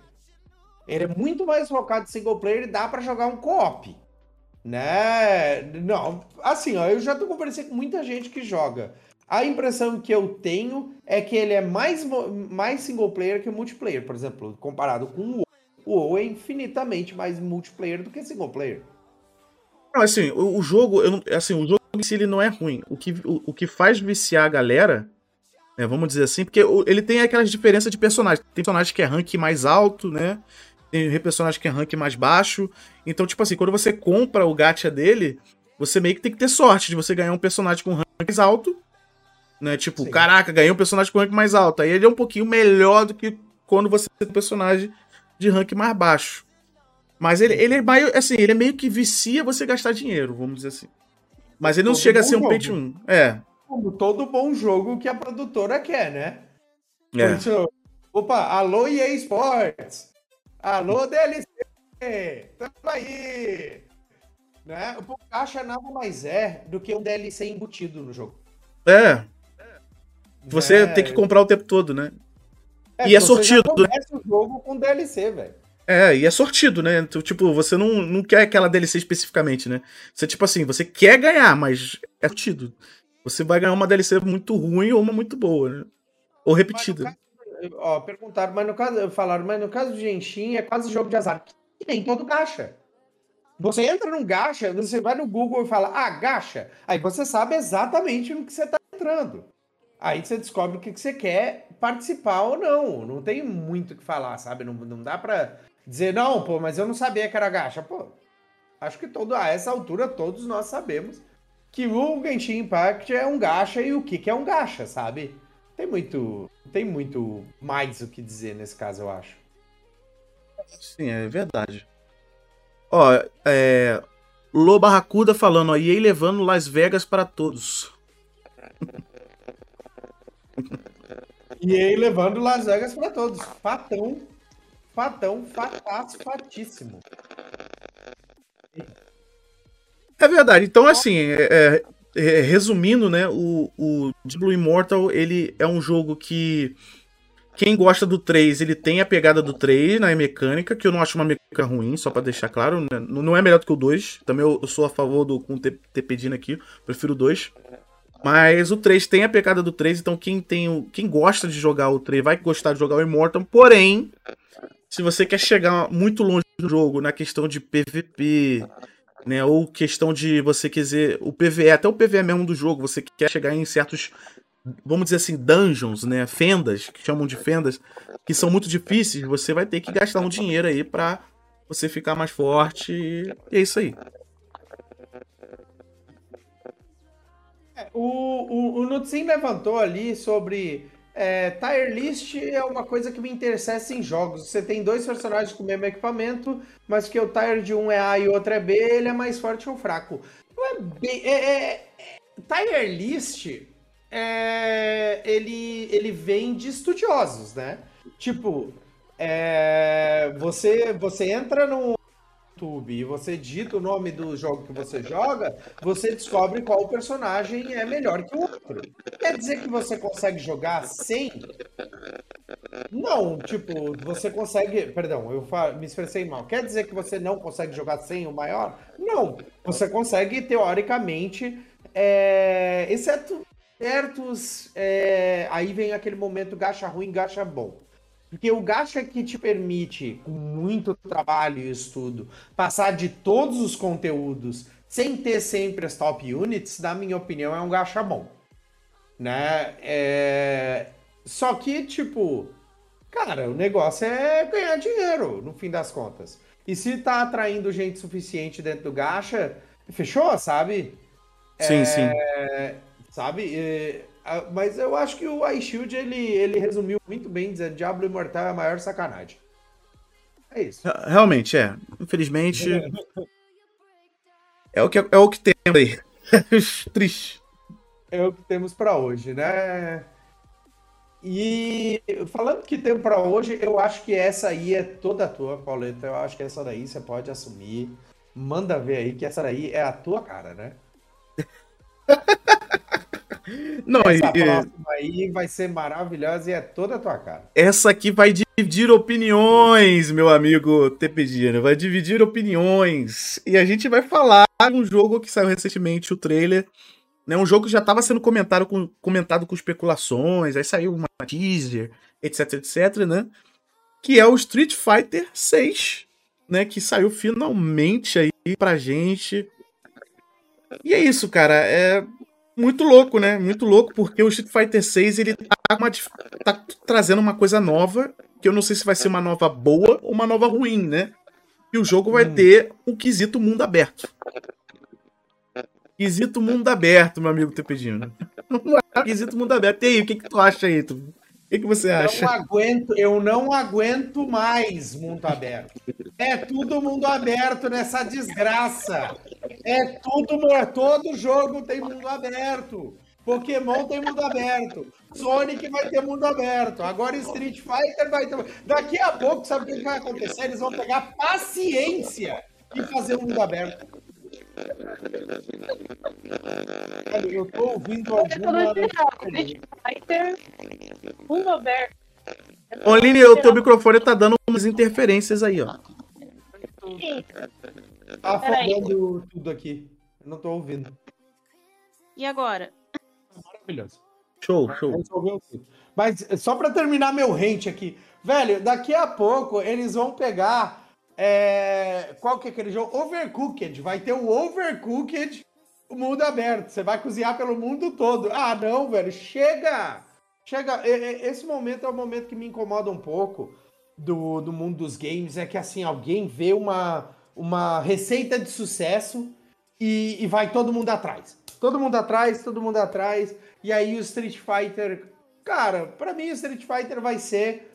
Ele é muito mais focado em single player e dá pra jogar um co-op. Né? Não, assim, ó, eu já tô conversando com muita gente que joga. A impressão que eu tenho é que ele é mais, mais single player que multiplayer, por exemplo, comparado com o. O WoW é infinitamente mais multiplayer do que single player. Não, assim, o, o jogo, não- assim, o jogo em si ele não é ruim. O que, o, o que faz viciar a galera, né, vamos dizer assim, porque ele tem aquelas diferenças de personagens. Tem personagem que é rank mais alto, né? Tem personagem que é rank mais baixo. Então, tipo assim, quando você compra o gacha dele, você meio que tem que ter sorte de você ganhar um personagem com rank mais alto. Né? Tipo, Sim. caraca, ganhei um personagem com rank mais alto. Aí ele é um pouquinho melhor do que quando você tem um personagem de rank mais baixo. Mas ele, ele é meio, assim, ele é meio que vicia você gastar dinheiro, vamos dizer assim. Mas ele não Todo chega a ser um pay to win. É. Como todo bom jogo que a produtora quer, né? É. Isso, Opa, alô EA Sports! Alô DLC! Tamo aí! Né? O caixa nada mais é do que um DLC embutido no jogo. É. Você É, tem que comprar o tempo todo, né? É, e é você sortido, Já começa o jogo com DLC, velho. É, e é sortido, né? Tu, tipo, você não, não quer aquela DLC especificamente, né? Você, tipo assim, você quer ganhar, mas é sortido. Você vai ganhar uma DLC muito ruim ou uma muito boa, né? Ou repetida. Ó, perguntaram, mas no caso, falaram, mas no caso do Genshin é quase jogo de azar. Que nem todo gacha. Você entra num gacha, você vai no Google e fala, ah, gacha. Aí você sabe exatamente no que você tá entrando. Aí você descobre o que que você quer participar ou não. Não tem muito o que falar, sabe? Não, não dá pra dizer, não, pô, mas eu não sabia que era gacha. Pô, acho que todo, a essa altura todos nós sabemos que o Genshin Impact é um gacha e o que é um gacha, sabe? Tem muito, tem muito mais o que dizer nesse caso, eu acho. Sim, é verdade. Ó, é. Lô Barracuda falando, ó, EA levando Las Vegas para todos. E aí levando Las Vegas pra todos. Fatão, fatão, fataço, fatíssimo. É verdade. Então, assim, é- é- é, resumindo, né, o, o Blue Immortal, ele é um jogo que quem gosta do 3, ele tem a pegada do 3 na mecânica, que eu não acho uma mecânica ruim, só pra deixar claro, né? não é melhor do que o 2. Também eu, eu sou a favor do com o T- TPDino aqui, prefiro o 2. Mas o 3 tem a pegada do 3, então quem tem o, quem gosta de jogar o 3 vai gostar de jogar o Immortal, porém, se você quer chegar muito longe do jogo na questão de PVP, né? Ou questão de você quiser. O PVE, até o PVE mesmo do jogo, você quer chegar em certos. Vamos dizer assim, dungeons, né? Fendas, que chamam de fendas, que são muito difíceis, você vai ter que gastar um dinheiro aí pra você ficar mais forte. E é isso aí. O, o, o Nutsin levantou ali sobre. É, tier list é uma coisa que me interessa em jogos. Você tem dois personagens com o mesmo equipamento, mas que o tier de um é A e o outro é B, ele é mais forte ou fraco. Não é. É, é, é, tier list é, ele, ele vem de estudiosos, né? Tipo, é, você, você entra no YouTube e você digita o nome do jogo que você joga, você descobre qual personagem é melhor que o outro. Quer dizer que você consegue jogar sem? Não, tipo, você consegue. Perdão, eu me expressei mal. Quer dizer que você não consegue jogar sem o maior? Não. Você consegue, teoricamente, é... exceto certos. É... Aí vem aquele momento gacha ruim, gacha bom. Porque o gacha que te permite, com muito trabalho e estudo, passar de todos os conteúdos sem ter sempre as top units, na minha opinião, é um gacha bom. Né? É... Só que, tipo, cara, o negócio é ganhar dinheiro, no fim das contas. E se tá atraindo gente suficiente dentro do gacha, fechou, sabe? Sim, é... sim. Sabe? É... Ah, mas eu acho que o iShield ele, ele resumiu muito bem dizendo Diablo Imortal é a maior sacanagem. É isso. Realmente, é. Infelizmente. é, o que, é o que temos aí. Triste. É o que temos para hoje, né? E falando que temos para hoje, eu acho que essa aí é toda tua, Pauleta. Eu acho que essa daí você pode assumir. Manda ver aí que essa daí é a tua cara, né? Não, Essa e, próxima aí vai ser maravilhosa e é toda a tua cara. Essa aqui vai dividir opiniões, meu amigo Tepedino. Vai dividir opiniões. E a gente vai falar de um jogo que saiu recentemente, o trailer. Né, um jogo que já estava sendo comentado com, comentado com especulações, aí saiu uma teaser, etc, etc, né? Que é o Street Fighter 6, né? Que saiu finalmente aí pra gente. E é isso, cara. É, muito louco, né? Muito louco, porque o Street Fighter 6 ele tá, uma, tá, trazendo uma coisa nova, que eu não sei se vai ser uma nova boa ou uma nova ruim, né? E o jogo vai hum. ter o quesito mundo aberto. Quesito mundo aberto, meu amigo Tepedino. quesito mundo aberto. E aí, o que, que tu acha aí? Tu? O que, que você acha? Eu não aguento, eu não aguento mais mundo aberto. É tudo mundo aberto nessa desgraça. É tudo, todo jogo tem mundo aberto. Pokémon tem mundo aberto. Sonic vai ter mundo aberto. Agora Street Fighter vai ter. Daqui a pouco, sabe o que vai acontecer? Eles vão pegar paciência e fazer um mundo aberto. Eu tô ouvindo alguma. Fighter, o teu microfone tá dando umas interferências aí, ó. Tá afogando tudo aqui. Eu não tô ouvindo. E agora? Maravilhoso. Show, show. Mas só para terminar meu rente aqui, velho, daqui a pouco eles vão pegar é... qual que é aquele jogo? Overcooked. Vai ter o Overcooked, o mundo aberto. Você vai cozinhar pelo mundo todo. Ah, não, velho, chega! Chega, esse momento é o momento que me incomoda um pouco do, do mundo dos games, é que assim, alguém vê uma, uma receita de sucesso e, e vai todo mundo atrás. Todo mundo atrás, todo mundo atrás. E aí o Street Fighter. Cara, para mim o Street Fighter vai ser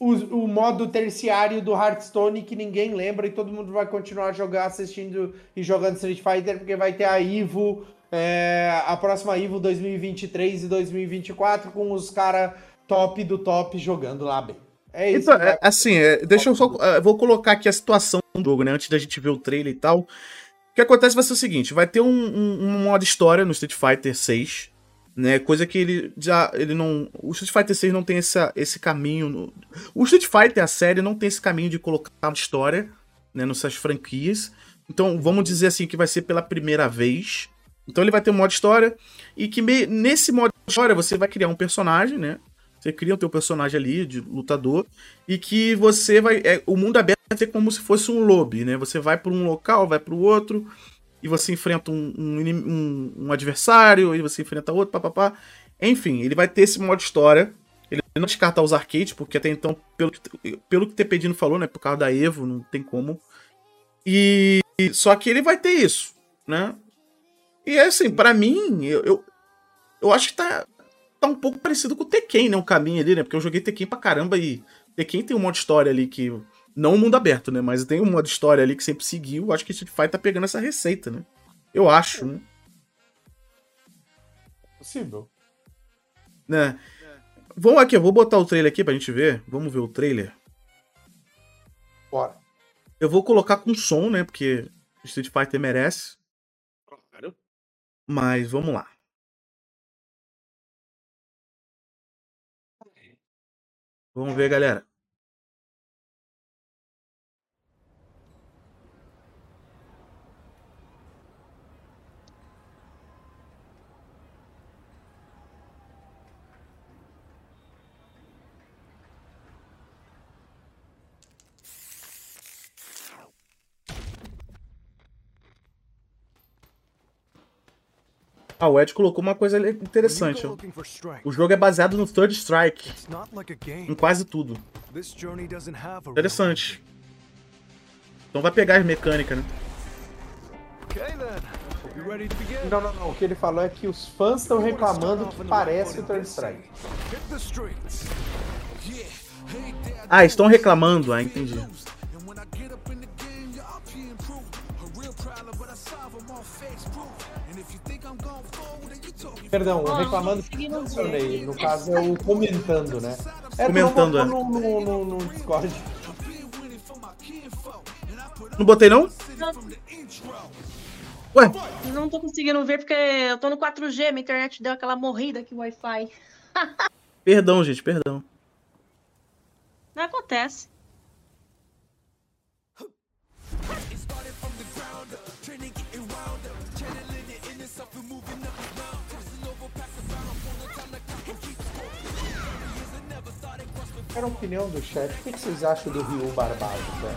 o, o, modo terciário do Hearthstone que ninguém lembra e todo mundo vai continuar jogar, assistindo e jogando Street Fighter, porque vai ter a Ivo, é, a próxima Ivo 2023 e 2024 com os caras top do top jogando lá bem. É isso. Então, é, assim, é, deixa eu só. Uh, vou colocar aqui a situação do jogo, né? Antes da gente ver o trailer e tal. O que acontece vai ser o seguinte: vai ter um, um, um modo história no Street Fighter 6. Né, coisa que ele já. Ele não. O Street Fighter 6 não tem essa, esse caminho. No, o Street Fighter, a série, não tem esse caminho de colocar uma história né, nessas franquias. Então, vamos dizer assim que vai ser pela primeira vez. Então ele vai ter um modo história. E que me, nesse modo história você vai criar um personagem, né? Você cria o teu personagem ali de lutador e que você vai. É, o mundo aberto fazer como se fosse um lobby, né? Você vai para um local, vai para o outro, e você enfrenta um, um, um- um adversário, e você enfrenta outro, papapá. Enfim, ele vai ter esse modo história. Ele não descarta os arcades, porque até então, pelo que, pelo que o Tepedino falou, né? Por causa da Evo, não tem como. E só que ele vai ter isso, né? E é assim, pra mim, eu, eu, eu acho que tá, tá um pouco parecido com o Tekken, né? O caminho ali, né? Porque eu joguei Tekken pra caramba e Tekken tem um modo história ali que. Não o mundo aberto, né? Mas tem um modo história ali que sempre seguiu. Acho que Street Fighter tá pegando essa receita, né? Eu acho, né? Possível. né? Vamos aqui, eu vou botar o trailer aqui pra gente ver. Vamos ver o trailer. Bora. Eu vou colocar com som, né? Porque Street Fighter merece. Mas vamos lá. Vamos ver, galera. Ah, o Ed colocou uma coisa interessante. ó. O jogo é baseado no Third Strike, em quase tudo. Interessante. Então vai pegar as mecânicas, né? Não, não, não. O que ele falou é que os fãs estão reclamando que parece o Third Strike. Ah, estão reclamando. Ah, entendi. Perdão, Ah, reclamando não que não mencionei. No caso é o comentando, né? É, Comentando, não é. no, no, no, no Discord. Não botei, não? Ué, Não tô conseguindo ver porque eu tô no 4G, minha internet deu aquela morrida aqui, Wi-Fi. perdão, gente, perdão. Não acontece. Quero a opinião do chat. O que, vocês acham do Ryu Barbado, velho?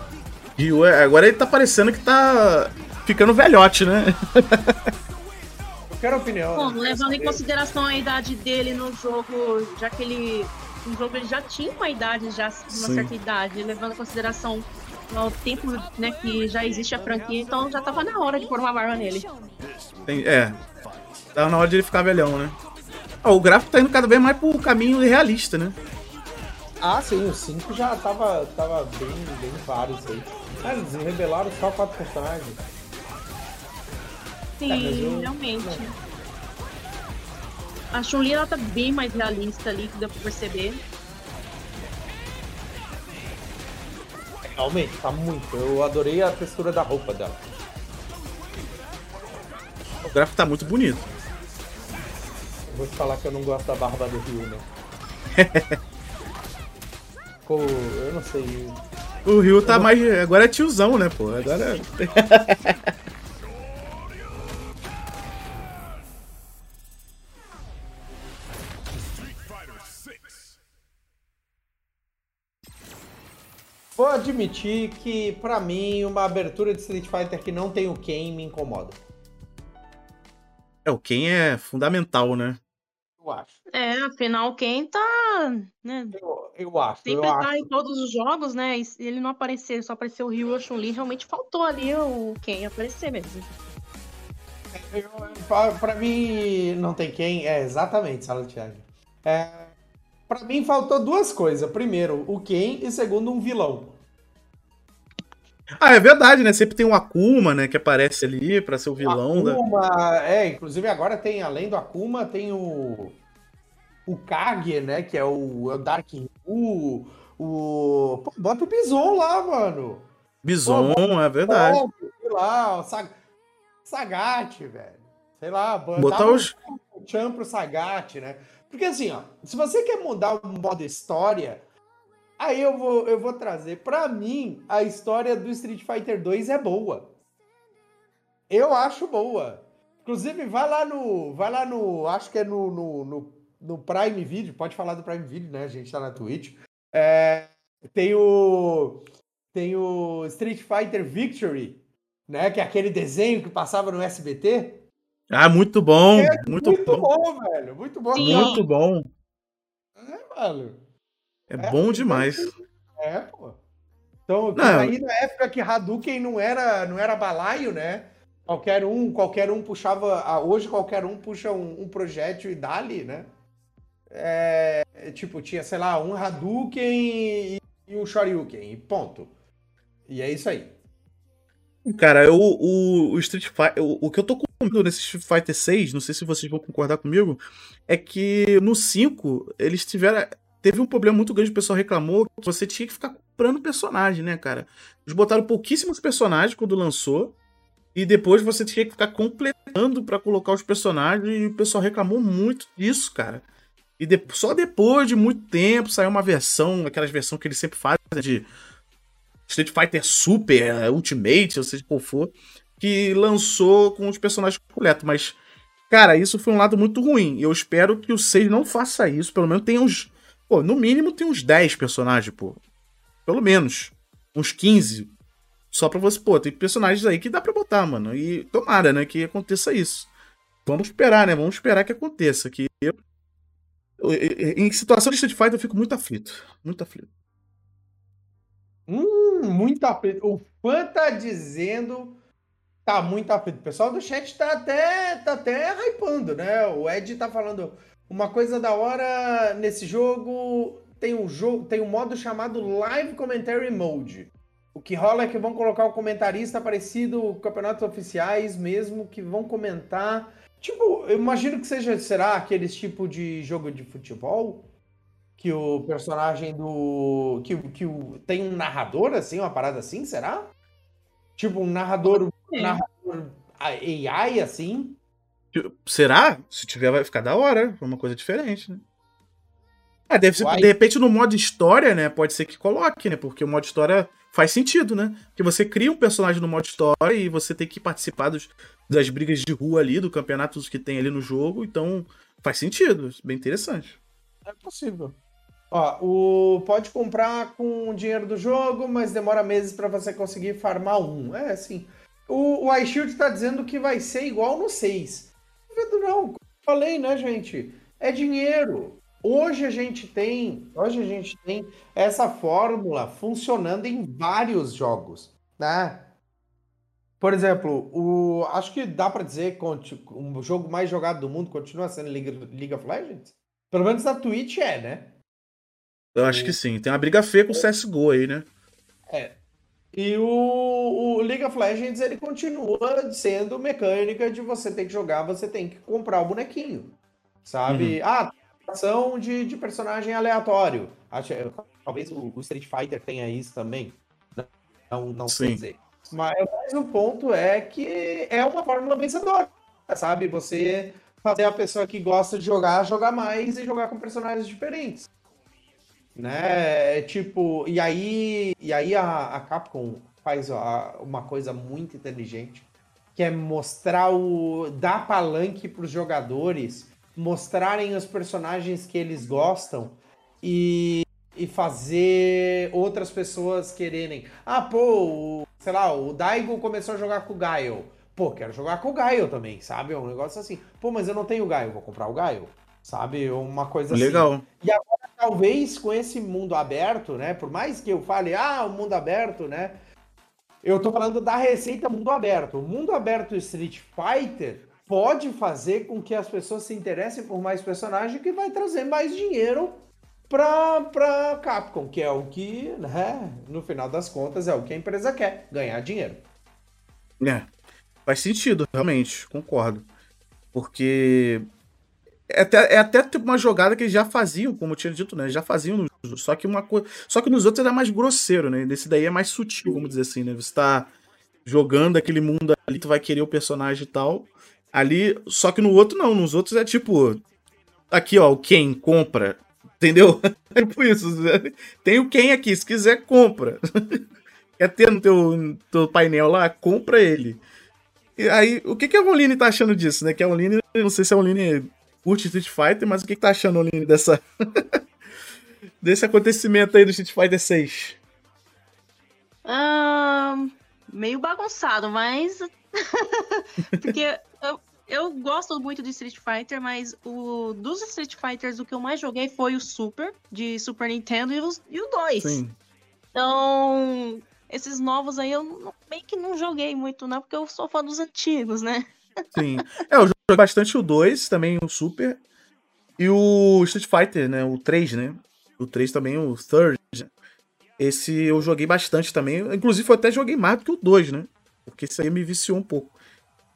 Ryu, é, agora ele tá parecendo que tá ficando velhote, né? Eu quero a opinião. Bom, quero levando em consideração a idade dele no jogo, já que ele. No jogo ele já tinha uma idade, já de uma Sim. certa idade, levando em consideração o tempo né, que já existe a franquia, então já tava na hora de pôr uma barba nele. Tem- é. Tá na hora de ele ficar velhão, né? Ah, o gráfico tá indo cada vez mais pro caminho realista, né? Ah, sim, o 5 já tava, tava bem, bem vários aí. Ah, eles revelaram só quatro personagens. Sim, É, eu- realmente. A Chun-Li ela tá bem mais realista ali, que deu pra perceber. Realmente, tá muito. Eu adorei a textura da roupa dela. O gráfico tá muito bonito. Eu vou te falar que eu não gosto da barba do Ryu, né? Ficou, eu não sei. O Ryu tá mais. Agora é tiozão, né, pô? Agora. Vou admitir que, pra mim, uma abertura de Street Fighter que não tem o Ken me incomoda. É, o Ken é fundamental, né? Eu acho. É, afinal, quem tá. Né, Eu, eu acho. sempre eu tá acho. em todos os jogos, né? E se ele não aparecer, só apareceu o Ryu e a Chun-Li, realmente faltou ali o quem aparecer mesmo. Eu- pra, pra mim, não tem quem. É, exatamente, Sala Thiago. É, pra mim, faltou duas coisas. Primeiro, o Ken e segundo, um vilão. Ah, é verdade, né? Sempre tem um Akuma, né? Que aparece ali pra ser o vilão. Da... Akuma, é, inclusive agora tem, além do Akuma, tem o. O Kage, né? Que é o, é o Dark Ryu. O. Pô, bota o Bison lá, mano. Bison, é verdade. Pô, sei lá, o Sag... Sagat, velho. Sei lá, Botar um os. Chan pro Sagat, né? Porque assim, ó, se você quer mudar o modo história, aí eu vou, eu vou trazer. Pra mim, a história do Street Fighter 2 é boa. Eu acho boa. Inclusive, vai lá no. Vai lá no. Acho que é no, no, no, no Prime Video. Pode falar do Prime Video, né? A gente tá na Twitch. É, tem o. tem o Street Fighter Victory, né? Que é aquele desenho que passava no SBT. Ah, muito bom. É muito, muito bom. bom, velho. Muito bom. Sim. Muito bom. É, mano. É, É, bom demais. É, pô. Então, Não. aí na época que Hadouken não era, não era balaio, né? Qualquer um, qualquer um puxava. ah, Hoje qualquer um puxa um, um projétil e dali, né? É, tipo, tinha, sei lá, um Hadouken e, e um Shoryuken, e ponto. E é isso aí. Cara, eu, o, o Street Fighter. O, o que eu tô com medo nesse Street Fighter 6, não sei se vocês vão concordar comigo, é que no 5 eles tiveram. Teve um problema muito grande, o pessoal reclamou que você tinha que ficar comprando personagem, né, cara? Eles botaram pouquíssimos personagens quando lançou. E depois você tinha que ficar completando pra colocar os personagens. E o pessoal reclamou muito disso, cara. E de- só depois de muito tempo saiu uma versão, aquelas versões que eles sempre fazem de Street Fighter Super, eh, Ultimate, ou seja qual for, que lançou com os personagens completos. Mas, cara, isso foi um lado muito ruim. Eu espero que o 6 não faça isso. Pelo menos tem uns. Pô, no mínimo tem uns 10 personagens, pô. Pelo menos. Uns 15. Só pra você, pô, tem personagens aí que dá pra botar, mano. E tomara, né, que aconteça isso. Vamos esperar, né? Vamos esperar que aconteça. Que eu- em situação de Street Fighter eu fico muito aflito. Muito aflito. Hum, muito aflito. O fã tá dizendo. Tá muito aflito. O pessoal do chat tá até, tá até hypando, né? O Ed tá falando. Uma coisa da hora nesse jogo. Tem um jogo, tem um modo chamado Live Commentary Mode. O que rola é que vão colocar o comentarista parecido com campeonatos oficiais mesmo, que vão comentar. Tipo, eu imagino que seja, será aqueles tipo de jogo de futebol? Que o personagem do. Que, que o, tem um narrador, assim, uma parada assim, será? Tipo, um narrador. Um narrador AI, assim. Será? Se tiver, vai ficar da hora. É uma coisa diferente, né? Ah, deve ser, de repente no modo história, né? Pode ser que coloque, né? Porque o modo história faz sentido, né? Porque você cria um personagem no modo história e você tem que participar dos, das brigas de rua ali, do campeonatos que tem ali no jogo. Então faz sentido. Bem interessante. É possível. Ó, o, pode comprar com o dinheiro do jogo, mas demora meses pra você conseguir farmar um. É assim. O, o iShield tá dizendo que vai ser igual no 6. Não não. Falei, né, gente? É dinheiro. Hoje a gente tem, hoje a gente tem essa fórmula funcionando em vários jogos, né? Por exemplo, o, acho que dá pra dizer que o jogo mais jogado do mundo continua sendo League, of Legends. Pelo menos na Twitch é, né? Eu acho que sim. Tem uma briga feia com o CSGO aí, né? E o, o League of Legends ele continua sendo mecânica de você ter que jogar, você tem que comprar o bonequinho. Sabe? Ah, ação de, de personagem aleatório. Acho, talvez o, o Street Fighter tenha isso também. Não, não sei dizer. Mas, mas o ponto é que é uma fórmula vencedora. Sabe? Você fazer a pessoa que gosta de jogar, jogar mais e jogar com personagens diferentes né? É Tipo, e aí, e aí a, a Capcom faz a- uma coisa muito inteligente, que é mostrar o dar palanque para os jogadores, mostrarem os personagens que eles gostam e, e fazer outras pessoas quererem. Ah, pô, o, sei lá, o Daigo começou a jogar com o Gaio. Pô, quero jogar com o Gaio também, sabe? É um negócio assim. Pô, mas eu não tenho o Gaio, vou comprar o Gaio. Sabe? Uma coisa assim Legal. talvez com esse mundo aberto, né? Por mais que eu fale, ah, o mundo aberto, né? Eu tô falando da receita mundo aberto. O mundo aberto Street Fighter pode fazer com que as pessoas se interessem por mais personagens que vai trazer mais dinheiro pra, pra Capcom, que é o que, né, no final das contas, é o que a empresa quer, ganhar dinheiro. É. Faz sentido, realmente, concordo. Porque é até, é até uma jogada que eles já faziam, como eu tinha dito, né? Já faziam no jogo. Só que uma. Só que nos outros era mais grosseiro, né? Nesse daí é mais sutil, vamos dizer assim, né? Você tá jogando aquele mundo ali, tu vai querer o personagem e tal. Ali, só que no outro não, nos outros é tipo. Aqui, ó, o quem compra. Entendeu? É tipo isso. Tem o quem aqui, se quiser, compra. Quer ter no teu, teu painel lá? Compra ele. E aí, o que, que a Oline tá achando disso, né? Que a Oline, não sei se a Oline curte Street Fighter, mas o que, que tá achando, Oline, dessa. desse acontecimento aí do Street Fighter 6? Ah, meio bagunçado, mas. Porque eu, eu gosto muito de Street Fighter, mas o dos Street Fighters, o que eu mais joguei foi o Super, de Super Nintendo, e, os, e o 2. Sim. Então, esses novos aí eu não- meio que não joguei muito, não, porque eu sou fã dos antigos, né? Sim. É, eu joguei bastante o 2, também o Super. E o Street Fighter, né? O 3, né? O 3 também, o Third. Esse eu joguei bastante também. Inclusive, eu até joguei mais do que o 2, né? Porque isso aí me viciou um pouco.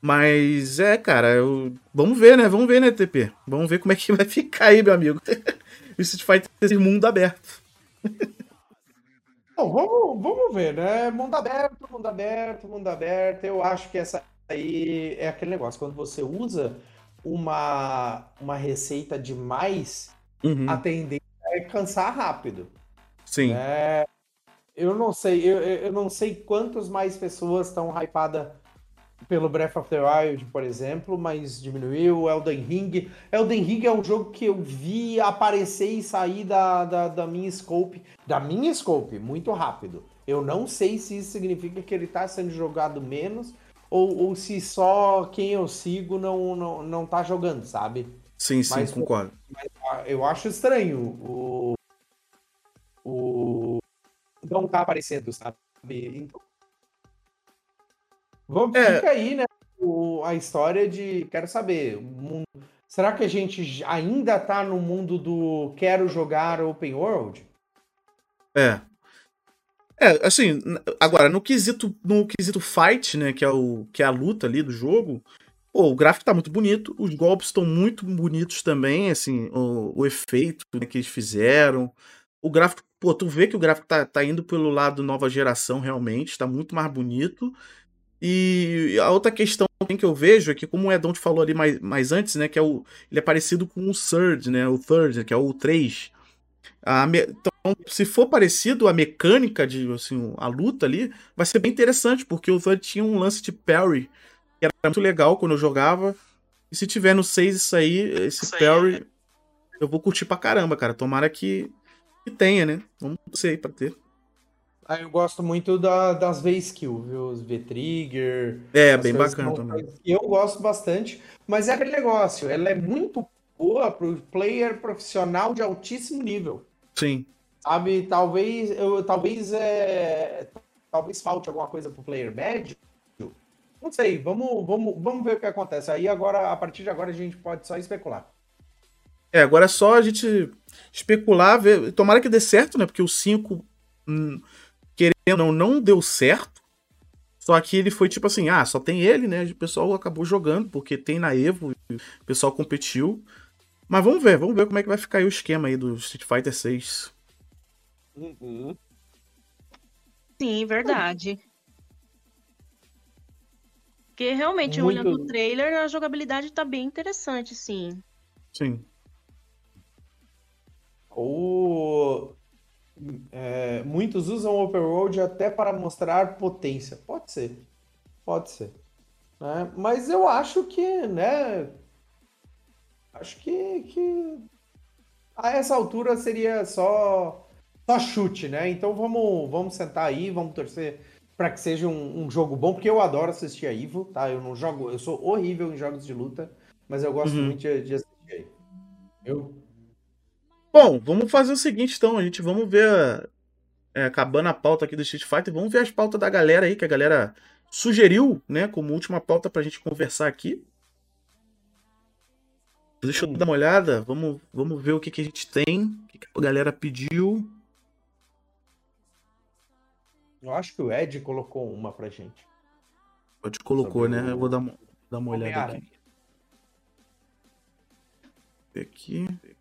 Mas é, cara, eu... vamos ver, né? Vamos ver, né, TP? Vamos ver como é que vai ficar aí, meu amigo. o Street Fighter esse mundo aberto. Bom, vamos, vamos ver, né? Mundo aberto, mundo aberto, mundo aberto. Eu acho que essa aí é aquele negócio. Quando você usa uma, uma receita demais, Uhum. a tendência é cansar rápido. Sim. É, eu não sei, eu, eu eu não sei quantas mais pessoas estão hypadas pelo Breath of the Wild, por exemplo, mas diminuiu. Elden Ring. Elden Ring é um jogo que eu vi aparecer e sair da, da, da minha scope, da minha scope, muito rápido. Eu não sei se isso significa que ele está sendo jogado menos ou, ou se só quem eu sigo não, não, não tá jogando, sabe? Sim, sim, Mas- concordo. Ah, Eu acho estranho o. O. Não tá aparecendo, sabe? Então. Vamos, É. Fica aí, né? o- a história de. Quero saber. mundo- será que a gente ainda tá no mundo do quero jogar open world? É. É, assim, agora, no quesito, no quesito fight, né, que é, o, que é a luta ali do jogo, pô, o gráfico tá muito bonito, os golpes estão muito bonitos também, assim, o, o efeito né, que eles fizeram. O gráfico, pô, tu vê que o gráfico tá, tá indo pelo lado nova geração, realmente, tá muito mais bonito. E a outra questão que eu vejo é que, como o Edon te falou ali mais, mais antes, né, que é o, ele é parecido com o Third, né, o Third, que é o 3. A me- Então, se for parecido a mecânica de assim, a luta ali, vai ser bem interessante, porque o Third tinha um lance de parry que era muito legal quando eu jogava. E se tiver no 6 isso aí, esse Isso aí, parry, eu vou curtir pra caramba, cara. Tomara que, que tenha, né? Vamos torcer aí pra ter. Ah, eu gosto muito da- das V-Skill, viu? Os V-Trigger. É, bem bacana também. Eu gosto bastante, mas é aquele negócio, ela é muito boa pro player profissional de altíssimo nível. Sim. Sabe, talvez eu talvez é, talvez falte alguma coisa pro player médio. Não sei, vamos, vamos, vamos ver o que acontece. Aí agora, a partir de agora, a gente pode só especular. É, agora é só a gente especular, ver. Tomara que dê certo, né? Porque o 5, hum, querendo ou não, não deu certo. Só que ele foi tipo assim, ah, só tem ele, né? O pessoal acabou jogando, porque tem na Evo, e o pessoal competiu. Mas vamos ver, vamos ver como é que vai ficar aí o esquema aí do Street Fighter 6. Sim, verdade. Porque realmente, Muito- olhando o trailer, a jogabilidade tá bem interessante, sim. Sim. Ou é, muitos usam o Open World até para mostrar potência. Pode ser, pode ser. né? Mas eu acho que, né? Acho que, que a essa altura seria só, só chute, né? Então vamos, vamos sentar aí, vamos torcer para que seja um, um jogo bom, porque eu adoro assistir a Ivo, tá? Eu não jogo, eu sou horrível em jogos de luta, mas eu gosto Uhum. muito de, de assistir aí. Eu Bom, vamos fazer o seguinte então, a gente vamos ver, é, acabando a pauta aqui do Street Fighter, vamos ver as pautas da galera aí, que a galera sugeriu, né, como última pauta pra gente conversar aqui. Deixa eu dar uma olhada, vamos, vamos ver o que, que a gente tem, o que, que a galera pediu. Eu acho que o Ed colocou uma pra gente. Pode colocou, Sobre né? o Eu vou dar uma, dar uma olhada aqui. Aqui.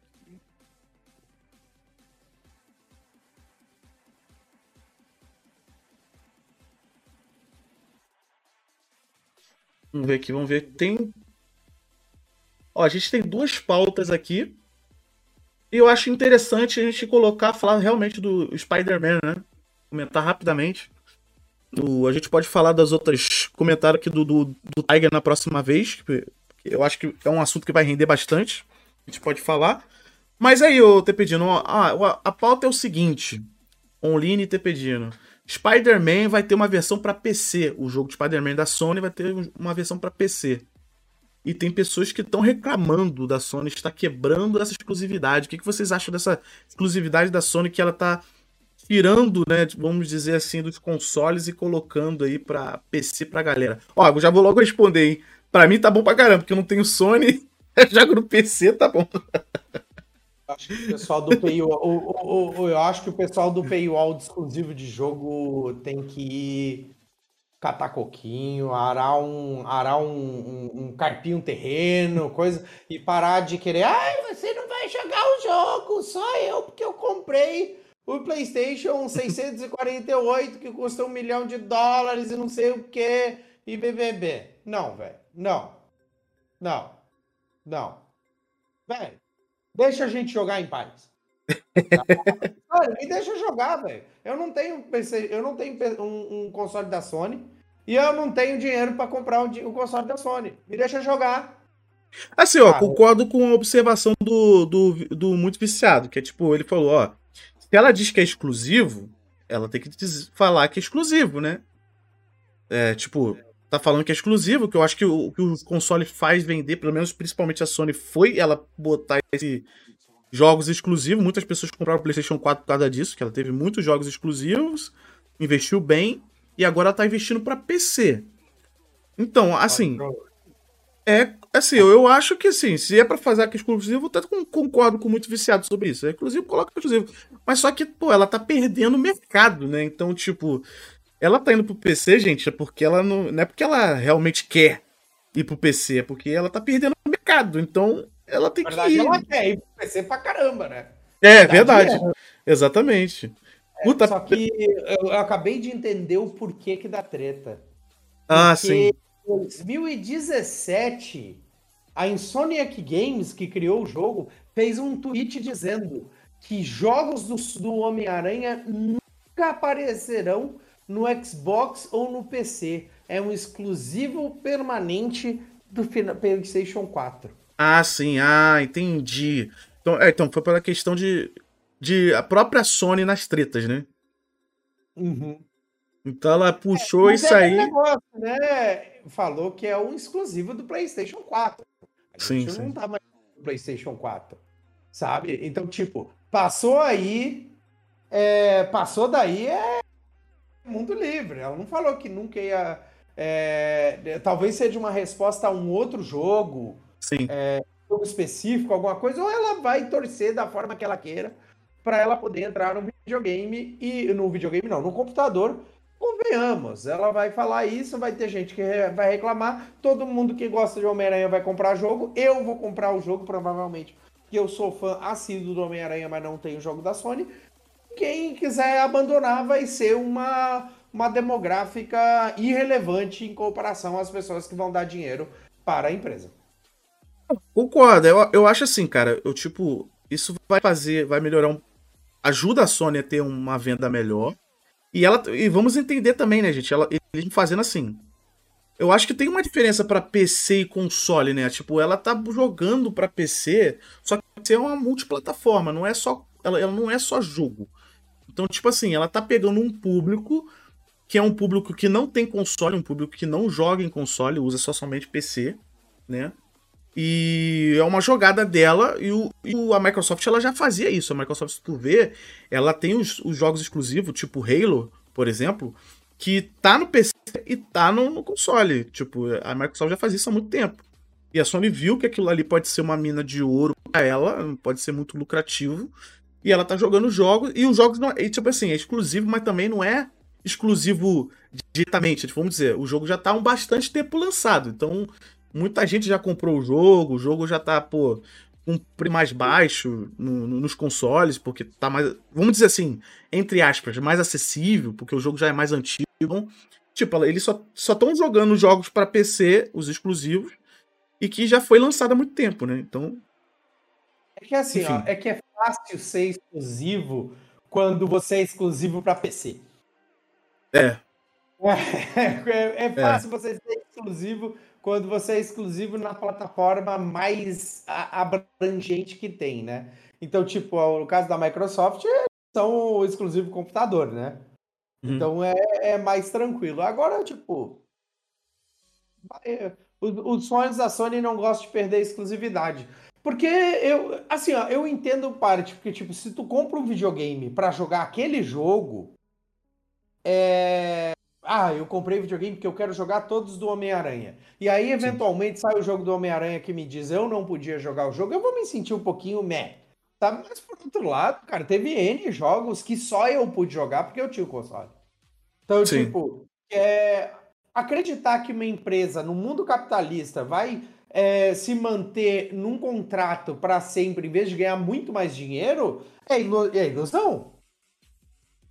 Vamos ver aqui, vamos ver. Tem. Ó, a gente tem duas pautas aqui. E eu acho interessante a gente colocar, falar realmente do Spider-Man, né? Comentar rapidamente. A gente pode falar das outras comentários aqui do, do, do Tiger na próxima vez. eu acho que é um assunto que vai render bastante. A gente pode falar. Mas aí, eu te pedindo, ó, a, a pauta é o seguinte: Online te pedindo. Spider-Man vai ter uma versão pra PC. O jogo de Spider-Man da Sony vai ter uma versão pra PC. E tem pessoas que estão reclamando da Sony estar quebrando essa exclusividade. O que, que vocês acham dessa exclusividade da Sony que ela tá tirando, né, vamos dizer assim, dos consoles e colocando aí pra PC pra galera? Ó, já vou logo responder, hein? Pra mim tá bom pra caramba, porque eu não tenho Sony, jogo no PC, tá bom. Acho que o pessoal do paywall, eu acho que o pessoal do paywall de exclusivo de jogo tem que ir catar coquinho, arar um, arar um, um, um carpinho terreno, coisa, e parar de querer, ai, você não vai jogar o jogo, só eu, porque eu comprei o PlayStation 648 que custa um milhão de dólares e não sei o que, e BBB. Não, velho, não, não, não, velho. Deixa a gente jogar em paz. Tá? me deixa jogar, velho. Eu não tenho PC, eu não tenho um, um, console da Sony e eu não tenho dinheiro para comprar um, um, console da Sony. Me deixa jogar. Assim, ó, ah, concordo com a observação do, do, do muito viciado, que é tipo, ele falou, ó, se ela diz que é exclusivo, ela tem que falar que é exclusivo, né? É, tipo, tá falando que é exclusivo, que eu acho que o que o console faz vender, pelo menos principalmente a Sony, foi ela botar esse jogos exclusivos. Muitas pessoas compraram o PlayStation 4 por causa disso, que ela teve muitos jogos exclusivos, investiu bem e agora ela tá investindo para PC. Então, assim, é assim, eu, eu acho que assim, se é para fazer aqui exclusivo, eu até concordo com muito viciado sobre isso. É exclusivo, coloca exclusivo. Mas só que, pô, ela tá perdendo mercado, né? Então, tipo, ela tá indo pro PC, gente, é porque ela não. Não é porque ela realmente quer ir pro PC, é porque ela tá perdendo o mercado. Então, ela tem verdade, que ir. ela quer ir pro PC pra caramba, né? É, verdade. É. Exatamente. É, Puta, só que eu, eu, acabei de entender o porquê que dá treta. Ah, sim. Em 2017, a Insomniac Games, que criou o jogo, fez um tweet dizendo que jogos do, do Homem-Aranha nunca aparecerão no Xbox ou no PC. É um exclusivo permanente do PlayStation 4. Ah, sim. Ah, entendi. Então, é, então foi pela questão de, de a própria Sony nas tretas, né? Uhum. Então ela puxou é, isso é aí. Negócio, né? Falou que é um exclusivo do PlayStation 4. A gente sim, não sim. tá mais no PlayStation 4. Sabe? Então, tipo, passou aí. É, passou daí é mundo livre. Ela não falou que nunca ia. É, talvez seja uma resposta a um outro jogo, Sim. É, jogo específico, alguma coisa, ou ela vai torcer da forma que ela queira para ela poder entrar no videogame e no videogame não, no computador. Convenhamos, ela vai falar isso, vai ter gente que vai reclamar, todo mundo que gosta de Homem-Aranha vai comprar jogo, eu vou comprar o jogo provavelmente, que eu sou fã assíduo do Homem-Aranha, mas não tenho o jogo da Sony quem quiser abandonar vai ser uma, uma demográfica irrelevante em comparação às pessoas que vão dar dinheiro para a empresa. Concordo, eu, eu acho assim, cara, eu tipo, isso vai fazer, vai melhorar um, ajuda a Sony a ter uma venda melhor. E ela e vamos entender também, né, gente, ela eles fazendo assim. Eu acho que tem uma diferença para PC e console, né? Tipo, ela tá jogando para PC, só que é uma multiplataforma, não é só ela, ela não é só jogo. Então, tipo assim, ela tá pegando um público que é um público que não tem console, um público que não joga em console, usa só somente PC, né? E é uma jogada dela e, o, e a Microsoft ela já fazia isso. A Microsoft, se tu vê, ela tem os, os jogos exclusivos, tipo Halo, por exemplo, que tá no PC e tá no, no, console. Tipo, a Microsoft já fazia isso há muito tempo. E a Sony viu que aquilo ali pode ser uma mina de ouro para ela, pode ser muito lucrativo, e ela tá jogando jogos, e os jogos não. E, tipo assim, é exclusivo, mas também não é exclusivo diretamente. Tipo, vamos dizer, o jogo já tá há um bastante tempo lançado. Então, muita gente já comprou o jogo, o jogo já tá, pô, com um preço mais baixo no, no, nos consoles, porque tá mais. Vamos dizer assim, entre aspas, mais acessível, porque o jogo já é mais antigo. Então, tipo, eles só estão jogando jogos para PC, os exclusivos, e que já foi lançado há muito tempo, né? Então. É que assim, ó, é que é fácil ser exclusivo quando você é exclusivo para PC. É. É, é fácil é. você ser exclusivo quando você é exclusivo na plataforma mais abrangente que tem, né? Então, tipo, no caso da Microsoft, são exclusivo computador, né? Uhum. Então é, é mais tranquilo. Agora, tipo. é, o- Os sonhos da Sony não gostam de perder exclusividade. Porque eu, assim, ó, eu entendo parte, porque, tipo, se tu compra um videogame pra jogar aquele jogo, é. Ah, eu comprei videogame porque eu quero jogar todos do Homem-Aranha. E aí, eventualmente, sai o jogo do Homem-Aranha que me diz eu não podia jogar o jogo, eu vou me sentir um pouquinho meh. Sabe? Mas por outro lado, cara, teve N jogos que só eu pude jogar porque eu tinha o console. Então, Sim. tipo, é, acreditar que uma empresa no mundo capitalista vai é, se manter num contrato para sempre em vez de ganhar muito mais dinheiro é, ilu- é ilusão.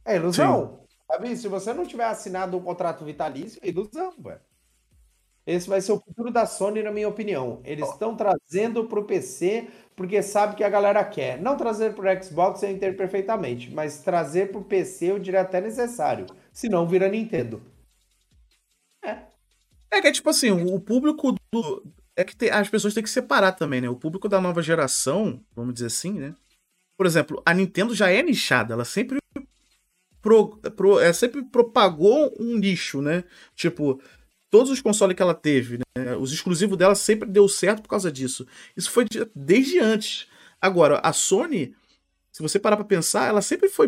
É ilusão. Sabe? Se você não tiver assinado um contrato vitalício, é ilusão, velho. Esse vai ser o futuro da Sony, na minha opinião. Eles estão trazendo pro PC porque sabe que a galera quer. Não trazer pro Xbox eu entendo perfeitamente, mas trazer pro PC eu diria até necessário. Senão vira Nintendo. É que é tipo assim, o público do. É que tem- as pessoas têm que separar também, né? O público da nova geração, vamos dizer assim, né? Por exemplo, a Nintendo já é nichada, ela sempre. Pro, pro- é, sempre propagou um nicho, né? Tipo, todos os consoles que ela teve, né? Os exclusivos dela sempre deu certo por causa disso. Isso foi de- desde antes. Agora, a Sony, se você parar pra pensar, ela sempre foi.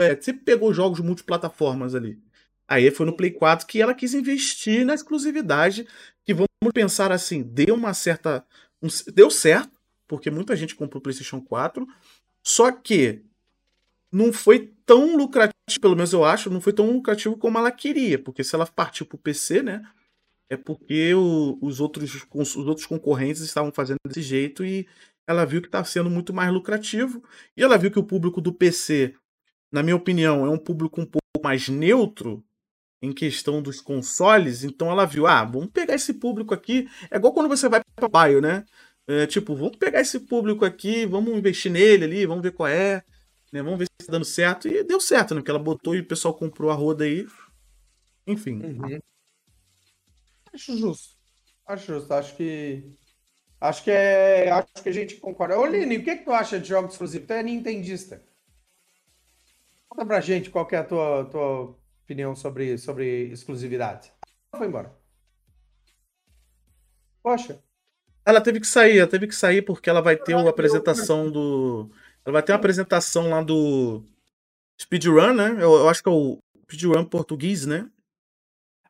é, sempre pegou jogos multiplataformas ali. Aí foi no Play 4 que ela quis investir na exclusividade, vamos pensar assim, deu uma certa. um- deu certo, porque muita gente comprou o PlayStation 4, só que não foi tão lucrativo, pelo menos eu acho, não foi tão lucrativo como ela queria, porque se ela partiu pro PC, né? É porque o- os, outros, os outros concorrentes estavam fazendo desse jeito e ela viu que está sendo muito mais lucrativo. E ela viu que o público do PC, na minha opinião, é um público um pouco mais neutro em questão dos consoles, então ela viu, ah, vamos pegar esse público aqui. É igual quando você vai para mobile, né? É, tipo, vamos pegar esse público aqui, vamos investir nele ali, vamos ver qual é, né? Vamos ver se tá dando certo. E deu certo, né? Porque ela botou e o pessoal comprou a roda aí. Enfim. Acho justo. Acho justo. Acho que. Acho que é. Acho que a gente concorda. Ô, Lini, o que, que tu acha de jogos exclusivos? Tu é nintendista. Conta pra gente qual é a tua, tua opinião sobre, sobre exclusividade. Foi embora. Poxa. Ela teve que sair, ela teve que sair porque ela vai ter uma apresentação do. Ela vai ter uma apresentação lá do Speedrun, né? Eu, eu acho que é o Speedrun português, né?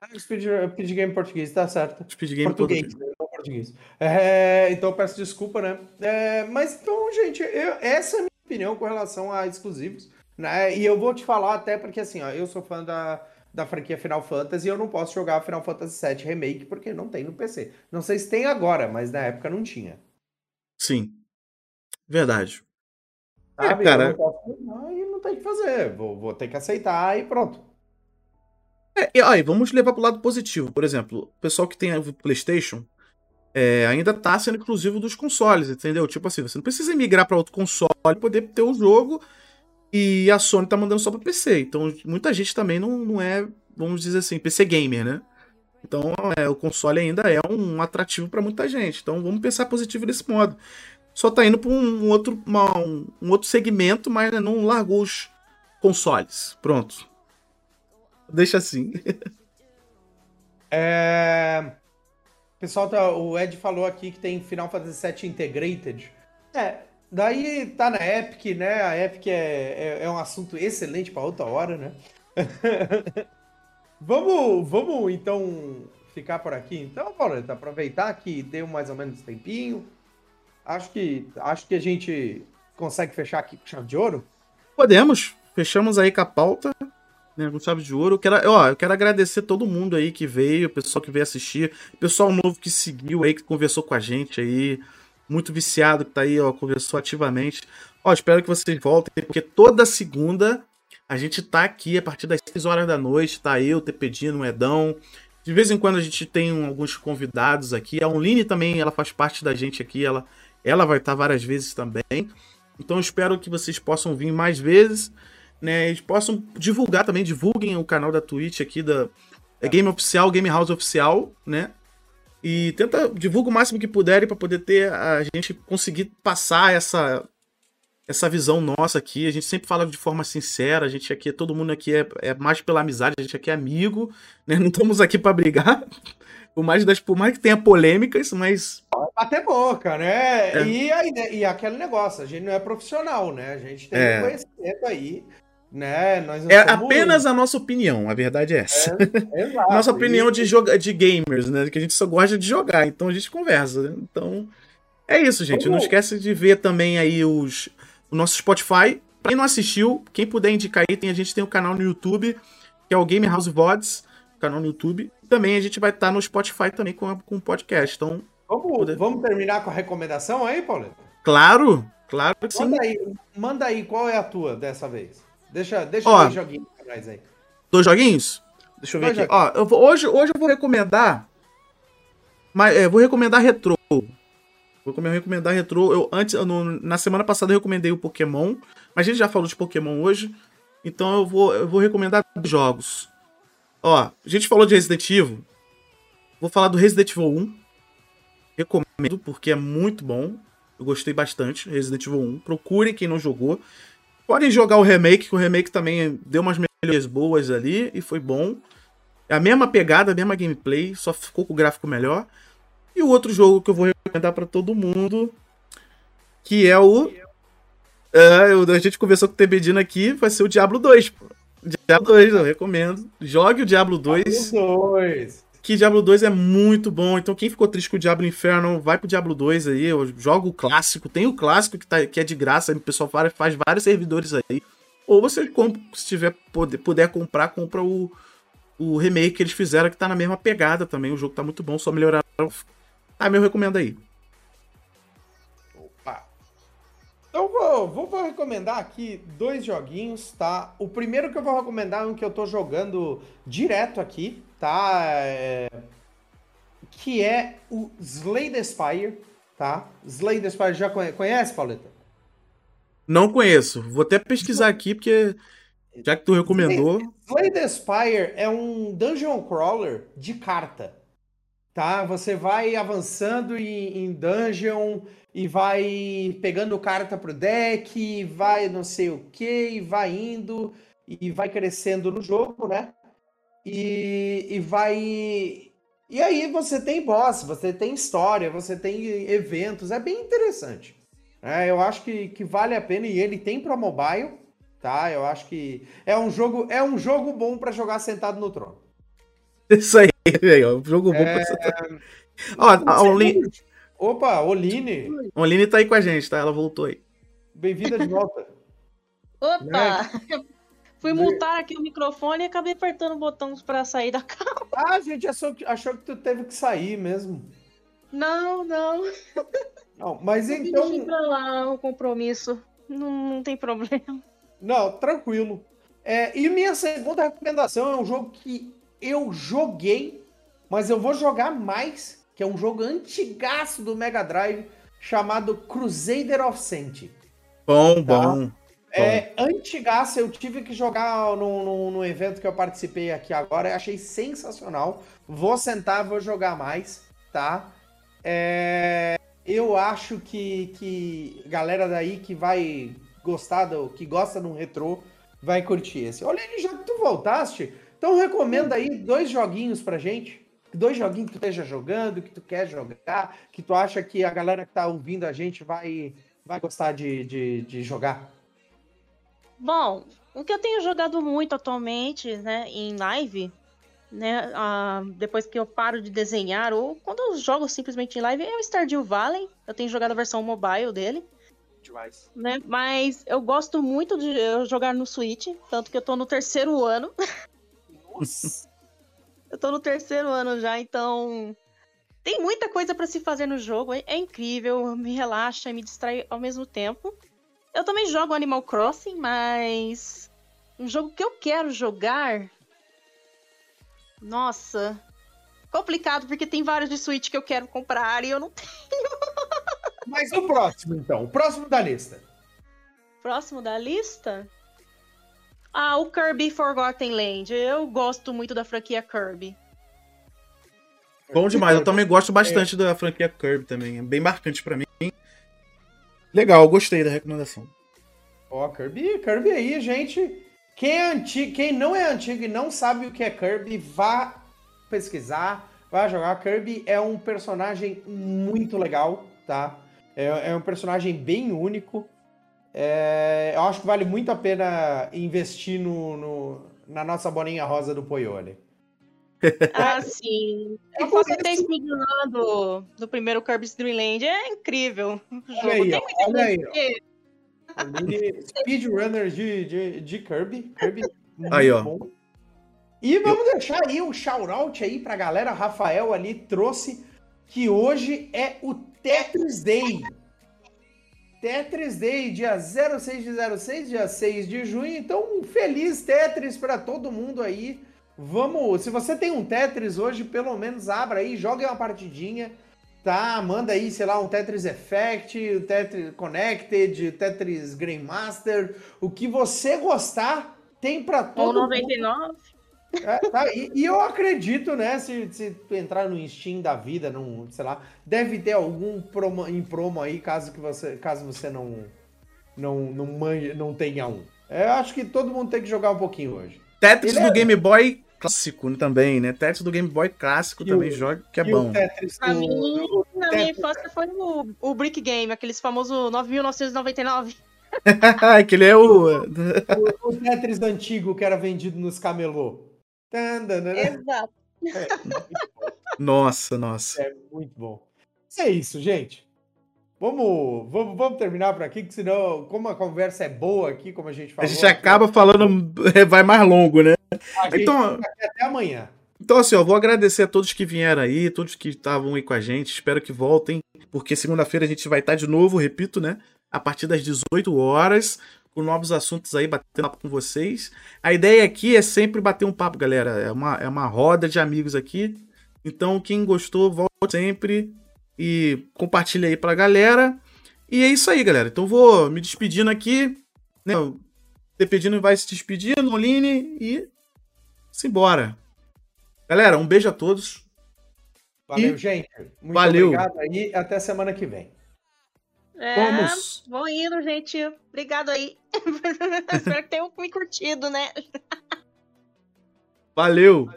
Ah, Speed, Speed Game português, tá certo. Speed Game português, português. né? não português. É, então eu peço desculpa, né? É, mas então, gente, eu- essa é a minha opinião com relação a exclusivos, né? E eu vou te falar até porque assim, ó, eu sou fã da, da franquia Final Fantasy e eu não posso jogar Final Fantasy VII Remake porque não tem no PC. Não sei se tem agora, mas na época não tinha. Sim. Verdade. Sabe? É, cara. Eu não posso jogar e não tem o que fazer. Vou, vou ter que aceitar e pronto. É, e aí, vamos levar pro lado positivo. Por exemplo, o pessoal que tem o PlayStation é, ainda tá sendo exclusivo dos consoles, entendeu? Tipo assim, você não precisa migrar para outro console poder ter o jogo e a Sony tá mandando só para PC. Então, muita gente também não, não é, vamos dizer assim, PC gamer, né? Então, é, o console ainda é um atrativo para muita gente. Então, vamos pensar positivo desse modo. Só tá indo para um outro, uma- um, um outro segmento, mas não largou os consoles. Pronto. Deixa assim. É... Pessoal, tá- o Ed falou aqui que tem Final Fantasy VII Integrated. É, daí tá na Epic, né? A Epic é, é, é um assunto excelente para outra hora, né? vamos, vamos então ficar por aqui. Então, Pauleta, aproveitar que deu mais ou menos tempinho. Acho que, acho que a gente consegue fechar aqui com chave de ouro. Podemos. Fechamos aí com a pauta. Né, com chave de ouro. Eu quero, ó, eu quero agradecer todo mundo aí que veio, o pessoal que veio assistir, pessoal novo que seguiu aí, que conversou com a gente aí. Muito viciado que tá aí, ó, conversou ativamente. Ó, espero que vocês voltem, porque toda segunda a gente tá aqui a partir das 6 horas da noite. Tá eu, Tepedino, Edão. De vez em quando a gente tem alguns convidados aqui. A Online também, ela faz parte da gente aqui. Ela, ela vai estar várias vezes também. Então espero que vocês possam vir mais vezes, né? Eles possam divulgar também, divulguem o canal da Twitch aqui da é Game Oficial, Game House Oficial, né? E tenta divulga o máximo que puderem para poder ter a gente conseguir passar essa essa visão nossa aqui. A gente sempre fala de forma sincera. A gente aqui, todo mundo aqui é, é mais pela amizade. A gente aqui é amigo, né? Não estamos aqui para brigar. Por mais, das, por mais que tenha polêmicas, mas. Até boca, né? É. E, aí, né, e aquele negócio, a gente não é profissional, né? A gente tem É. um conhecimento aí, né? Nós não É apenas a nossa opinião, a verdade é essa. Exato. Nossa opinião E- de, joga de gamers, né? Que a gente só gosta de jogar, então a gente conversa. né? Então, é isso, gente. Não Vamos- esquece de ver também aí os, o nosso Spotify. Pra quem não assistiu, quem puder indicar aí, tem, a gente tem o canal no YouTube, que é o Game House VODs, canal no YouTube. Também a gente vai estar no Spotify também com, o podcast. Então, Vamos, vamos terminar com a recomendação aí, Paulo? claro, claro que sim. Manda aí, manda aí, qual é a tua dessa vez? Deixa, deixa Ó. dois joguinhos pra nós aí. Dois joguinhos? Deixa eu ver Dois aqui. Ó, eu vou- hoje, hoje eu vou recomendar. Mas, é, vou recomendar retrô. Vou come- recomendar retrô. Eu, antes, no- na semana passada eu recomendei o Pokémon. Mas a gente já falou de Pokémon hoje. Então eu vou, eu vou recomendar jogos. Ó, a gente falou de Resident Evil. Vou falar do Resident Evil 1. Recomendo, porque é muito bom. Eu gostei bastante. Resident Evil 1. Procurem quem não jogou. Podem jogar o remake, que o remake também deu umas melhorias boas ali e foi bom. É a mesma pegada, a mesma gameplay, só ficou com o gráfico melhor. E o outro jogo que eu vou recomendar pra todo mundo, que é o. É, a gente conversou com o Tebedino aqui, vai ser o Diablo 2. pô. Diablo 2, eu recomendo. Jogue o Diablo 2 Os dois. Que Diablo 2 é muito bom. Então, quem ficou triste com o Diablo Inferno, vai pro Diablo 2 aí. Eu jogo o clássico. Tem o clássico que, tá, que é de graça. O pessoal faz, faz vários servidores aí. Ou você, se tiver, poder, puder comprar, compra o, o remake que eles fizeram, que tá na mesma pegada também. O jogo tá muito bom, só melhoraram. Ah, meu recomendo aí. Eu vou, vou, vou recomendar aqui dois joguinhos, tá? O primeiro que eu vou recomendar é um que eu tô jogando direto aqui, tá? É, Que é o Slay the Spire, tá? Slay the Spire, já conhe- conhece, Pauleta? Não conheço. Vou até pesquisar aqui, porque já que tu recomendou. Slay the Spire é um dungeon crawler de carta, tá? Você vai avançando em, em dungeon e vai pegando carta pro deck, vai não sei o que, vai indo e vai crescendo no jogo, né? E, e vai. E aí você tem boss, você tem história, você tem eventos, é bem interessante. É, eu acho que, que vale a pena e ele tem pra mobile, tá? Eu acho que é um jogo, é um jogo bom pra jogar sentado no trono. Isso aí, ó. Jogo bom É, pra você. Ó, a Online, Opa, Oline, Online tá aí com a gente, tá? Ela voltou aí. bem-vinda de volta. Opa! Né? Fui multar aqui o microfone e acabei apertando o botão pra sair da casa. Ah, a gente achou que, achou que tu teve que sair mesmo. Não, não. Não, mas Deixa então, pra lá o compromisso. Não, não tem problema. não, tranquilo. É, e minha segunda recomendação é um jogo que eu joguei, mas eu vou jogar mais, que é um jogo antigaço do Mega Drive chamado Crusader of Saint. Bom, Tá. bom. É antigaço, eu tive que jogar num, num, num evento que eu participei aqui agora, achei sensacional. Vou sentar, vou jogar mais, tá? É, eu acho que, que galera daí que vai gostar, do, que gosta de um retrô, vai curtir esse. Olha, já que tu voltaste, então recomenda aí dois joguinhos pra gente. Dois joguinhos que tu esteja jogando, que tu quer jogar, que tu acha que a galera que tá ouvindo a gente vai, vai gostar de, de, de jogar. Bom, o que eu tenho jogado muito atualmente, né, em live, né, ah, depois que eu paro de desenhar, ou quando eu jogo simplesmente em live, é o Stardew Valley. Eu tenho jogado a versão mobile dele, Demais. né, mas eu gosto muito de eu jogar no Switch, tanto que eu tô no terceiro ano. Eu tô no terceiro ano já, então tem muita coisa pra se fazer no jogo. É, é incrível, me relaxa e me distrai ao mesmo tempo. Eu também jogo Animal Crossing, mas um jogo que eu quero jogar. Nossa, complicado porque tem vários de Switch que eu quero comprar e eu não tenho. Mas o próximo, então. O próximo da lista. Próximo da lista? Ah, o Kirby Forgotten Land. Eu gosto muito da franquia Kirby. Bom demais. Eu também gosto bastante da franquia Kirby também. É bem marcante pra mim. Legal, gostei da recomendação. Ó, Kirby, Kirby aí, gente. Quem, é antigo, quem não é antigo e não sabe o que é Kirby, vá pesquisar, vá jogar. Kirby é um personagem muito legal, tá? É, é um personagem bem único. É, eu acho que vale muito a pena investir no, no- na nossa bolinha rosa do Poiole. Ah, sim. É E você ter speedrun do, do primeiro Kirby's Dream Land é incrível. O jogo Olha aí, tem olha aí, Speedrunner de, de, de Kirby. Kirby Aí, ó. bom. E vamos deixar aí um shout-out aí pra galera. Rafael ali trouxe que hoje é o Tetris Day. Tetris Day, dia 06 de 06, dia 6 de junho. Então, um feliz Tetris pra todo mundo aí. Vamos, se você tem um Tetris hoje, pelo menos abra aí, jogue uma partidinha, tá? Manda aí, sei lá, um Tetris Effect, o Tetris Connected, Tetris Grandmaster, o que você gostar, tem pra todo Ou mundo. 99. É, tá, e, e eu acredito, né, se, se tu entrar no Steam da vida, num, sei lá, deve ter algum promo, em promo aí, caso que você, caso você não não não, manje, não tenha um. É, Eu acho que todo mundo tem que jogar um pouquinho hoje. Tetris Ele é- do Game Boy clássico também, né? Tetris do Game Boy clássico E também o- joga, que é bom. o Tetris Pra do- mim, do- na minha infância foi o, o Brick Game, aqueles famosos 9.999. Aquele é o. o, o Tetris antigo que era vendido nos camelô. Dan, dan. Exato. Nossa, nossa. É muito bom. É isso, gente. Vamos, vamos, vamos terminar por aqui, que senão, como a conversa é boa aqui, como a gente A falou. gente acaba falando, vai mais longo, né? a então- aqui até amanhã. Então, assim, ó, vou agradecer a todos que vieram aí, todos que estavam aí com a gente. Espero que voltem, porque segunda-feira a gente vai estar de novo, repito, né? A partir das 18 horas, com novos assuntos aí, batendo papo com vocês. A ideia aqui é sempre bater um papo, galera. É uma, é uma roda de amigos aqui. Então, quem gostou, volte sempre e compartilha aí pra galera. E é isso aí, galera. Então, vou me despedindo aqui, né? Despedindo vai se despedindo, Oline, e simbora. Galera, um beijo a todos. Valeu, E- gente. Muito Valeu. obrigado aí. Até semana que vem. É, Vamos. vou indo, gente. Obrigado aí. Espero que tenham me curtido, né? Valeu.